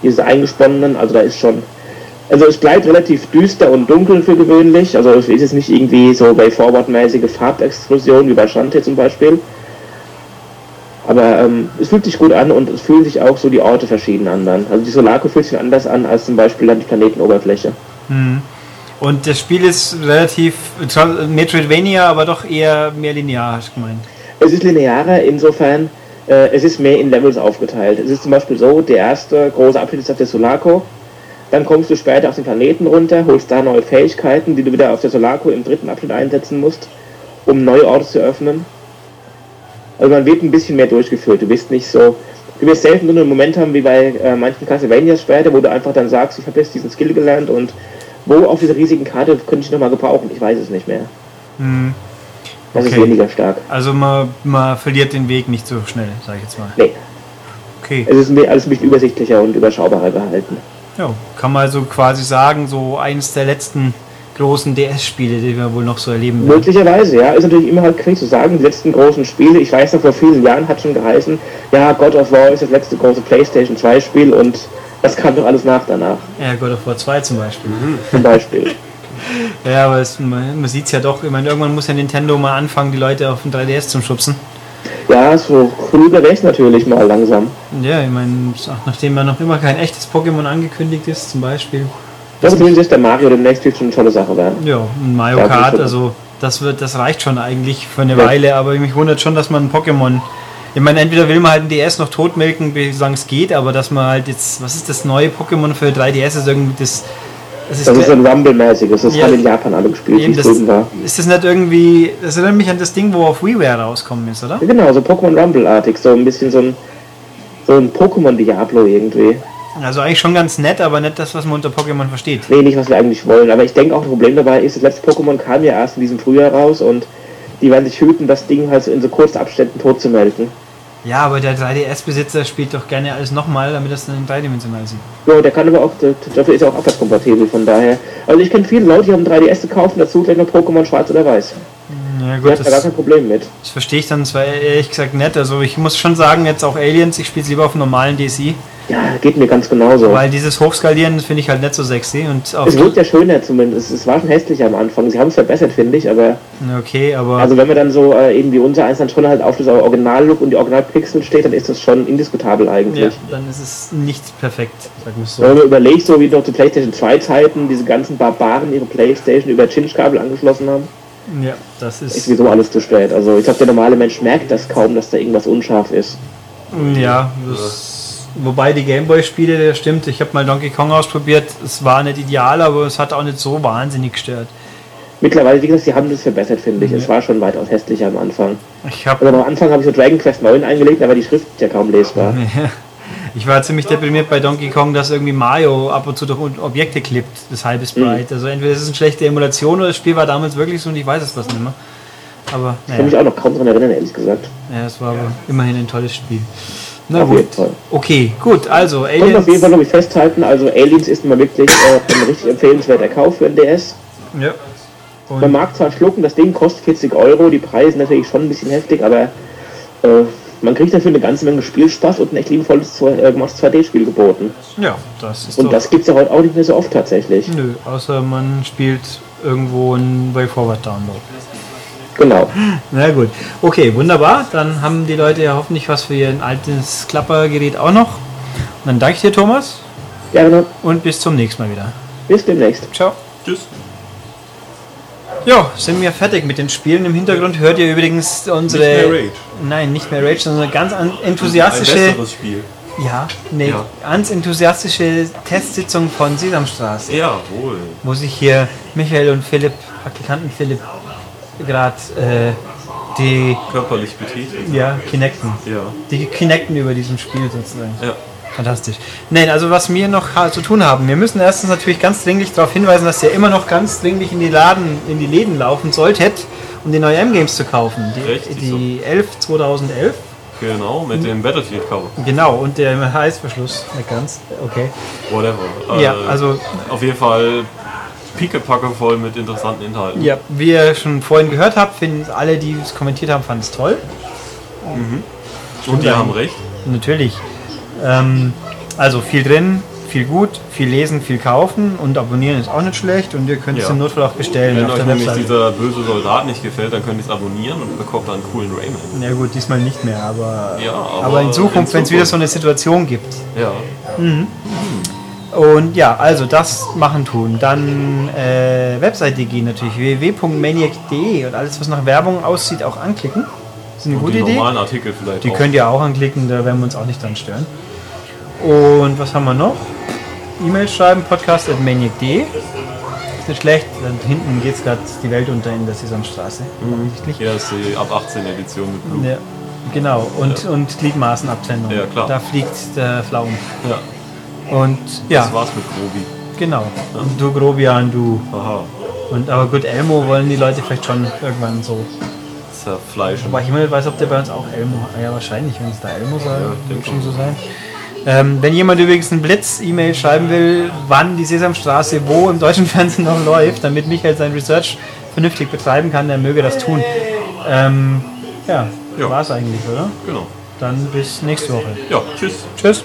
diese eingesponnenen, also da ist schon. Also es bleibt relativ düster und dunkel für gewöhnlich. Also es ist jetzt nicht irgendwie so bei Forward-mäßige Farbexplosionen wie bei Shantae zum Beispiel. Aber ähm, es fühlt sich gut an und es fühlen sich auch so die Orte verschieden an dann. Also die Solaco fühlt sich anders an als zum Beispiel dann die Planetenoberfläche. Und das Spiel ist relativ Metroidvania, aber doch eher mehr linear, hast du gemeint. Es ist linearer, insofern, äh, es ist mehr in Levels aufgeteilt. Es ist zum Beispiel so, der erste große Abschnitt ist auf der Solaco, dann kommst du später auf den Planeten runter, holst da neue Fähigkeiten, die du wieder auf der Solaco im dritten Abschnitt einsetzen musst, um neue Orte zu öffnen. Also man wird ein bisschen mehr durchgeführt, du bist nicht so... Du wirst selten so einen Moment haben wie bei äh, manchen Castlevanias später, wo du einfach dann sagst, ich habe jetzt diesen Skill gelernt und wo auf dieser riesigen Karte könnte ich nochmal gebrauchen, ich weiß es nicht mehr. Das ist Okay. weniger stark. Also man, man verliert den Weg nicht so schnell, sag ich jetzt mal. Nee. Okay. Es ist alles ein bisschen übersichtlicher und überschaubarer gehalten. Ja, kann man also quasi sagen, so eines der letzten großen DS-Spiele, die wir wohl noch so erleben werden. Möglicherweise, ja. Ist natürlich immer halt schwierig zu sagen, die letzten großen Spiele, ich weiß noch, vor vielen Jahren hat schon geheißen, ja, God of War ist das letzte große Playstation 2 Spiel und das kam doch alles nach danach, Ja, God of War 2 zum Beispiel. zum Beispiel. Ja, aber es, man, man sieht es ja doch, ich meine, irgendwann muss ja Nintendo mal anfangen, die Leute auf den 3DS zu schubsen. ja, so früher wäre es natürlich mal langsam. Ja, ich meine, nachdem ja noch immer kein echtes Pokémon angekündigt ist, zum Beispiel. Das ist zumindest der Mario demnächst wird schon eine tolle Sache werden. Ja, ein Mario Ja, Kart, also das wird, das reicht schon eigentlich für eine Ja. Weile, aber mich wundert schon, dass man ein Pokémon. Ich meine, entweder will man halt ein DS noch totmelken, wie solange es geht, aber dass man halt jetzt, was ist das neue Pokémon für 3DS ist irgendwie das. Das ist, Das ist so ein Rumble-mäßiges, das Ja. haben in Japan alle gespielt, wie es drüben war. ist das nicht irgendwie. Das erinnert mich an das Ding, wo auf WiiWare rauskommen ist, oder? Ja, genau, so Pokémon Rumble-artig, so ein bisschen so ein, so ein Pokémon-Diablo irgendwie. Also eigentlich schon ganz nett, aber nicht das, was man unter Pokémon versteht. Nee, nicht, was wir eigentlich wollen. Aber ich denke auch, das Problem dabei ist, das letzte Pokémon kam ja erst in diesem Frühjahr raus und die werden sich hüten, das Ding halt so in so kurzen Abständen tot zu melken. Ja, aber der 3DS-Besitzer spielt doch gerne alles nochmal, damit das dann dreidimensional sieht. Ja, der kann aber auch, der- dafür ist er auch abwärtskompatibel, von daher. Also ich kenne viele Leute, die haben 3DS gekauft und dazu gleich noch Pokémon Schwarz oder Weiß. Ja, Die gut, hat da gar kein Problem mit. das verstehe ich dann zwar ehrlich gesagt nicht. Also ich muss schon sagen, jetzt auch Aliens, ich spiele es lieber auf normalen DSi, Ja, geht mir ganz genauso. weil dieses Hochskalieren finde ich halt nicht so sexy. Und auf Es wirkt ja schöner zumindest. Es war schon hässlicher am Anfang. Sie haben es verbessert, finde ich, aber okay, aber also wenn man dann so äh, eben wie unser eins dann schon halt auf das Original-Look und die Original-Pixel steht, dann ist das schon indiskutabel eigentlich. ja, dann ist es nicht perfekt, sagen wir es so. Wenn man überlegt, so wie noch zu PlayStation 2 Zeiten, diese ganzen Barbaren ihre PlayStation über Chinch-Kabel angeschlossen haben, Ja, das ist ist sowieso alles zu spät. Also ich glaube, der normale Mensch merkt das kaum, dass da irgendwas unscharf ist. ja, das, wobei die Gameboy-Spiele, das stimmt. Ich habe mal Donkey Kong ausprobiert. Es war nicht ideal, aber es hat auch nicht so wahnsinnig gestört. Mittlerweile, wie gesagt, sie haben das verbessert, finde ich. Es war schon weitaus hässlicher am Anfang. Ich habe Also am Anfang habe ich so Dragon Quest 9 eingelegt, aber die Schrift ist ja kaum lesbar. <laughs> Ich war ziemlich deprimiert bei Donkey Kong, dass irgendwie Mario ab und zu durch Objekte klippt, das halbe Sprite. Also entweder ist es eine schlechte Emulation oder das Spiel war damals wirklich so und ich weiß es was nicht mehr. Aber Ich kann mich auch noch kaum daran erinnern, ehrlich gesagt. ja, es war aber immerhin ein tolles Spiel. Na Auf gut. jeden Fall. Okay, gut, also Und auf jeden Fall Aliens. noch festhalten, also Aliens ist mal wirklich äh, ein richtig empfehlenswerter Kauf für ein DS. Ja. Man Und, mag zwar schlucken, das Ding kostet 40 Euro, die Preise sind natürlich schon ein bisschen heftig, aber äh, man kriegt dafür eine ganze Menge Spielspaß und ein echt liebevolles äh, gemachtes 2D-Spiel geboten. ja, das ist Und das gibt's ja heute auch nicht mehr so oft tatsächlich. Nö, außer man spielt irgendwo ein Way Forward Download. Genau. Na gut. Okay, wunderbar. Dann haben die Leute ja hoffentlich was für ihr altes Klappergerät auch noch. Und dann danke ich dir, Thomas. Ja, genau. Und bis zum nächsten Mal wieder. Bis demnächst. Ciao. Tschüss. Ja, sind wir fertig mit den Spielen. Im Hintergrund hört ihr übrigens unsere. Nicht mehr Rage. Nein, nicht mehr Rage, sondern eine ganz an- Ein enthusiastische. besseres Spiel. Ja, nee, Ja. ganz enthusiastische Testsitzung von Sesamstraße, Jawohl. wo sich hier Michael und Philipp, Praktikanten Philipp, gerade äh, die Körperlich betätigt. ja, connecten. Ja. Die connecten über diesem Spiel sozusagen. Ja. Fantastisch. Nein, also was wir noch zu tun haben, wir müssen erstens natürlich ganz dringlich darauf hinweisen, dass ihr immer noch ganz dringlich in die Laden, in die Läden laufen solltet, um die neue M-Games zu kaufen. Die, Richtig die 11 2011. Genau, mit dem Battlefield-Cover. Genau, und der Heißverschluss. Nicht ganz. Okay. Whatever. Ja, Äh, also Auf jeden Fall piekepacke voll mit interessanten Inhalten. Ja, wie ihr schon vorhin gehört habt, finden alle, die es kommentiert haben, fanden es toll. Und die haben recht. Natürlich. Ähm, also viel drin, viel gut, viel lesen, viel kaufen und abonnieren ist auch nicht schlecht und ihr könnt es Ja. im Notfall auch bestellen Wenn euch nämlich Webseite. dieser böse Soldat nicht gefällt, dann könnt ihr es abonnieren und bekommt dann einen coolen Rayman. Ja gut, diesmal nicht mehr, aber, Ja, aber, aber in Zukunft, wenn es wieder so eine Situation gibt. Ja. Und ja, also das machen tun. Dann äh, Webseite gehen natürlich, www.maniac.de und alles, was nach Werbung aussieht, auch anklicken. Das ist eine Und gute die Idee. normalen Artikel vielleicht Die auch. könnt ihr auch anklicken, da werden wir uns auch nicht dran stören. Und was haben wir noch? E-Mail schreiben, podcast.maniac.de. Ist nicht schlecht, dann hinten geht es gerade die Welt unter in der Sesamstraße. Offensichtlich. Hier ist die ab 18 Edition mit Blue. Ja, genau, und, und Gliedmaßenabtrennung. Ja, klar. Da fliegt der Pflaum. Ja, Und ja, das war's mit Grobi. genau. Und du Grobian, du. Aha. Und aber gut, Elmo wollen die Leute vielleicht schon irgendwann so. Zerfleischen. Aber ich immer nicht weiß, ob der bei uns auch Elmo. Ja, wahrscheinlich, wenn es da Elmo sei, Ja, wird schon so sein. Ähm, wenn jemand übrigens einen Blitz-E-Mail schreiben will, wann die Sesamstraße wo im deutschen <laughs> Fernsehen noch läuft, damit Michael sein Research vernünftig betreiben kann, der möge das tun. Ähm, ja, Ja. war's eigentlich, oder? Genau. Dann bis nächste Woche. Ja, tschüss. Tschüss.